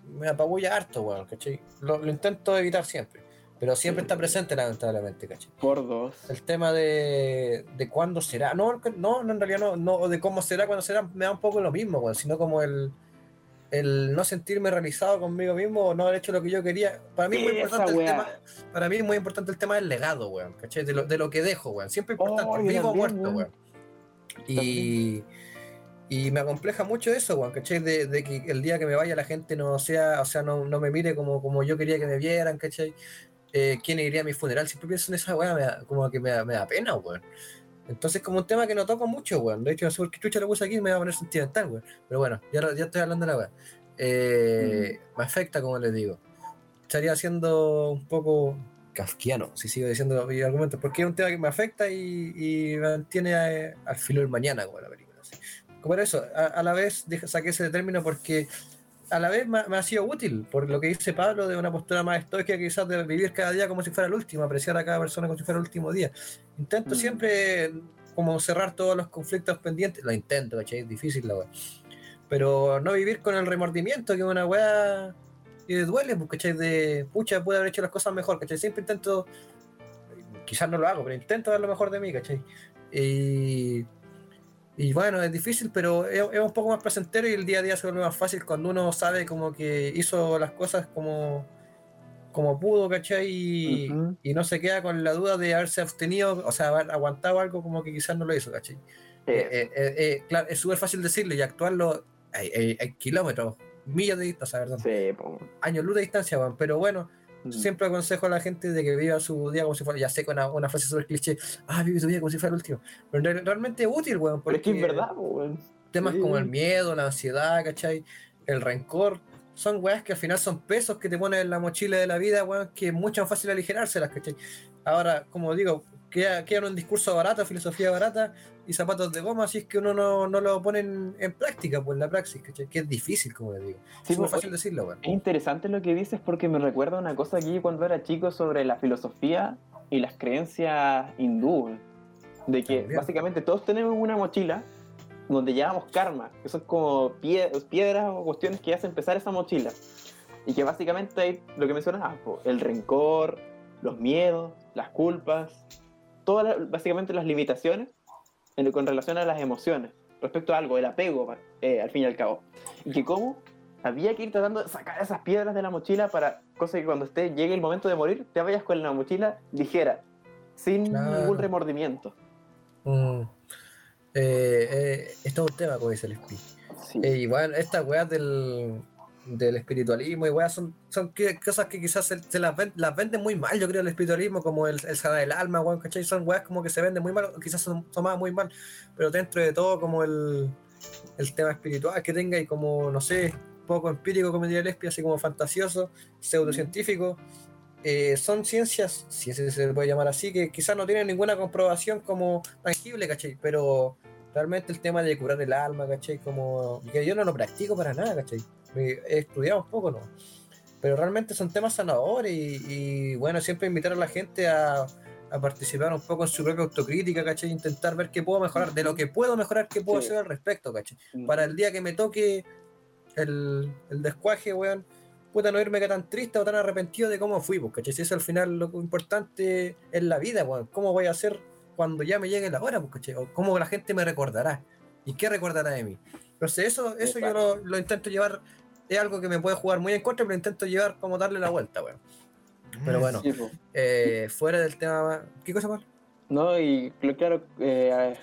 me apabulla harto, weón, ¿cachai? Lo, lo intento evitar siempre, pero siempre está presente lamentablemente, ¿cachai? Por dos. El tema de, de cuándo será, no, no, no, en realidad no, no, de cómo será, cuándo será, me da un poco lo mismo, weón, sino como el, el no sentirme realizado conmigo mismo o no haber hecho lo que yo quería. Para mí es muy importante el tema, para mí es muy importante el tema del legado, weón, ¿cachai? De lo, de lo que dejo, weón, siempre es importante, Oh, vivo o muerto, weón. Y, y me acompleja mucho eso, weón, ¿cachai? De, de que el día que me vaya la gente no sea, o sea, no, no me mire como, como yo quería que me vieran, ¿cachai? Eh, ¿Quién iría a mi funeral? Siempre pienso en esa weá, me da- como que me da, me da pena, weón. Entonces, como un tema que no toco mucho, weón. De hecho, no sé por qué chucha lo puse aquí, me va a poner sentimental, weón. Pero bueno, ya, ya estoy hablando de la weá. Eh, Me afecta, como les digo. Estaría siendo un poco kafkiano, si sigo diciendo mi argumento, porque es un tema que me afecta y, y mantiene eh, al filo del mañana, como la película. así. Como era eso, a, a la vez saqué ese término porque a la vez me, me ha sido útil, por lo que dice Pablo, de una postura más estoica, quizás de vivir cada día como si fuera el último, apreciar a cada persona como si fuera el último día. Intento Mm. siempre como cerrar todos los conflictos pendientes, lo intento, ¿cachai? Es difícil la weá. Pero no vivir con el remordimiento, que es una weá que duele, pues, ¿cachai? De, pucha, pude haber hecho las cosas mejor, ¿cachai? Siempre intento, quizás no lo hago, pero intento dar lo mejor de mí, ¿cachai? Y, y bueno, es difícil, pero es, es un poco más placentero y el día a día se vuelve más fácil cuando uno sabe como que hizo las cosas como, como pudo, ¿cachai? Y, Ujú. y no se queda con la duda de haberse abstenido, o sea, haber aguantado algo como que quizás no lo hizo, ¿cachai? Eh, eh, eh, eh, claro, es súper fácil decirlo y actuarlo, hay, hay- hay kilómetros, millas de distancia, ¿verdad? Sí. Años luz de distancia, weón, pero bueno. Mm. Siempre aconsejo a la gente de que viva su día como si fuera, ya sé, con una, una frase súper cliché, ah, vive tu vida como si fuera el último. Pero re- realmente es útil, weón. Pero es que es porque verdad, weón. Temas Sí. como el miedo, la ansiedad, ¿cachai? El rencor, son weas que al final son pesos que te ponen en la mochila de la vida, weón, que es mucho más fácil aligerárselas, ¿cachai? Ahora, como digo, queda, queda un discurso barato, filosofía barata y zapatos de goma, así es que uno no, no lo pone en, en práctica, pues en la praxis, ¿cachai? Que es difícil, como le digo. Sí, es muy pues, fácil decirlo, weón. Es interesante lo que dices porque me recuerda una cosa aquí cuando era chico sobre la filosofía y las creencias hindúes. De que También. básicamente todos tenemos una mochila donde llevamos karma, que son como pie- piedras o cuestiones que hacen empezar esa mochila. Y que básicamente hay lo que mencionabas, po, el rencor, los miedos, las culpas, todas las- básicamente las limitaciones en- con relación a las emociones, respecto a algo, el apego, eh, al fin y al cabo. Y que cómo había que ir tratando de sacar esas piedras de la mochila para cosa que cuando esté llegue el momento de morir, te vayas con la mochila ligera, sin Claro. ningún remordimiento. Mm. Eh, eh, esto es un tema, como dice el Spi. Eh, igual, estas weas del, del espiritualismo y weas son, son cosas que quizás se, las, ven- las venden muy mal, yo creo, el espiritualismo, como el, el sanar del alma, weón, ¿cachai? Son weas como que se venden muy mal, quizás son tomadas muy mal, pero dentro de todo, como el, el tema espiritual que tenga y como, no sé, poco empírico, como diría el Espi, así como fantasioso, pseudocientífico. eh, son ciencias, si se se puede llamar así, que quizás no tienen ninguna comprobación como tangible, ¿cachai? Pero realmente el tema de curar el alma, ¿cachai? Como que yo no lo practico para nada, ¿cachai? He estudiado un poco, ¿no? Pero realmente son temas sanadores y, y, bueno, siempre invitar a la gente a, a participar un poco en su propia autocrítica, ¿cachai? Intentar ver qué puedo mejorar, de lo que puedo mejorar, qué puedo Sí. hacer al respecto, ¿cachai? Para el día que me toque el, el descuaje, weón, puta, no irme tan triste o tan arrepentido de cómo fui, pues, ¿cachai? Si eso al final lo importante es la vida, weón. ¿Cómo voy a hacer cuando ya me llegue la hora, pues, ¿cachai? O cómo la gente me recordará. ¿Y qué recordará de mí? Entonces, eso, eso yo lo, lo intento llevar, es algo que me puede jugar muy en contra, pero intento llevar como darle la vuelta, weón. Pero bueno, Sí, eh, fuera del tema. ¿Qué cosa más? No, y cl- claro, eh,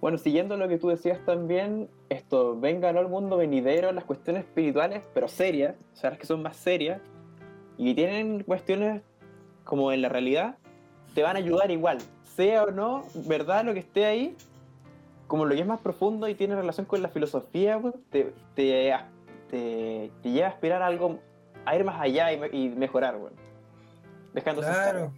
bueno, siguiendo lo que tú decías también, esto, venga ¿no? al mundo venidero, las cuestiones espirituales, pero serias, o sea, las que son más serias, y tienen cuestiones como en la realidad, te van a ayudar igual, sea o no, verdad, lo que esté ahí, como lo que es más profundo y tiene relación con la filosofía, pues, te, te, te, te lleva a aspirar a algo, a ir más allá y, me- y mejorar, bueno. Dejando Claro.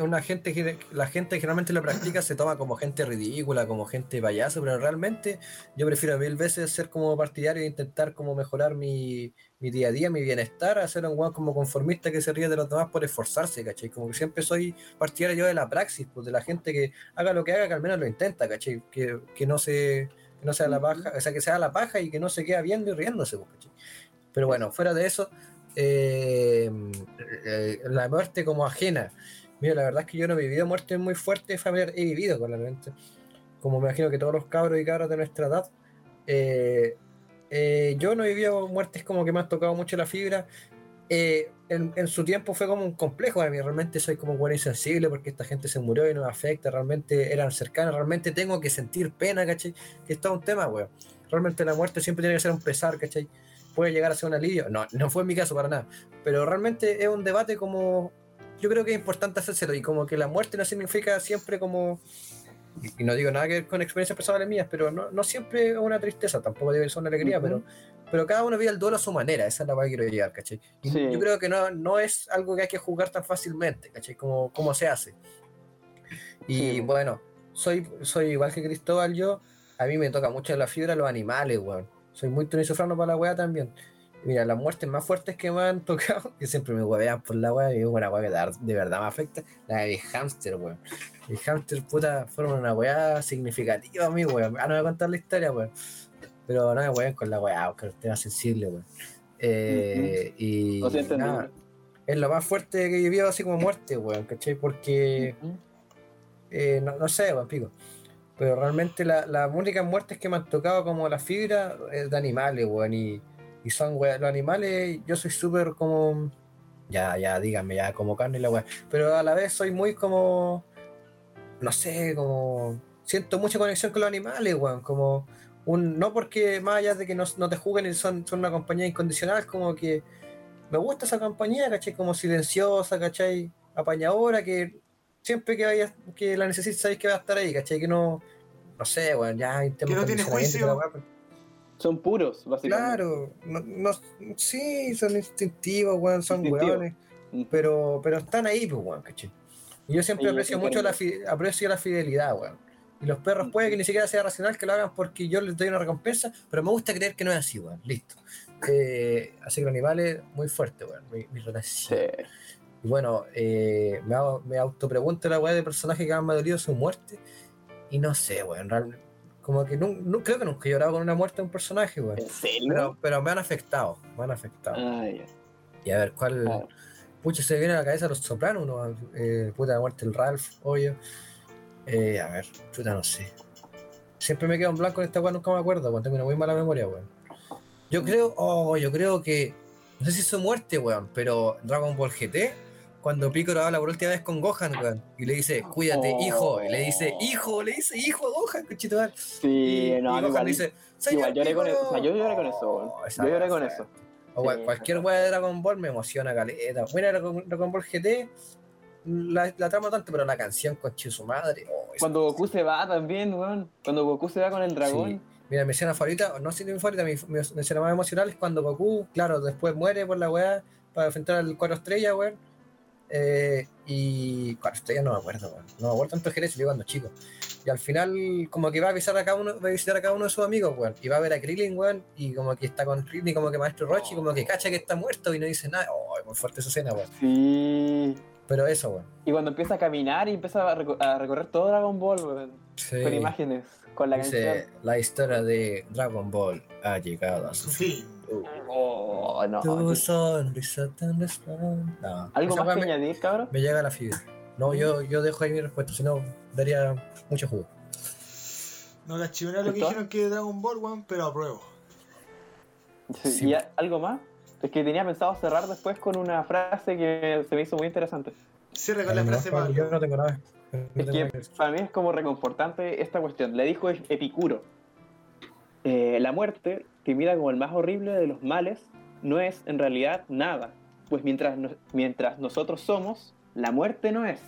Una gente que la gente que generalmente lo practica se toma como gente ridícula, como gente payaso, pero realmente yo prefiero mil veces ser como partidario e intentar como mejorar mi, mi día a día, mi bienestar, a ser un weón como conformista que se ríe de los demás por esforzarse, ¿cachai? Como que siempre soy partidario yo de la praxis, pues de la gente que haga lo que haga, que al menos lo intenta, ¿cachai? Que, que no se que no sea la paja, o sea, que sea la paja y que no se queda viendo y riéndose, pues, ¿cachai? Pero bueno, fuera de eso, eh, eh, la muerte como ajena. Mira, la verdad es que yo no he vivido muertes muy fuertes familiares, he vivido con la mente. Como me imagino que todos los cabros y cabras de nuestra edad. eh, eh, yo no he vivido muertes como que me han tocado mucho la fibra. Eh, en, su tiempo fue como un complejo para mí. Realmente soy como bueno insensible porque esta gente se murió y no afecta. Realmente eran cercanas. Realmente tengo que sentir pena, ¿cachai? Que es todo un tema, weón. Realmente la muerte siempre tiene que ser un pesar, ¿cachai? Puede llegar a ser un alivio. No, no fue mi caso para nada. Pero realmente es un debate como. Yo creo que es importante hacérselo. Y como que la muerte no significa siempre como. Y y no digo nada que ver con experiencias personales mías, pero no, no siempre es una tristeza, tampoco debe ser una alegría, Ujú. pero, pero cada uno vive el duelo a su manera, esa es la que quiero llegar, ¿cachai? Y Sí. yo creo que no, no es algo que hay que juzgar tan fácilmente, ¿cachai? Como, como se hace. Y Sí. bueno, soy, soy igual que Cristóbal, yo, a mí me toca mucho la fibra los animales, weón. Soy muy tunisofrano para la weá también. Mira, las muertes más fuertes que me han tocado, que siempre me huevean por la weá, y es una weá que de, de verdad me afecta, la de hamster, weón. El hamster, puta, fueron una weá significativa a mí, weón. Ah, no voy a contar la historia, weón. Pero no me weón con la weá, usted es sensible, weón. Eh, Y nada, es lo más fuerte que he vivido así como muerte, weón, ¿cachai? Porque, eh, no, no sé, weón, pico. Pero realmente la- las únicas muertes que me han tocado como la fibra es de animales, weón. Y, y son, weón, los animales, yo soy súper como. Ya, ya, díganme, ya, como carne y la weón. Pero a la vez soy muy como. No sé, como. Siento mucha conexión con los animales, weón. Como. Un, no porque más allá de que no, no te juzguen y son, son una compañía incondicional, como que me gusta esa compañía, ¿cachai? Como silenciosa, ¿cachai? Apañadora, que siempre que vayas, que la necesites, sabéis que va a estar ahí, ¿cachai? Que no, no sé, weón, ya hay temas Que no tiene juicio. Son puros, básicamente. Claro, no, no- sí, son instintivos, weón, son Instintivos. weones, pero, pero están ahí, pues, weón, ¿cachai? Y yo siempre aprecio mucho la, aprecio la fidelidad, weón. Y los perros puede que ni siquiera sea racional que lo hagan porque yo les doy una recompensa, pero me gusta creer que no es así, weón. Listo. Eh, así que los animales, muy fuerte, weón. Mi, mi relación. Y bueno, eh, me, hago- me autopregunto la weá de personaje que me ha dolido su muerte. Y no sé, weón. real- como que nun- nu- creo que nunca he llorado con una muerte de un personaje, weón. ¿En serio? Pero, pero me han afectado, me han afectado. Ah. Y a ver, ¿cuál? Pucha, se viene a la cabeza los sopranos, ¿no? Eh, puta la muerte del Ralph, obvio. Eh, a ver, puta, no sé. Siempre me quedo en blanco en esta weá, nunca me acuerdo, weón. Tengo una muy mala memoria, weón. Yo creo, oh, yo creo que. No sé si su muerte, weón, pero Dragon Ball GT, cuando Piccolo habla por última vez con Gohan, weón, y le dice, cuídate, hijo, y le dice, hijo, le dice, hijo a Gohan, cochito madre. Sí, y, no, y Gohan igual, dice, igual lloré con eso. Piccolo". O sea, yo lloré con eso, weón. esa Yo lloré con eso. O cual- Sí, cualquier weá de Dragon Ball me emociona caleta. Bueno, Dragon, Ball GT la, la trama tanto, pero la canción con su madre. oh, Cuando Goku se va también, weón. Cuando Goku se va con el dragón. Sí. Mira, mi escena favorita, no sé si mi favorita, mi, mi escena más emocional es cuando Goku, claro, después muere por la weá para enfrentar al cuatro estrellas, weón. Eh, y cuatro estrellas no me acuerdo, weón. No me acuerdo tanto Jerez, yo cuando chico. Y al final, como que va a visitar a cada uno, va a visitar a cada uno de sus amigos, weón. Y va a ver a Krillin, weón. Y como que está con Krillin, como que Maestro Rochi, como que cacha que está muerto y no dice nada. Oh, muy fuerte esa escena, weón. Sí. Pero eso, weón. Y cuando empieza a caminar y empieza a, reco- a recorrer todo Dragon Ball, weón. Sí. Con imágenes, con la Dice, canción. la historia de Dragon Ball ha llegado a su fin. Oh, no. Tu sonrisa tan. No, ¿Algo más que me, añadir, cabrón? me llega la fibra. No, yo, yo dejo ahí mi respuesta, si no daría mucho jugo. No la chivona lo que dijeron que es Dragon Ball, weón, pero apruebo. Sí, ¿Y a- algo más? Es que tenía pensado cerrar después con una frase que se me hizo muy interesante. Cierra con la frase Pablo. Yo no tengo nada. no Es tengo nada que para mí es como reconfortante esta cuestión. Le dijo Epicuro. Eh, la muerte, timida como el más horrible de los males, no es en realidad nada. Pues mientras, mientras nosotros somos, la muerte no es.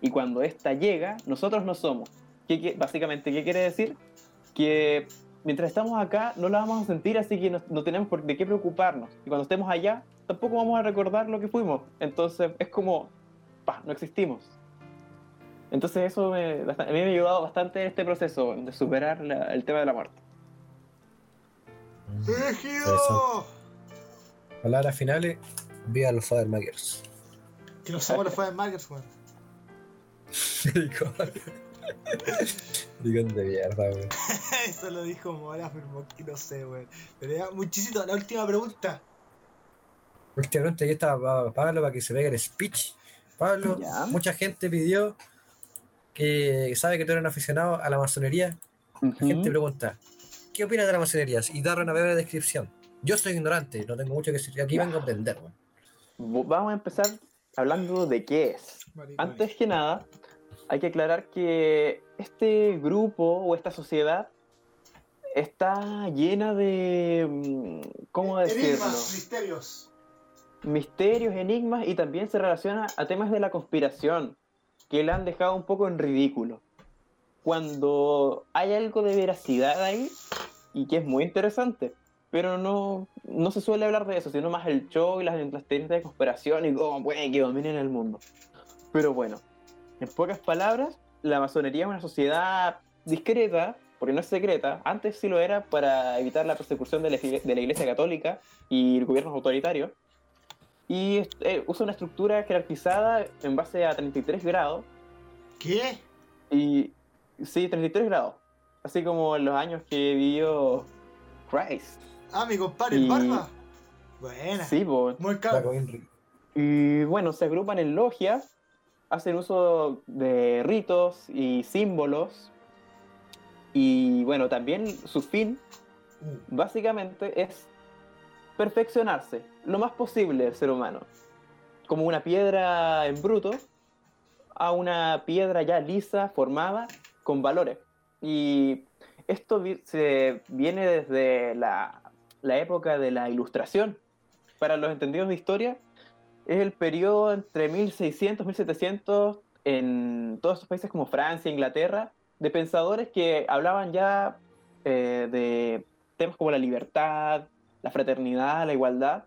Y cuando ésta llega, nosotros no somos. ¿Qué, básicamente, ¿qué quiere decir? Que mientras estamos acá no la vamos a sentir, así que no, tenemos por de qué preocuparnos. Y cuando estemos allá, tampoco vamos a recordar lo que fuimos. Entonces es como, pa, no existimos. Entonces eso a mí me ha ayudado bastante en este proceso de superar el tema de la muerte. ¡Elegido! Palabras finales, viva los Father Makers. Que no somos los Fire Markers, weón. Maricón de mierda, weón. Eso lo dijo Mora, afirmó que no sé, weón. Pero ya, muchísimo, la última pregunta. Última pregunta, está pa- Pablo para que se vea el speech. Pablo, Ya. mucha gente pidió que sabe que tú eres un aficionado a la masonería. La gente pregunta, ¿qué opinas de la masonería? Y darle una breve descripción. Yo soy ignorante, no tengo mucho que decir. Aquí vengo a aprender, Vamos a empezar hablando de qué es. Antes que nada, hay que aclarar que este grupo o esta sociedad está llena de... mm, ¿Cómo decirlo? Enigmas, misterios. misterios, enigmas y también se relaciona a temas de la conspiración que la han dejado un poco en ridículo. Cuando hay algo de veracidad ahí y que es muy interesante, pero no, no se suele hablar de eso, sino más el show y las, las teorías de conspiración y cómo puede que dominen el mundo. Pero bueno, en pocas palabras, la masonería es una sociedad discreta, porque no es secreta, antes sí lo era para evitar la persecución de la, de la Iglesia Católica y gobiernos autoritarios. Y eh, usa una estructura jerarquizada en base a 33 grados. ¿Qué? Y sí, 33 grados. Así como en los años que vivió Christ. Ah, mi compadre, el Y- barba. Buena. Sí, po. Muy caro. Y bueno, se agrupan en logias, hacen uso de ritos y símbolos. Y bueno, también su fin básicamente es perfeccionarse lo más posible el ser humano. Como una piedra en bruto a una piedra ya lisa, formada, con valores. Y esto se viene desde la, la época de la ilustración. Para los entendidos de historia, es el periodo entre 1600 1700 en todos estos países como Francia, Inglaterra, de pensadores que hablaban ya eh, de temas como la libertad, la fraternidad, la igualdad,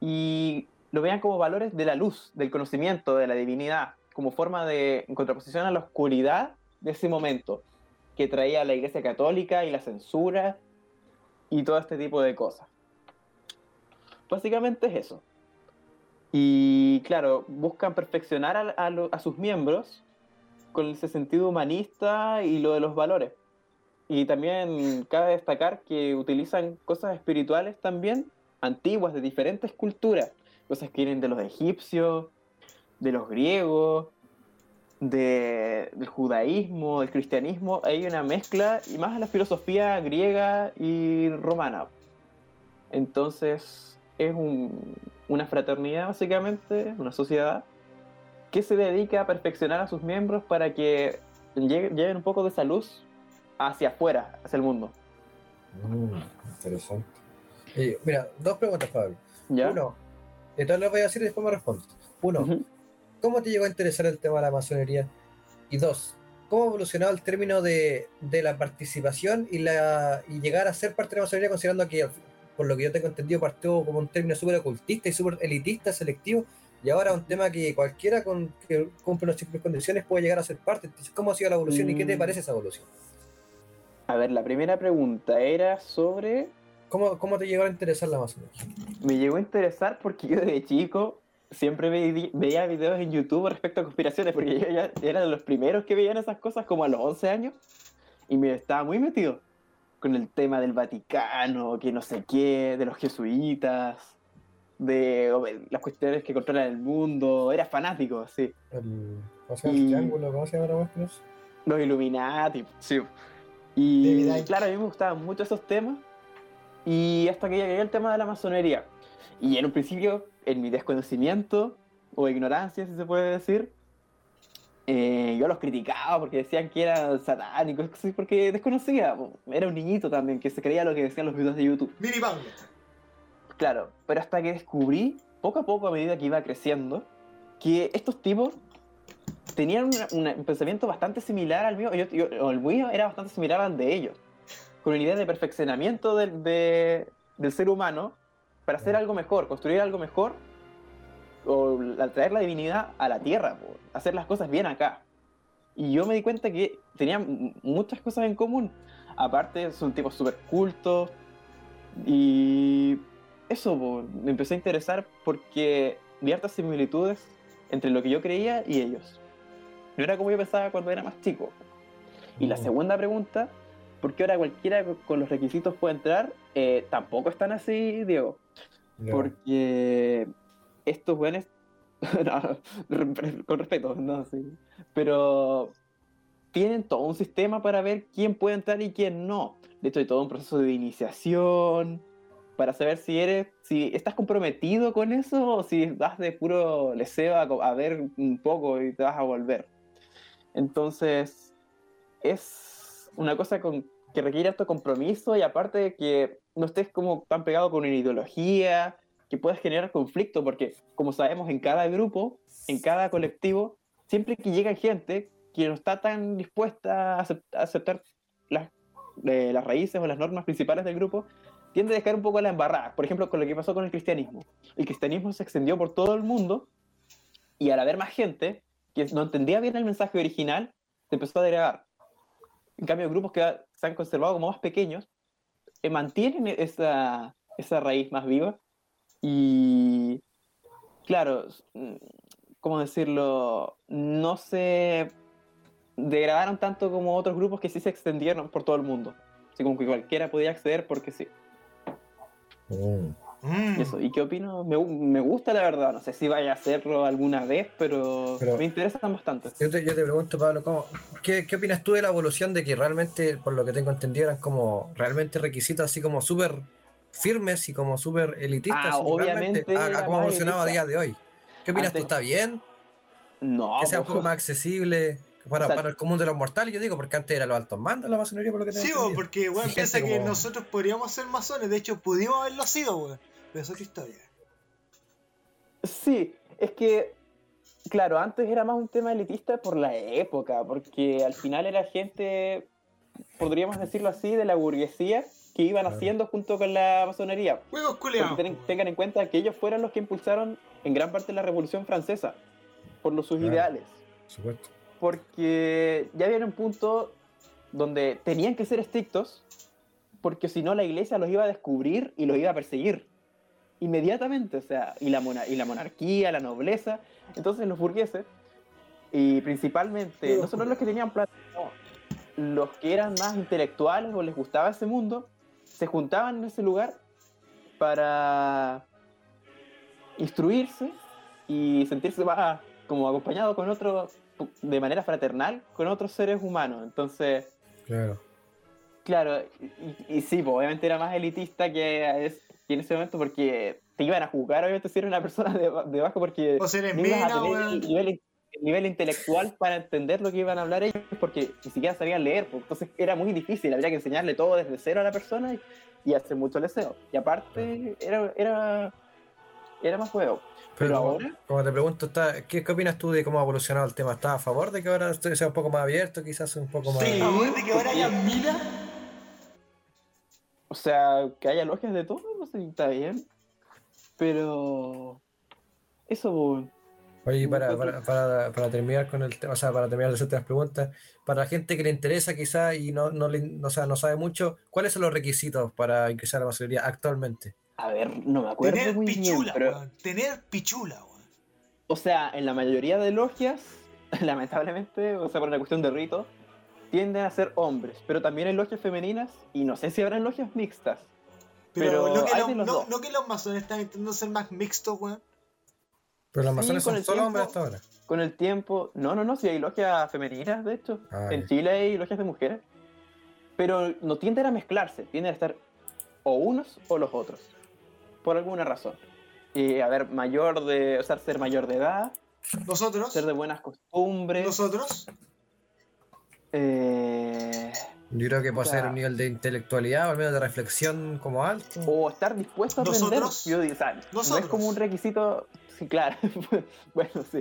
y lo veían como valores de la luz, del conocimiento, de la divinidad, como forma de en contraposición a la oscuridad de ese momento que traía la Iglesia Católica y la censura y todo este tipo de cosas. Básicamente es eso. Y claro, buscan perfeccionar a, a sus miembros con ese sentido humanista y lo de los valores. Y también cabe destacar que utilizan cosas espirituales también, antiguas, de diferentes culturas. Cosas que vienen de los egipcios, de los griegos, de- del judaísmo, del cristianismo. Hay una mezcla, y más a la filosofía griega y romana. Entonces, es un- una fraternidad, básicamente, una sociedad que se dedica a perfeccionar a sus miembros para que lleven un poco de esa luz hacia afuera, hacia el mundo. Mm, interesante. Eh, mira, dos preguntas, Pablo. ¿Ya? Uno, todas las voy a decir y después me respondes. Uno, ¿cómo te llegó a interesar el tema de la masonería? Y dos, ¿cómo ha evolucionado el término de, de la participación y, la, y llegar a ser parte de la masonería, considerando que, por lo que yo tengo entendido, partió como un término súper ocultista y súper elitista, selectivo, y ahora un tema que cualquiera con, que cumple simples condiciones puede llegar a ser parte. Entonces, ¿cómo ha sido la evolución y qué te Mm. parece esa evolución? A ver, la primera pregunta era sobre... ¿Cómo, cómo te llegó a interesar la masonería? Me llegó a interesar porque yo desde chico siempre ve- veía videos en YouTube respecto a conspiraciones, porque yo ya era de los primeros que veían esas cosas como a los 11 años y me estaba muy metido con el tema del Vaticano, que no sé qué, de los jesuitas, de o las cuestiones que controlan el mundo, era fanático, sí. El, ¿Cómo se llama? Y- ¿El triángulo? ¿Cómo se llama la? Los Illuminati, sí. Y Icke. claro, a mí me gustaban mucho esos temas. Y hasta que llegué al tema de la masonería. Y en un principio, en mi desconocimiento o ignorancia, si se puede decir, eh, yo los criticaba porque decían que eran satánicos, porque desconocía. Era un niñito también que se creía lo que decían los videos de YouTube. Mini. Claro, pero hasta que descubrí, poco a poco, a medida que iba creciendo, que estos tipos tenían una- una- un pensamiento bastante similar al mío, yo- yo- o el mío era bastante similar al de ellos, con una idea de perfeccionamiento del, de- del ser humano para hacer algo mejor, construir algo mejor, o traer la divinidad a la tierra, hacer las cosas bien acá. Y yo me di cuenta que tenían muchas cosas en común. Aparte, son tipos súper cultos. Y eso me empecé a interesar porque vi hartas similitudes entre lo que yo creía y ellos. No era como yo pensaba cuando era más chico. Y la segunda pregunta, ¿por qué ahora cualquiera co- con los requisitos puede entrar? Eh, tampoco están así, Diego. Porque estos buenos, con respeto, no, sí. Pero tienen todo un sistema para ver quién puede entrar y quién no. De hecho, hay todo un proceso de iniciación para saber si eres, si estás comprometido con eso o si vas de puro leseo a, a ver un poco y te vas a volver. Entonces, es una cosa con- que requiere harto compromiso y aparte que no estés como tan pegado con una ideología, que puedas generar conflicto, porque como sabemos en cada grupo, en cada colectivo, siempre que llega gente que no está tan dispuesta a acep- a aceptar las, eh, las raíces o las normas principales del grupo, tiende a dejar un poco la embarrada. Por ejemplo, con lo que pasó con el cristianismo. El cristianismo se extendió por todo el mundo y al haber más gente que no entendía bien el mensaje original, se empezó a agregar. En cambio, grupos que se han conservado como más pequeños, mantienen esa, esa raíz más viva. Y claro, mm, ¿cómo decirlo? No se degradaron tanto como otros grupos que sí se extendieron por todo el mundo. Así como que cualquiera podía acceder porque sí. Mm. Y, eso. ¿Y qué opino? Me, me gusta la verdad. No sé si vaya a hacerlo alguna vez, pero, Pero- me interesan bastante. Yo te, yo te pregunto, Pablo, ¿cómo, qué, qué opinas tú de la evolución de que realmente, por lo que tengo entendido, eran como realmente requisitos así como súper firmes y como súper elitistas? Ah, obviamente a- a cómo evolucionado a día de hoy. ¿Qué opinas tú? ¿Está bien? No, que sea un po. poco más accesible para, O sea- para el común de los mortales, yo digo, porque antes era los altos mandos la masonería, por lo que tengo Sí, entendido. porque weón piensa que como- nosotros podríamos ser masones, de hecho pudimos haberlo sido, weón. Pero es otra historia. Sí, es que, claro, antes era más un tema elitista por la época, porque al final era gente, podríamos decirlo así, de la burguesía que iban haciendo junto con la masonería. Huevos ten- tengan en cuenta que ellos fueron los que impulsaron en gran parte la Revolución Francesa, por los sus Claro. ideales. Supuesto. porque ya había un punto donde tenían que ser estrictos, porque si no la iglesia los iba a descubrir y los iba a perseguir inmediatamente, o sea, y la, mona- y la monarquía, la nobleza, entonces los burgueses, y principalmente, no solo los que tenían plata, no, los que eran más intelectuales o les gustaba ese mundo, se juntaban en ese lugar para instruirse y sentirse más como acompañado con otros, de manera fraternal, con otros seres humanos. Entonces, Claro. claro, y, y sí, pues, obviamente era más elitista que, es- que en ese momento porque te iban a juzgar, obviamente, si eres una persona de, de bajo, porque O si eres no ibas a mina, tener weón. el nivel, el nivel intelectual para entender lo que iban a hablar ellos, porque ni siquiera sabían leer, pues, entonces era muy difícil, habría que enseñarle todo desde cero a la persona y, y hacer mucho leseo. Y aparte, era, era, era más juego. Pero, Pero, ahora, como te pregunto, está, ¿qué, qué opinas tú de cómo ha evolucionado el tema? ¿Estás a favor de que ahora esto sea un poco más abierto, quizás un poco más... Sí, de que ahora haya mina. O sea, que haya logias de todo, no sé, está bien. Pero, eso, Oye, y para, para, para, para terminar con el tema, o sea, para terminar de hacerte las preguntas, para la gente que le interesa quizás y no, no, le, o sea, no sabe mucho, ¿cuáles son los requisitos para ingresar a la masonería actualmente? a ver, no me acuerdo Tener muy bien, pichula, pero... weón. Tener pichula, weón. O sea, en la mayoría de logias, lamentablemente, o sea, por una cuestión de rito, tienden a ser hombres, pero también hay logias femeninas y no sé si habrán logias mixtas. Pero, Pero no, que los no, no que los masones están intentando ser más mixtos, weón. Pero los Sí, masones son solo tiempo- hombres hasta ahora. Con el tiempo, no, no, no, si hay logias femeninas, de hecho. Ah, en. Chile hay logias de mujeres. Pero no tienden a mezclarse, tienden a estar o unos o los otros. Por alguna razón. Y a ver, mayor de. O sea, ser mayor de edad, Nosotros, ser de buenas costumbres. nosotros, eh, Yo creo que puede O sea- ser un nivel de intelectualidad o al menos de reflexión como alto. o estar dispuesto a aprender. Yo digo, o sea, no es como un requisito. Sí, claro. bueno, sí.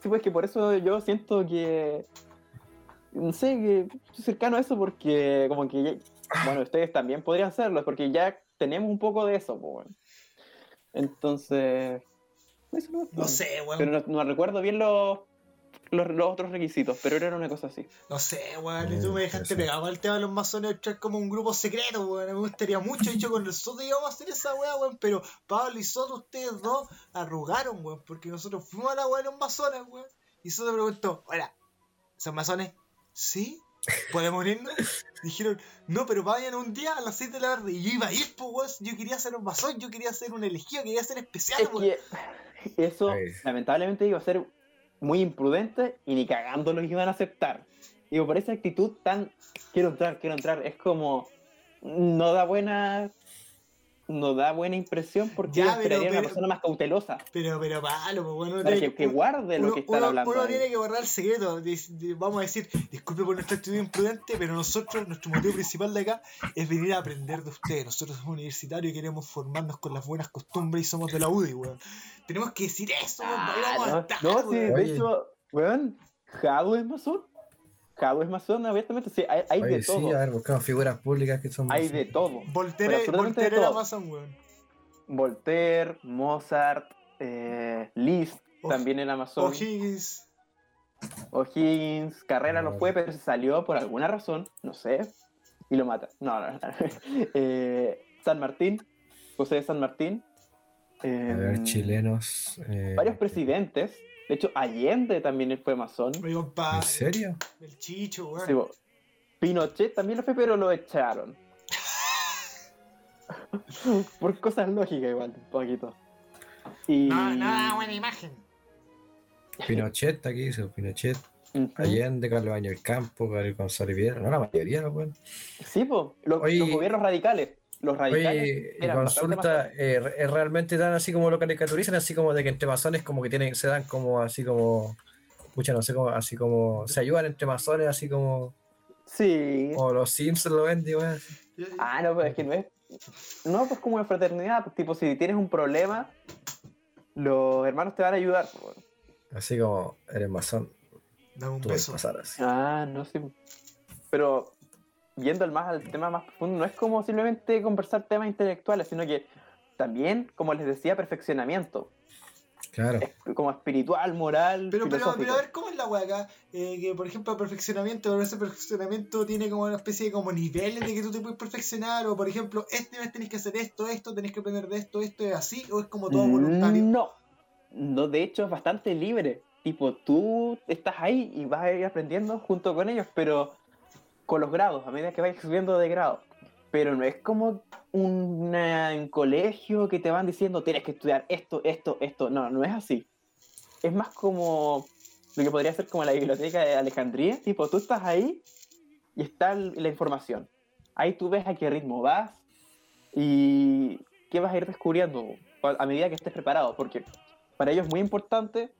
Sí, pues que por eso yo siento que. No sé, que estoy cercano a eso porque, como que. ya- bueno, ustedes también podrían serlo, porque ya tenemos un poco de eso, pues, bueno. Entonces. Eso no, no sé, weón. Pero no, no recuerdo bien los, los, los otros requisitos, pero era una cosa así. No sé, weón, y tú me dejaste interesante. pegado al tema de los masones entrar como un grupo secreto, weón. Me gustaría mucho, de hecho, con nosotros íbamos a hacer esa weá, weón, pero Pablo y Soto, ustedes dos, arrugaron, weón, porque nosotros fuimos a la weá de los masones, weón. Y Soto preguntó, hola, ¿son masones? ¿Sí? ¿Podemos unirnos? Dijeron, no, pero vayan un día a las 6 de la tarde. Y yo iba a ir, pues, weón. Yo quería ser un masón, yo quería ser un elegido, quería ser especial, Es que eso, lamentablemente, iba a ser muy imprudente y ni cagando los iban a aceptar. Digo, por esa actitud tan quiero entrar, quiero entrar, es como no da buena no da buena impresión porque Ya, pero- una persona más cautelosa Pero, pero, Pablo, pues, bueno, para que, que guarde lo uno, que están uno- hablando. uno tiene que guardar el secreto. de- de- vamos a decir, disculpe por nuestra actitud imprudente, pero nosotros, nuestro motivo principal de acá es venir a aprender de ustedes. Nosotros somos universitarios y queremos formarnos con las buenas costumbres y somos de la UDI, weón. Tenemos que decir eso, Ah, no, no, sí, de hecho, weón, Jado es masón. Es masón, abiertamente, sí, hay, hay Oye, de sí, todo. a ver, buscamos figuras públicas que son Hay de todo. Voltaire, Voltaire de era todo. masón, weón. Voltaire, Mozart, eh, Liszt O- también era masón. O'Higgins. O'Higgins, Carrera no fue, pero se salió por alguna razón, no sé. y lo mata. No, no, no. Eh, San Martín, José de San Martín. A ver, chilenos. eh, varios presidentes. De hecho, Allende también fue masón. ¿En serio? El chicho. Sí, bo. Pinochet también lo fue, pero lo echaron. Por cosas lógicas igual, un poquito. Y... Nada, nada buena imagen. Pinochet, aquí dice Pinochet. Allende, Carlos Baño del Campo, Gabriel González Vidal. No, la mayoría, weón. Sí, Oye- los gobiernos radicales. Los radicales Oye, y eran consulta, eh, ¿es realmente dan así como lo caricaturizan, así como de que entre masones como que tienen, se dan como así como, pucha, no sé, como, así como, se ayudan entre masones, así como, Sí. o los Simpsons lo ven, digo. Ah, no, pero es que no es. No, pues como en fraternidad, pues, tipo, si tienes un problema, los hermanos te van a ayudar. po. así como, eres masón, Dame un tú puedes beso. pasar así. Ah, no sé. Pero yendo al, más, al tema más profundo, no es como simplemente conversar temas intelectuales, sino que también, como les decía, perfeccionamiento. Claro. Como espiritual, moral, Pero, pero, pero a ver, ¿cómo es la weá acá? Eh, que, por ejemplo, el perfeccionamiento, pero ese perfeccionamiento tiene como una especie de como niveles de que tú te puedes perfeccionar, o por ejemplo, este mes tenés que hacer esto, esto, tenés que aprender de esto, esto es así, o es como todo voluntario. No, no, de hecho es bastante libre. Tipo, tú estás ahí y vas a ir aprendiendo junto con ellos, pero con los grados, a medida que vayas subiendo de grado. Pero no es como una- un colegio que te van diciendo tienes que estudiar esto, esto, esto. No, no es así. Es más como lo que podría ser como la biblioteca de Alejandría. Tipo, tú estás ahí y está la información. Ahí tú ves a qué ritmo vas y qué vas a ir descubriendo a medida que estés preparado. Porque para ellos es muy importante,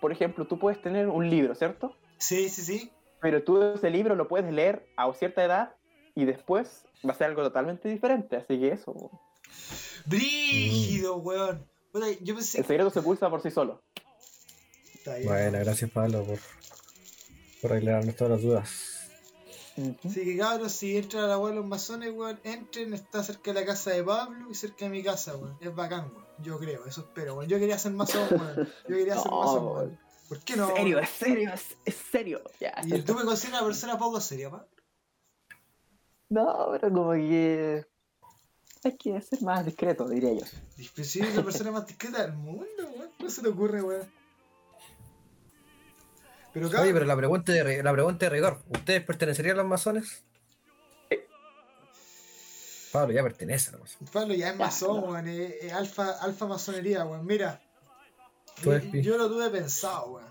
por ejemplo, tú puedes tener un libro, ¿cierto? Sí, sí, sí. Pero tú ese libro lo puedes leer a cierta edad y después va a ser algo totalmente diferente. Así que eso, Brígido, weón. Yo pensé el secreto se pulsa por sí solo. Bueno, gracias Pablo por, por aclararnos todas las dudas. Así que cabros, si entran a la weá de los masones, weón, entren, está cerca de la casa de Pablo y cerca de mi casa, weón. Es bacán, weón. Yo creo, eso espero, weón. Yo quería ser masón, weón. Yo quería ser No, masón, weón. ¿Por qué no? serio, weón? es serio, es, es serio. Y tú me consideras una persona poco seria, pa. No, pero como que hay que ser más discreto, diría yo. Si eres la persona más discreta del mundo, weón. ¿Cómo se te ocurre, weón? Pero Oye, pero la pregunta de, la pregunta de rigor, ¿ustedes pertenecerían a los masones? Pablo ya pertenece a los masones. Pablo ya es masón, weón. Es, es alfa, alfa masonería, weón. Mira, yo, lo tuve pensado, weón.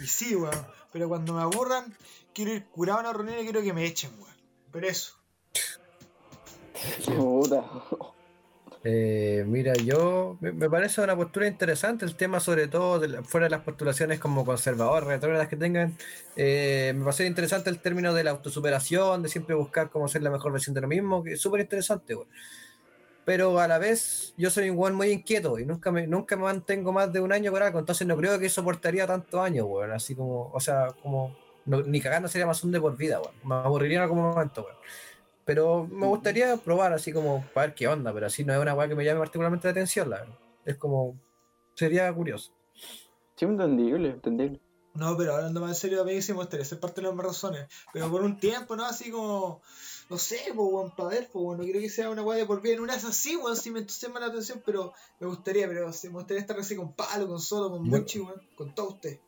Y sí, weón. Pero cuando me aburran, quiero ir curado a una reunión y quiero que me echen, weón. Pero eso. Puta. Eh, mira, yo me, me parece una postura interesante el tema, sobre todo de la- fuera de las postulaciones como conservadoras, retrógradas que tengan. Eh, me parece interesante el término de la autosuperación, de siempre buscar cómo ser la mejor versión de lo mismo, que es súper interesante, güey. Pero a la vez, yo soy un weón muy inquieto y nunca me, nunca me mantengo más de un año con algo, entonces no creo que soportaría tantos años, weón. Así como, o sea, como, no- ni cagando sería más un de por vida, weón. Me aburriría en algún momento, weón. Pero me gustaría probar así como para ver qué onda, pero así no es una weá que me llame particularmente la atención, la verdad. Es como, sería curioso. Sí, entendible, entendible. No, pero hablando más en serio, a mí sí me gustaría ser parte de las razones. Pero por un tiempo, ¿no? Así como. No sé, pues, weón, para ver, pues, weón. No quiero que sea una weá de por vida. En una es así, weón, sí me entusiasma la atención, pero me gustaría, pero sí, me gustaría estar así con Palo, con Solo, con Monchi, weón. Con todo usted.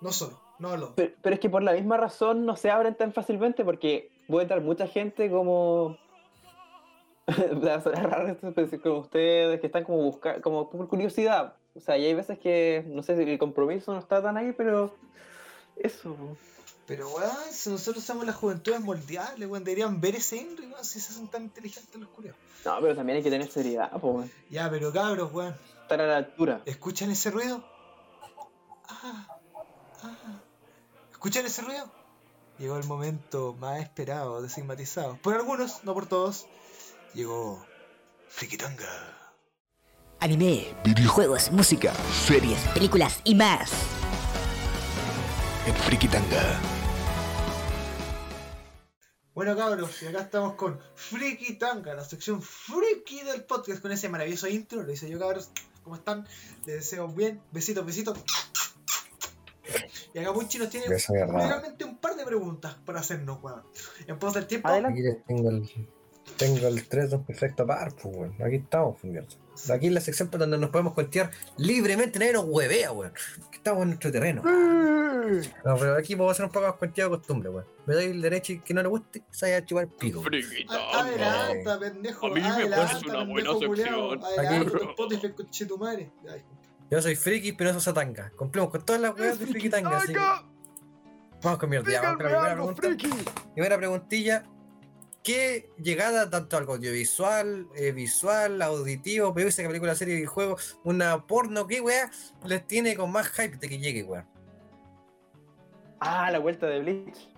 No solo, no los. Pero, pero es que por la misma razón no se abren tan fácilmente porque puede entrar mucha gente como. Sí, como ustedes que están como buscando, como por curiosidad. O sea, y hay veces que, no sé, el compromiso no está tan ahí, pero. Eso. Pero, weón, si nosotros somos las juventudes moldeables, weón, deberían ver ese Henry, weón, si se hacen tan inteligentes los culiados. No, pero también hay que tener seriedad, pues. Ya, pero cabros, weón. Estar a la altura. ¿Escuchan ese ruido? Ah, ah. ¿Escuchan ese ruido? Llegó el momento más esperado, desigmatizado. Por algunos, no por todos. Llegó Frikitanga. Anime, videojuegos, música, series, películas y más. En Frikitanga. Bueno, cabros, y acá estamos con Frikitanga, la sección friki del podcast, con ese maravilloso intro. Lo hice yo, cabros. ¿Cómo están? Les deseo bien. Besitos, besitos. Y acá Puchi nos tiene realmente un par de preguntas para hacernos, weón. En pausa del tiempo. Aquí les tengo el, tengo el 3 2 perfecto par, pues, weón. Aquí estamos, pues, mierda. Aquí en la sección para donde nos podemos cuentear libremente, nadie nos huevea, weón. Que Estamos en nuestro terreno. No, pero aquí vamos a hacer un poco más cuenteado de costumbre, weón. Me doy el derecho y que no le guste, se vaya a chupar el pico. A- Adelanta, pendejo. A mí me adelanta, parece una pendejo buena sección. Adelanta, Yo soy friki, pero no soy satanga. Cumplimos con todas las weas de friki tanga. Vamos con mierda, ya, vamos con la primera pregunta. Primera preguntilla. ¿Qué llegada tanto algo audiovisual, eh, visual, auditivo, que película, serie, videojuego, una porno, qué wea, les tiene con más hype de que llegue, wea? Ah, la vuelta de Bleach.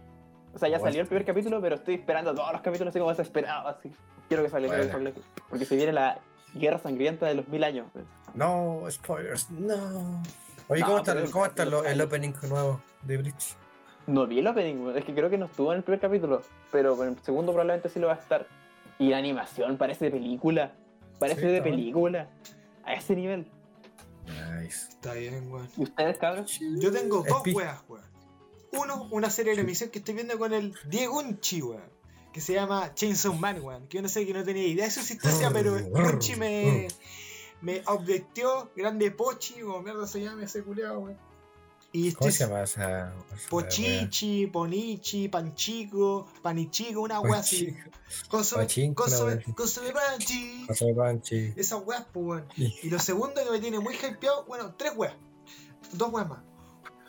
O sea, ya salió el primer capítulo, pero estoy esperando todos los capítulos así como desesperado, así. Quiero que salga, quiero que Bueno. salga. Porque se viene la guerra sangrienta de los mil años. No, spoilers, no. Oye, No, ¿cómo está, cómo está el opening nuevo de Bleach? No vi el opening, es que creo que no estuvo en el primer capítulo, pero en el segundo probablemente sí lo va a estar. Y la animación parece de película. Parece Sí, de película. A ese nivel. Nice. Está bien, weón. ¿Y ustedes, cabros? Yo tengo dos weas, weón. Uno, una serie de emisión que estoy viendo con el Diego Unchi, weón. Que se llama Chainsaw Man, weón. Que yo no sé que no tenía idea de su existencia, pero Unchi me, me updateó. Grande Pochi, como mierda se llama ese culiao, weón. Y ¿Cómo estoy se llama esa? esa Pochichi, Ponichi, Panchico, Panichico, una wea así. Consume, una consume, Panchi. Panchi. Esas weas, pues, weón. Y lo segundo que me tiene muy hypeado, bueno, tres weas. Dos weas más.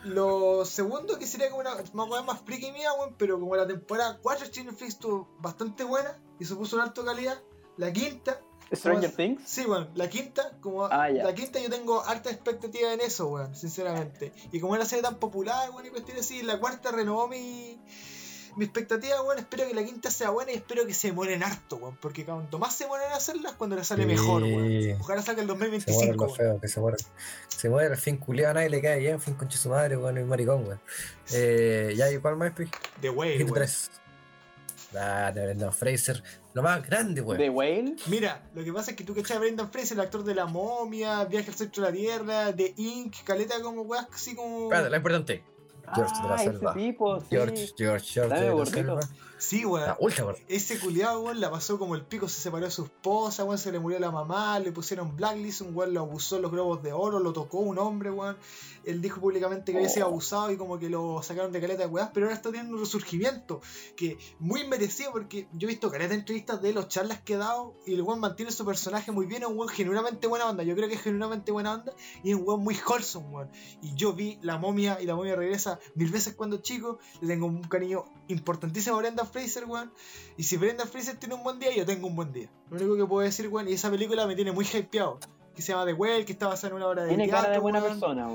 Lo segundo que sería como una más wea más friki mía, weón, pero como la temporada 4 de Netflix estuvo bastante buena y se puso en alta calidad. La quinta. ¿Stranger Things? Sí, weón, la quinta, como Ah, la quinta yo tengo harta expectativa en eso, weón, sinceramente. Y como era serie tan popular, weón, y cuestiones así, la cuarta renovó mi, mi expectativa, weón. Espero que la quinta sea buena y espero que se demoren harto, weón. Porque cuanto más se demoren en hacerlas, cuando le sale Sí. mejor, weón. Ojalá salga el Se muere 2025, lo weón. feo, que se muere. Se muere al fin culiado, a nadie le cae bien, fin con su madre, weón, y maricón, weón. Eh, ya, ¿y cuál más, Pi? The Hit weón. 3. Ah, de Brendan Fraser, lo más grande, weón. ¿The Whale? Mira, lo que pasa es que tú cachai a Brendan Fraser, el actor de La Momia, Viaje al Centro de la Tierra, de Inc, caleta como weas, así como. Espérate, lo importante. George de la Ah, ese Selva. tipo, sí. George, George, George Dame de la. Selva. Sí, weón. Ese culiado, weón, la pasó como el pico, se separó de su esposa, weón, se le murió la mamá, le pusieron blacklist, un weón lo abusó en los globos de oro, lo tocó un hombre, weón. Él dijo públicamente que había sido abusado y como que lo sacaron de caleta de weas, pero ahora está teniendo un resurgimiento que muy merecido porque yo he visto caleta de entrevistas de los charlas que ha dado y el weón mantiene su personaje muy bien, es un weón genuinamente buena onda, yo creo que es genuinamente buena onda y es un weón muy wholesome, weón. Y yo vi la momia y la momia regresa mil veces cuando chico, le tengo un cariño importantísimo a Brendan Fraser, weón. Y si Brendan Fraser tiene un buen día, yo tengo un buen día. Lo único que puedo decir, weón, y esa película me tiene muy hypeado. Que se llama The Well, que está basada en una obra de Tiene teatro, cara de buena weón. persona,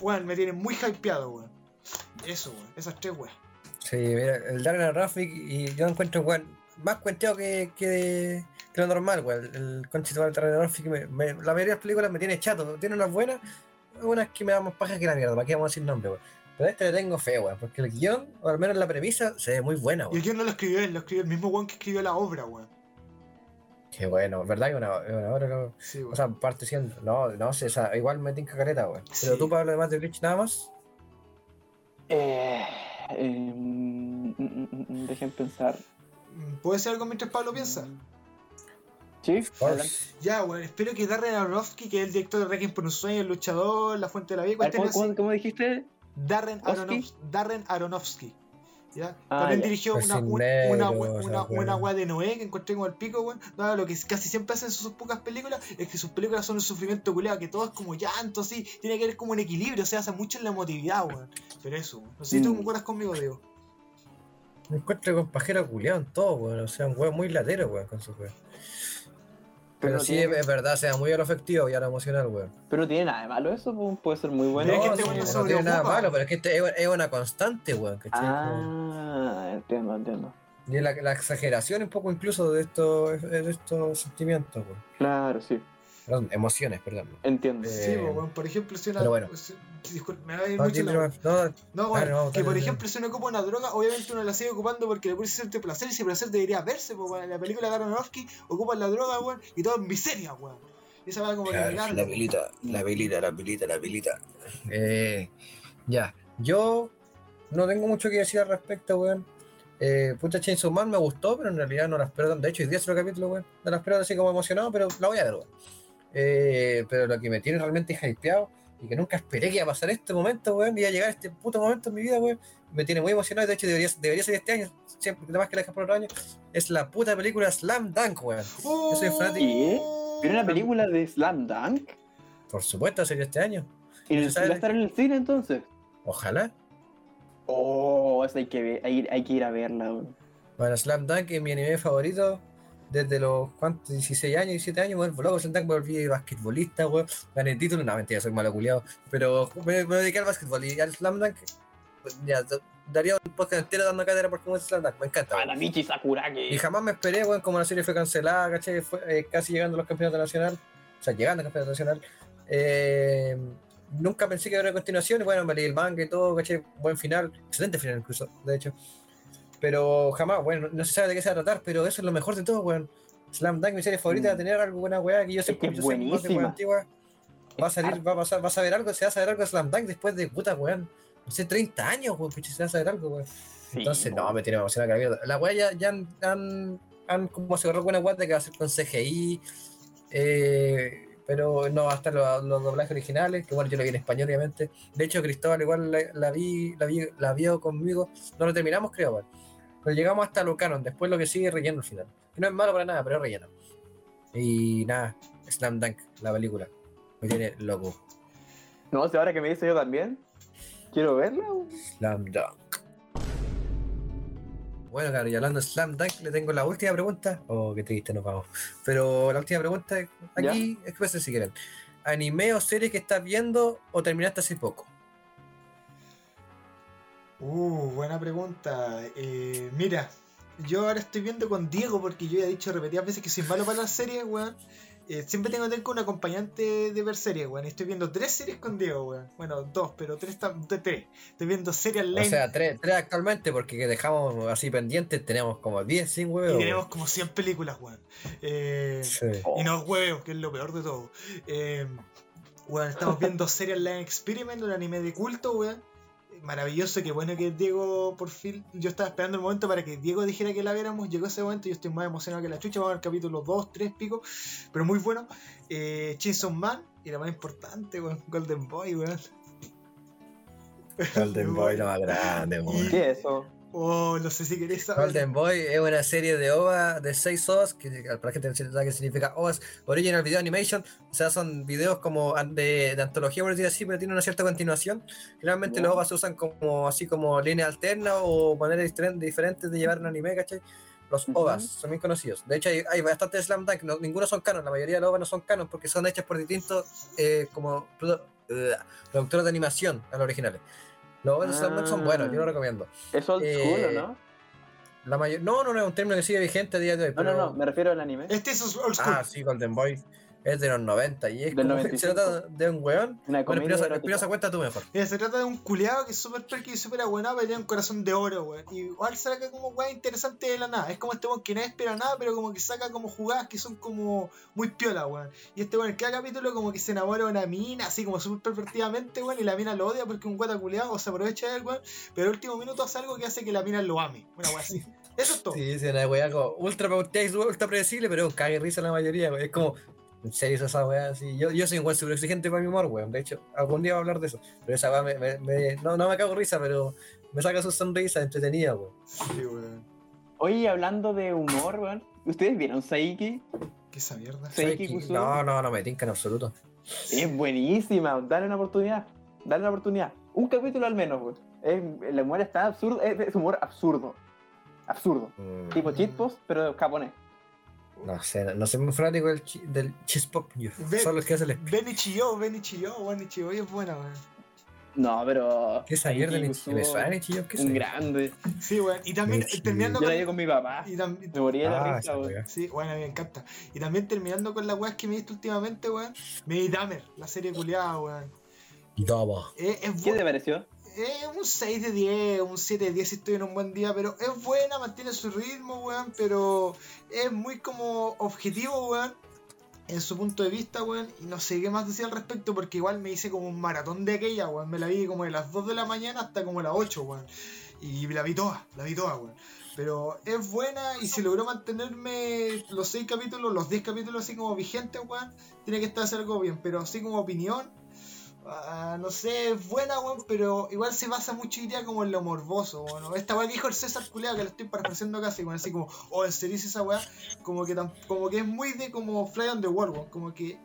weón. Me tiene muy hypeado, weón. Eso, weón. Esas tres, weón. Sí, mira, el Darren Aronofsky y yo encuentro weón, más cuenteado que, que, que lo normal, weón. El conchito del Darren Aronofsky, me- me- la mayoría de las películas me tiene chato. Tiene unas buenas, unas que me dan más paja que la mierda. ¿Para qué vamos a decir nombre, weón? Pero a este le tengo fe, weón, porque el guion, o al menos la premisa, se ve muy buena, Y el weón. guion no lo escribió él, lo escribió el mismo weón que escribió la obra, weón. Qué bueno, ¿verdad? Que una, una hora no- Sí, weón. O sea, parte siendo. No, no sé, o sea, igual me tinca careta, weón. Pero tú, Pablo, además de Bleach, nada más. Eh, eh, mm, mm, mm, dejen pensar. ¿Puedo decir algo mientras Pablo piensa? Sí. Ya, weón. Espero que Darren Aronofsky, que es el director de Requiem por un sueño, el luchador, La Fuente de la Vida, A ver, ¿Cómo, cuestiones así. cómo, cómo dijiste? Darren. Aronof- Darren Aronofsky. ¿Ya? Ah, También ya. dirigió Pues una, sin un- negro, una, una, de Noé que encontré como el pico, weón. No, lo que casi siempre hacen en sus pocas películas es que sus películas son un sufrimiento culeado, que todo es como llanto, así. Tiene que haber como un equilibrio, o sea, hace mucho en la emotividad, weón. Pero eso, weón. No sé si tú Mm. concuerdas conmigo, Diego. Me encuentro con pajero culiado en todo, weón. O sea, un weón muy latero, weón, con su weón. Pero, Pero sí, tiene- es verdad, sea muy a lo afectivo y a lo emocional, weón. Pero no tiene nada de malo eso, puede ser muy bueno. es que no, este no no se tiene nada preocupa. malo, pero es que este es, una constante, weón, Ah, entiendo, entiendo. Y la, la exageración un poco incluso de estos, de estos sentimientos, weón. Claro, sí, Perdón, emociones, perdón. entiendo. Eh, Sí, po, weón. Por ejemplo, si una. pero bueno. si- disculpe, me va a ir No, mucho la- no, No, bueno, que por ejemplo, si uno ocupa una droga, obviamente uno la sigue ocupando porque le puede cierto placer y ese placer debería verse, pues, weón. En la película de Aronofsky ocupan la droga, weón, y todo en miseria, weón. Y esa va como que Claro, negarlo, la weón. pilita, la pilita, la pilita, la pilita. Eh, Ya, yo no tengo mucho que decir al respecto, weón. Eh, puta Chainsaw Man me gustó, pero en realidad no la espero tanto. De hecho, hoy día es otro capítulo, weón. No la espero así como emocionado, pero la voy a ver, weón. Eh, pero lo que me tiene realmente hypeado y que nunca esperé que iba a pasar este momento, weón, iba a llegar este puto momento en mi vida, weón. Me tiene muy emocionado y de hecho debería, debería ser este año, siempre, además que la dejas por otro año. Es la puta película Slam Dunk, weón. Yo soy fanático. ¿Qué? ¿Viene una película de Slam Dunk? Por supuesto, sería este año. ¿Y ¿Se va a estar en el cine entonces? Ojalá. Oh, esa hay que, ver, hay, hay que ir a verla, weón. Bueno, Slam Dunk es mi anime favorito desde los ¿cuántos? 16 años, 17 años, weón. Loco, Slam Dunk me volví basquetbolista, weón. Gané el título, no, mentira, soy malo culiado. Pero me, me dediqué al basquetbol y al Slam Dunk, pues, ya, daría un podcast entero dando cátedra por cómo es Slam Dunk, me encanta. weón. Michi Sakuragi. Y jamás me esperé, weón, como la serie fue cancelada, ¿cachai? Fue eh, casi llegando a los campeonatos nacional, o sea, llegando al campeonato nacional. Eh, nunca pensé que habría continuación, y bueno, me leí el manga y todo, ¿cachai? Buen final, excelente final incluso, de hecho. Pero jamás, bueno, no se sabe de qué se va a tratar, pero eso es lo mejor de todo, weón. Slam Dunk, mi serie favorita, va a tener algo buena weá que yo siempre, que es buenísima. antigua. Va a salir, va a pasar, va a saber algo, se va a saber algo de Slam Dunk después de puta weón. No sé, 30 años, weón, se va a saber algo, weón. Entonces, no, me tiene emocionado que la mierda. La weá ya, ya han, han, han como asegurado buena weá de que va a ser con CGI. eh, pero no va a estar los, los doblajes originales, que bueno, yo lo vi en español, obviamente. De hecho, Cristóbal igual la, la vi, la vi, la vio conmigo. No lo terminamos, creo, weón. Pero llegamos hasta lo canon, después lo que sigue es relleno al final. Que no es malo para nada, pero es relleno. Y nada, Slam Dunk, la película. Me tiene loco. No, si ahora que me dice yo también, quiero verla. Slam Dunk. Bueno, claro, y hablando de Slam Dunk, le tengo la última pregunta. Oh, qué triste, nos vamos. Pero la última pregunta aquí, expresen si quieren. ¿Anime o serie que estás viendo o terminaste hace poco? Uh, buena pregunta. Eh, mira, yo ahora estoy viendo con Diego porque yo ya he dicho repetidas veces que soy malo para las series, weón. Eh, siempre tengo que tener con un acompañante de ver series, weón. y Estoy viendo tres series con Diego, weón. Bueno, dos, pero tres, de tres. Estoy viendo series O sea, tres, tres actualmente, porque que dejamos así pendientes, tenemos como 10 sin y huevos. tenemos como 100 películas, weón. Eh, Sí. Y no huevos, que es lo peor de todo. Eh, weón, estamos viendo series Online Experiment, un anime de culto, weón. Maravilloso, qué bueno que Diego por fin. Yo estaba esperando el momento para que Diego dijera que la viéramos. Llegó ese momento y yo estoy más emocionado que la chucha. Vamos al capítulo 2, 3 pico. Pero muy bueno. Eh, Chainsaw Man y la más importante, weón. Golden Boy, weón. Golden Boy, lo más grande, weón. ¿Qué es eso? Oh, no sé si queréis saber. Golden Boy es una serie de OVA de 6 OVAs, que para la gente no sabe qué significa OVAs, Original Video Animation, o sea, son videos como de, de antología, por decir así, pero tienen una cierta continuación. Generalmente los OVAs se usan como así como línea alterna o maneras diferen- diferentes de llevar un anime, ¿cachai? Los OVAs son bien conocidos. De hecho, hay, hay bastantes Slam Dunk, no- ninguno son canon, la mayoría de los OVAs no son canon porque son hechas por distintos eh, como eh, productores de animación a los originales. Los OVAs de son buenos, yo lo recomiendo. Es old school, ¿o Eh, no? La mayor... No, no, no, es un término que sigue vigente a día de hoy. No, no, no, me refiero al anime. Este es old school. Ah, sí, Golden Boy. Es de los 90 y es Del como 95. se trata de un weón. Una Bueno, erótica. Espinosa, cuenta tú mejor. Mira, se trata de un culeado que es súper perky y súper abuenado, pero tiene un corazón de oro, weón. Y igual saca como weá interesante de la nada. Es como este weón que no espera nada, pero como que saca como jugadas que son como muy piola, weón. Y este weón en cada capítulo como que se enamora de una mina, así como súper pervertidamente, weón, y la mina lo odia porque es un guata culeado o se aprovecha de él, weón. Pero el último minuto hace algo que hace que la mina lo ame. Una weá así. Eso es todo. Sí, es una weá como ultra pauteada y ultra predecible, pero es un cague de risa la mayoría, weón. Es como, en serio esa weá así. Yo, yo soy un weón súper exigente para mi humor, weón. De hecho, algún día voy a hablar de eso. Pero esa weá me, me- me- no, no me cago de risa, pero me saca su sonrisa entretenida, weón. Sí, weón. Oye, hablando de humor, weón. ¿Ustedes vieron Saiki? ¿Qué esa mierda? Saiki Saiki-. No, no, no me tinca en absoluto. Es buenísima, dale una oportunidad. Dale una oportunidad. Un capítulo al menos, weón. Es- El humor está absurdo, es, es humor absurdo. Absurdo. Mm, Tipo cheat post, pero japonés. No sé, no, soy muy fanático del, chi- del cheese pop. Yo, Ve- solo es que hace el Ven y chilló, ven y chilló, weón, y chilló, es buena, weón. No, pero. ¿Qué es ayer de Saiki Ni- Kusuru, me suena Ni Chillón? ¿Qué es Un grande. Sí, weón. Y también Ni terminando Yo la con. con mi papá. Y tam- Me moría de la Ah, risa, esa weón. Sí, bueno, a mí me encanta. Y también terminando con las weas que me he visto últimamente, weón. Me Dahmer, la serie culiada, weón. Daba. Es, es ¿Qué te pareció? Es un 6 de 10, un 7 de 10 si estoy en un buen día, pero es buena, mantiene su ritmo, weón, pero es muy como objetivo, weón. en su punto de vista, weón, y no sé qué más decir al respecto porque igual me hice como un maratón de aquella, weón, me la vi como de las 2 de la mañana hasta como las 8, weón, y la vi toda, la vi toda, weón. Pero es buena y si logró mantenerme los 6 capítulos, los 10 capítulos así como vigentes, weón, tiene que estar algo bien, pero así como opinión, ah, no sé, es buena, weón, pero igual se basa mucho día como en lo morboso, weón. Esta weá que dijo el César Culeado, que lo estoy parafraseando casi, weón, así como, oh, en serio esa weá, como que, tam- como que es muy de como Fly on the Wall, weón, como que,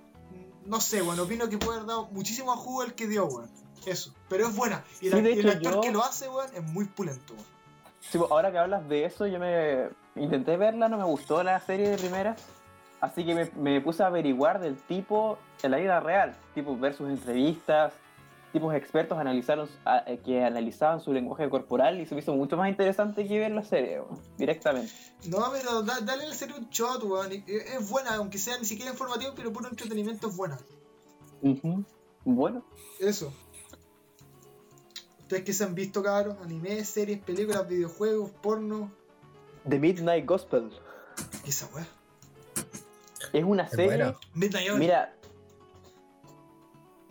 no sé, weón, opino que puede haber dado muchísimo jugo el que dio, weón. Eso, pero es buena. Y el, Sí, actor yo- que lo hace, weón, es muy pulento, weón. Sí, pues, ahora que hablas de eso, yo me intenté verla, no me gustó la serie de primera. Así que me, me puse a averiguar del tipo en la vida real, tipo ver sus entrevistas, tipos expertos analizaron, a- eh, que analizaban su lenguaje corporal y se me hizo mucho más interesante que ver la serie, weón, directamente. No, pero da- dale al serio un shot, weón. Es buena, aunque sea ni siquiera informativo, pero puro entretenimiento es buena. Ujú. Bueno, Eso. Ustedes que se han visto, cabros, anime, series, películas, videojuegos, porno. The Midnight Gospel ¿Qué es esa weá? Es una Es serie. Mira,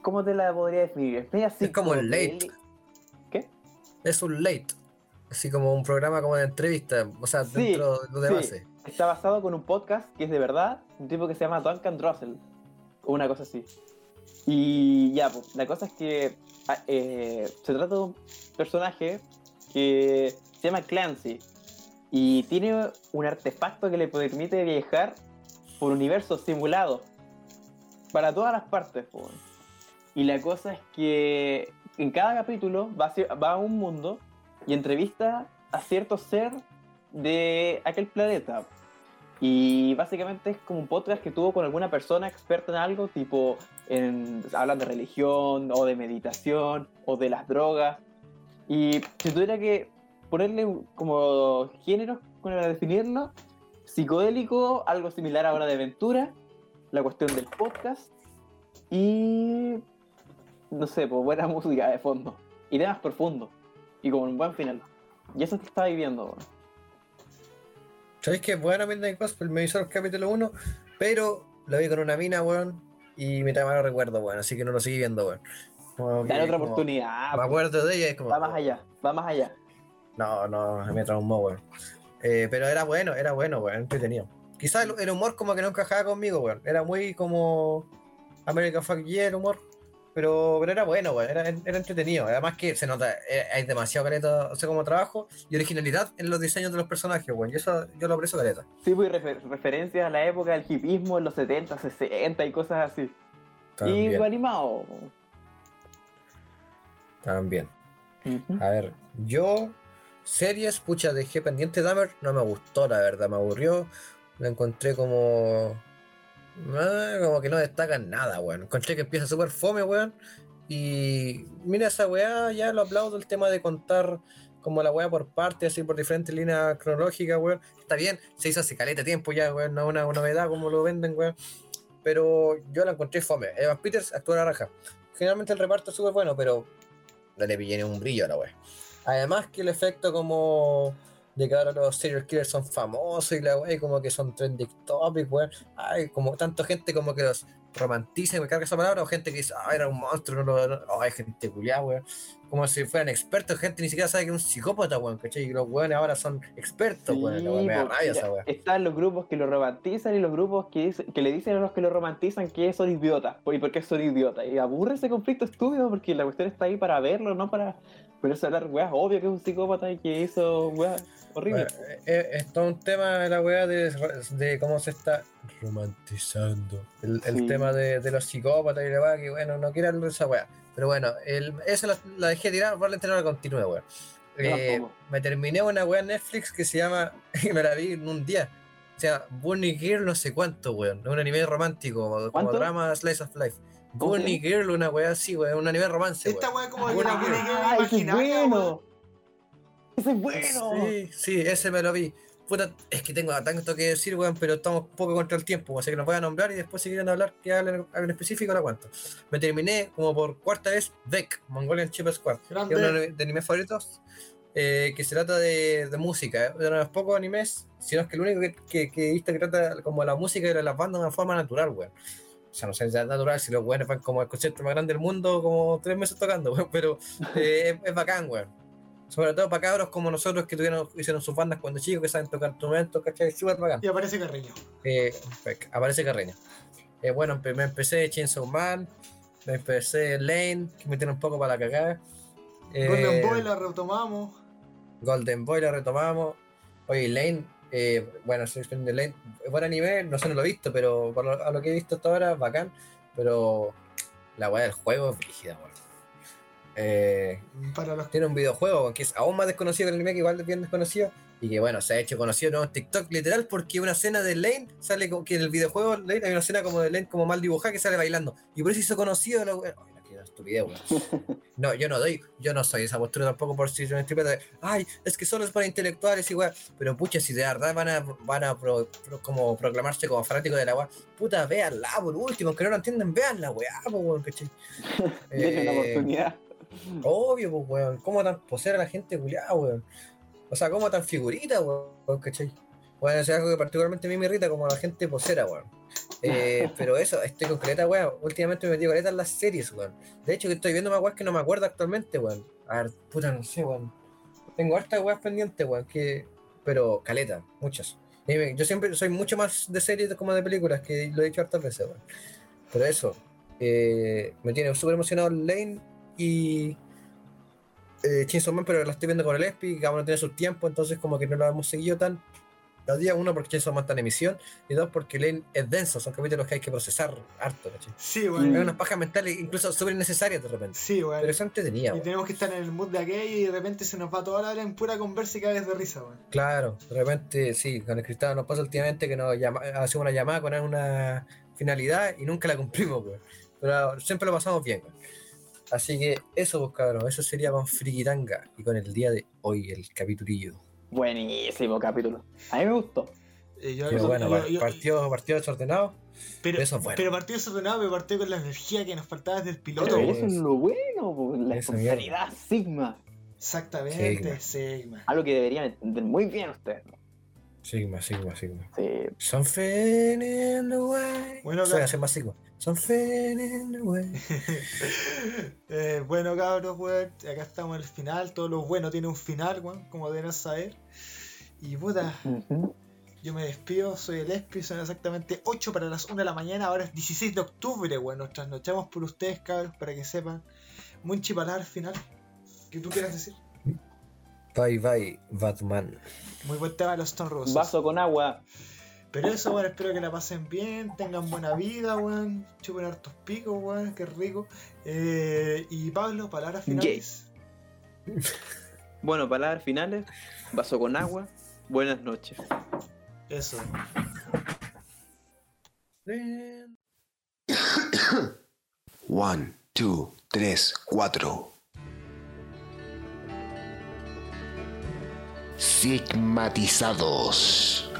¿cómo te la podría definir? Es, media así Es como el late. ¿Qué? Es un late. Así como un programa como de entrevista. O sea, Sí, dentro de sí. base. Está basado con un podcast que es de verdad, un tipo que se llama Duncan Russell, o una cosa así. Y ya, pues, la cosa es que ah, eh, se trata de un personaje que se llama Clancy y tiene un artefacto que le permite viajar por universos simulados para todas las partes. Y la cosa es que en cada capítulo va a, un mundo y entrevista a cierto ser de aquel planeta. Y básicamente es como un podcast que tuvo con alguna persona experta en algo, tipo, en, hablan de religión, o de meditación, o de las drogas. Y si tuviera que ponerle un- como géneros para definirlo, psicodélico, algo similar a Hora de Aventura, la cuestión del podcast, y no sé, pues buena música de fondo, y temas profundos, y como un buen final. Y eso te estaba viviendo. weón. ¿Sabéis que es bueno Midnight Gospel? Me hizo el capítulo 1, pero lo vi con una mina, weón. Y me trae malos recuerdos, weón. Así que no lo seguí viendo, weón. Como Dale otra como- oportunidad. Me pues. acuerdo de ella es como. Va más allá, va más allá. No, no, me traumó, weón. Eh, pero era bueno, era bueno, weón, entretenido. Quizás el, el humor como que no encajaba conmigo, weón. Era muy como American Fuck Yeah el humor. Pero, pero era bueno, weón, era, era entretenido. Además que se nota, eh, hay demasiado caleta, o sea, como trabajo y originalidad en los diseños de los personajes, weón. Y eso yo lo aprecio caleta. Sí, pues refer- referencias a la época del hipismo en los 70, 60 y cosas así. También. Y lo animado. También. A ver, yo, series, pucha, dejé pendiente Dahmer, no me gustó, la verdad, me aburrió. La encontré como. como que no destacan nada, weón. Encontré que empieza súper fome, weón. Y mira esa weá, ya lo aplaudo el tema de contar como la weá por partes, así por diferentes líneas cronológicas, weón. Está bien, se hizo hace caleta tiempo ya, weón, no una, una novedad como lo venden, weón. Pero yo la encontré fome. Evan Peters actúa la raja. Generalmente el reparto es súper bueno, pero no le pillé un brillo a la wea. Además que el efecto como de que ahora los serial killers son famosos y la wea, y como que son trending topic, weón. Ay, como tanta gente como que los romantiza y me carga esa palabra, o gente que dice, ah, era un monstruo, no lo. No, oh, hay gente culiada, weón. Como si fueran expertos, gente ni siquiera sabe que es un psicópata, weón, ¿cachai? Y los weones ahora son expertos, weón. La wea, me da porque rabia esa wea. están los grupos que lo romantizan y los grupos que, que le dicen a los que lo romantizan que son idiotas. ¿Y por qué son idiotas? Y aburre ese conflicto estúpido porque la cuestión está ahí para verlo, no para ponerse a hablar weas. Obvio que es un psicópata y que hizo weas horribles. Bueno, eh, eh, es todo un tema de la weá de, de cómo se está romantizando el, el Sí. tema de, de los psicópatas y la weá, que bueno, no quiero hablar de esa weá. Pero bueno, el, esa la, la dejé tirar, probablemente no la continúe, weón. Yo Eh, me terminé una weá en Netflix que se llama, y me la vi en un día, se llama Bunny Girl no sé cuánto, weón. Un anime romántico, como drama Slice of Life. ¿Cómo se Bunny Girl, una weá así, weón, un anime romance, Esta weá como de una. Bunny Girl ¡Ah, imaginaria, weón. bueno! ¡Ese es bueno! Sí, sí, ese me lo vi. Puta, es que tengo tanto que decir, weón, pero estamos poco contra el tiempo, así que los voy a nombrar y después si quieren hablar, que hablen algo en específico, lo cuento. Me terminé como por cuarta vez Beck, Mongolian Chip Squad, que es uno de mis animes favoritos. eh, que se trata de, de música. ¿eh? De los pocos animes, sino es que el único que, que, que he visto que trata como la música y las bandas de una forma natural, weón. O sea, no sé si es natural, si los weones van como el concierto más grande del mundo, como tres meses tocando, weón, pero eh, es, es bacán, weón. Sobre todo para cabros como nosotros que tuvieron, hicieron sus bandas cuando chicos, que saben tocar instrumentos, ¿cachai? Súper bacán. Y aparece Carreño. Eh, pe- aparece Carreño. Eh, bueno, me empecé Chainsaw Man, me empecé Lane, que me tiene un poco para la cagada. Eh, Golden Boy la retomamos. Golden Boy la retomamos. Oye, Lane, eh, bueno, de Lane, buen anime, no sé, no lo he visto, pero por lo, a lo que he visto hasta ahora, bacán. Pero la weá del juego es brígida, weón. Eh, Para los tiene un videojuego que es aún más desconocido que el anime, que igual es bien desconocido. Y que bueno, se ha hecho conocido ¿no? en TikTok literal porque una escena de Lane sale como que en el videojuego Lane hay una escena como de Lane como mal dibujada que sale bailando. Y por eso hizo conocido la estupidez, weón. No, yo no doy, yo no soy esa postura tampoco por si me interpreta de, ay, es que solo es para intelectuales igual, pero pucha, si de verdad van a, van a pro- pro- como proclamarse como fanáticos de la weá, puta, véanla por último, aunque no lo entienden, vean la weá, pues weón. Denle una Eh, oportunidad. Obvio, pues, weón. ¿Cómo tan poseer a la gente culiada, weón? O sea, ¿cómo tan figurita, weón? ¿Cachai? Bueno, eso es algo que particularmente a mí me irrita, como la gente posera, weón. Eh, pero eso, estoy con caleta, weón. Últimamente me metí caleta en las series, weón. De hecho, que estoy viendo más weas que no me acuerdo actualmente, weón. A ver, puta, no sé, weón. Tengo hartas weas pendientes, weón, que... Pero caleta, muchas. Y Yo siempre soy mucho más de series como de películas, que lo he dicho hartas veces, weón. Pero eso, eh, me tiene súper emocionado Lane y eh, Chainsaw Man, pero la estoy viendo con el ESPI, cada uno tiene sus tiempos, entonces como que no lo hemos seguido tan a día, uno porque Chainsaw Man está en emisión, y dos porque Lane es denso, son capítulos que hay que procesar harto, ¿cachai? Sí, Hay weón. unas pajas mentales incluso súper necesarias de repente. Sí, weón. Pero eso entretenía, Y weón. tenemos que estar en el mood de aquello y de repente se nos va toda la hora en pura conversa y caes de risa, weón. Claro, de repente, sí, con el cristal nos pasa últimamente que nos llama, hacemos una llamada con una finalidad y nunca la cumplimos, weón. Pero siempre lo pasamos bien, weón. Así que eso, pues, cabrón, eso sería con Frikitanga y con el día de hoy, el capitulillo. Buenísimo capítulo. A mí me gustó. Eh, yo- yo- bueno, yo- desordenado. pero, eso es bueno. pero partió desordenado, pero partió con la energía que nos faltaba desde el piloto, Pero eso es lo bueno, po, la espontaneidad Sigma. Exactamente, Sigma. Algo que deberían entender muy bien ustedes. Sigma, Sigma, Sigma. Sí. Something in the way. Bueno, Soy claro. hacer más Sigma. Something in the way. Eh, bueno, cabros, weón. Acá estamos en el final. Todo lo bueno tiene un final, weón, como deben saber. Y puta, yo me despido. Soy el Espi. Son exactamente 8 para las 1 de la mañana. Ahora es 16 de octubre, weón. Nos trasnochamos por ustedes, cabros, para que sepan. Munchi palabra final. ¿Qué tú quieras decir? Bye bye, Batman. Muy buen tema de los Stone Roses. Vaso con agua. Pero eso, bueno, espero que la pasen bien, tengan buena vida, weón. Chupen hartos picos, weón, qué rico. Eh, y Pablo, palabras finales. Bueno, palabras finales. Vaso con agua. Buenas noches. Eso. One, two, tres, cuatro. Sigmatizados.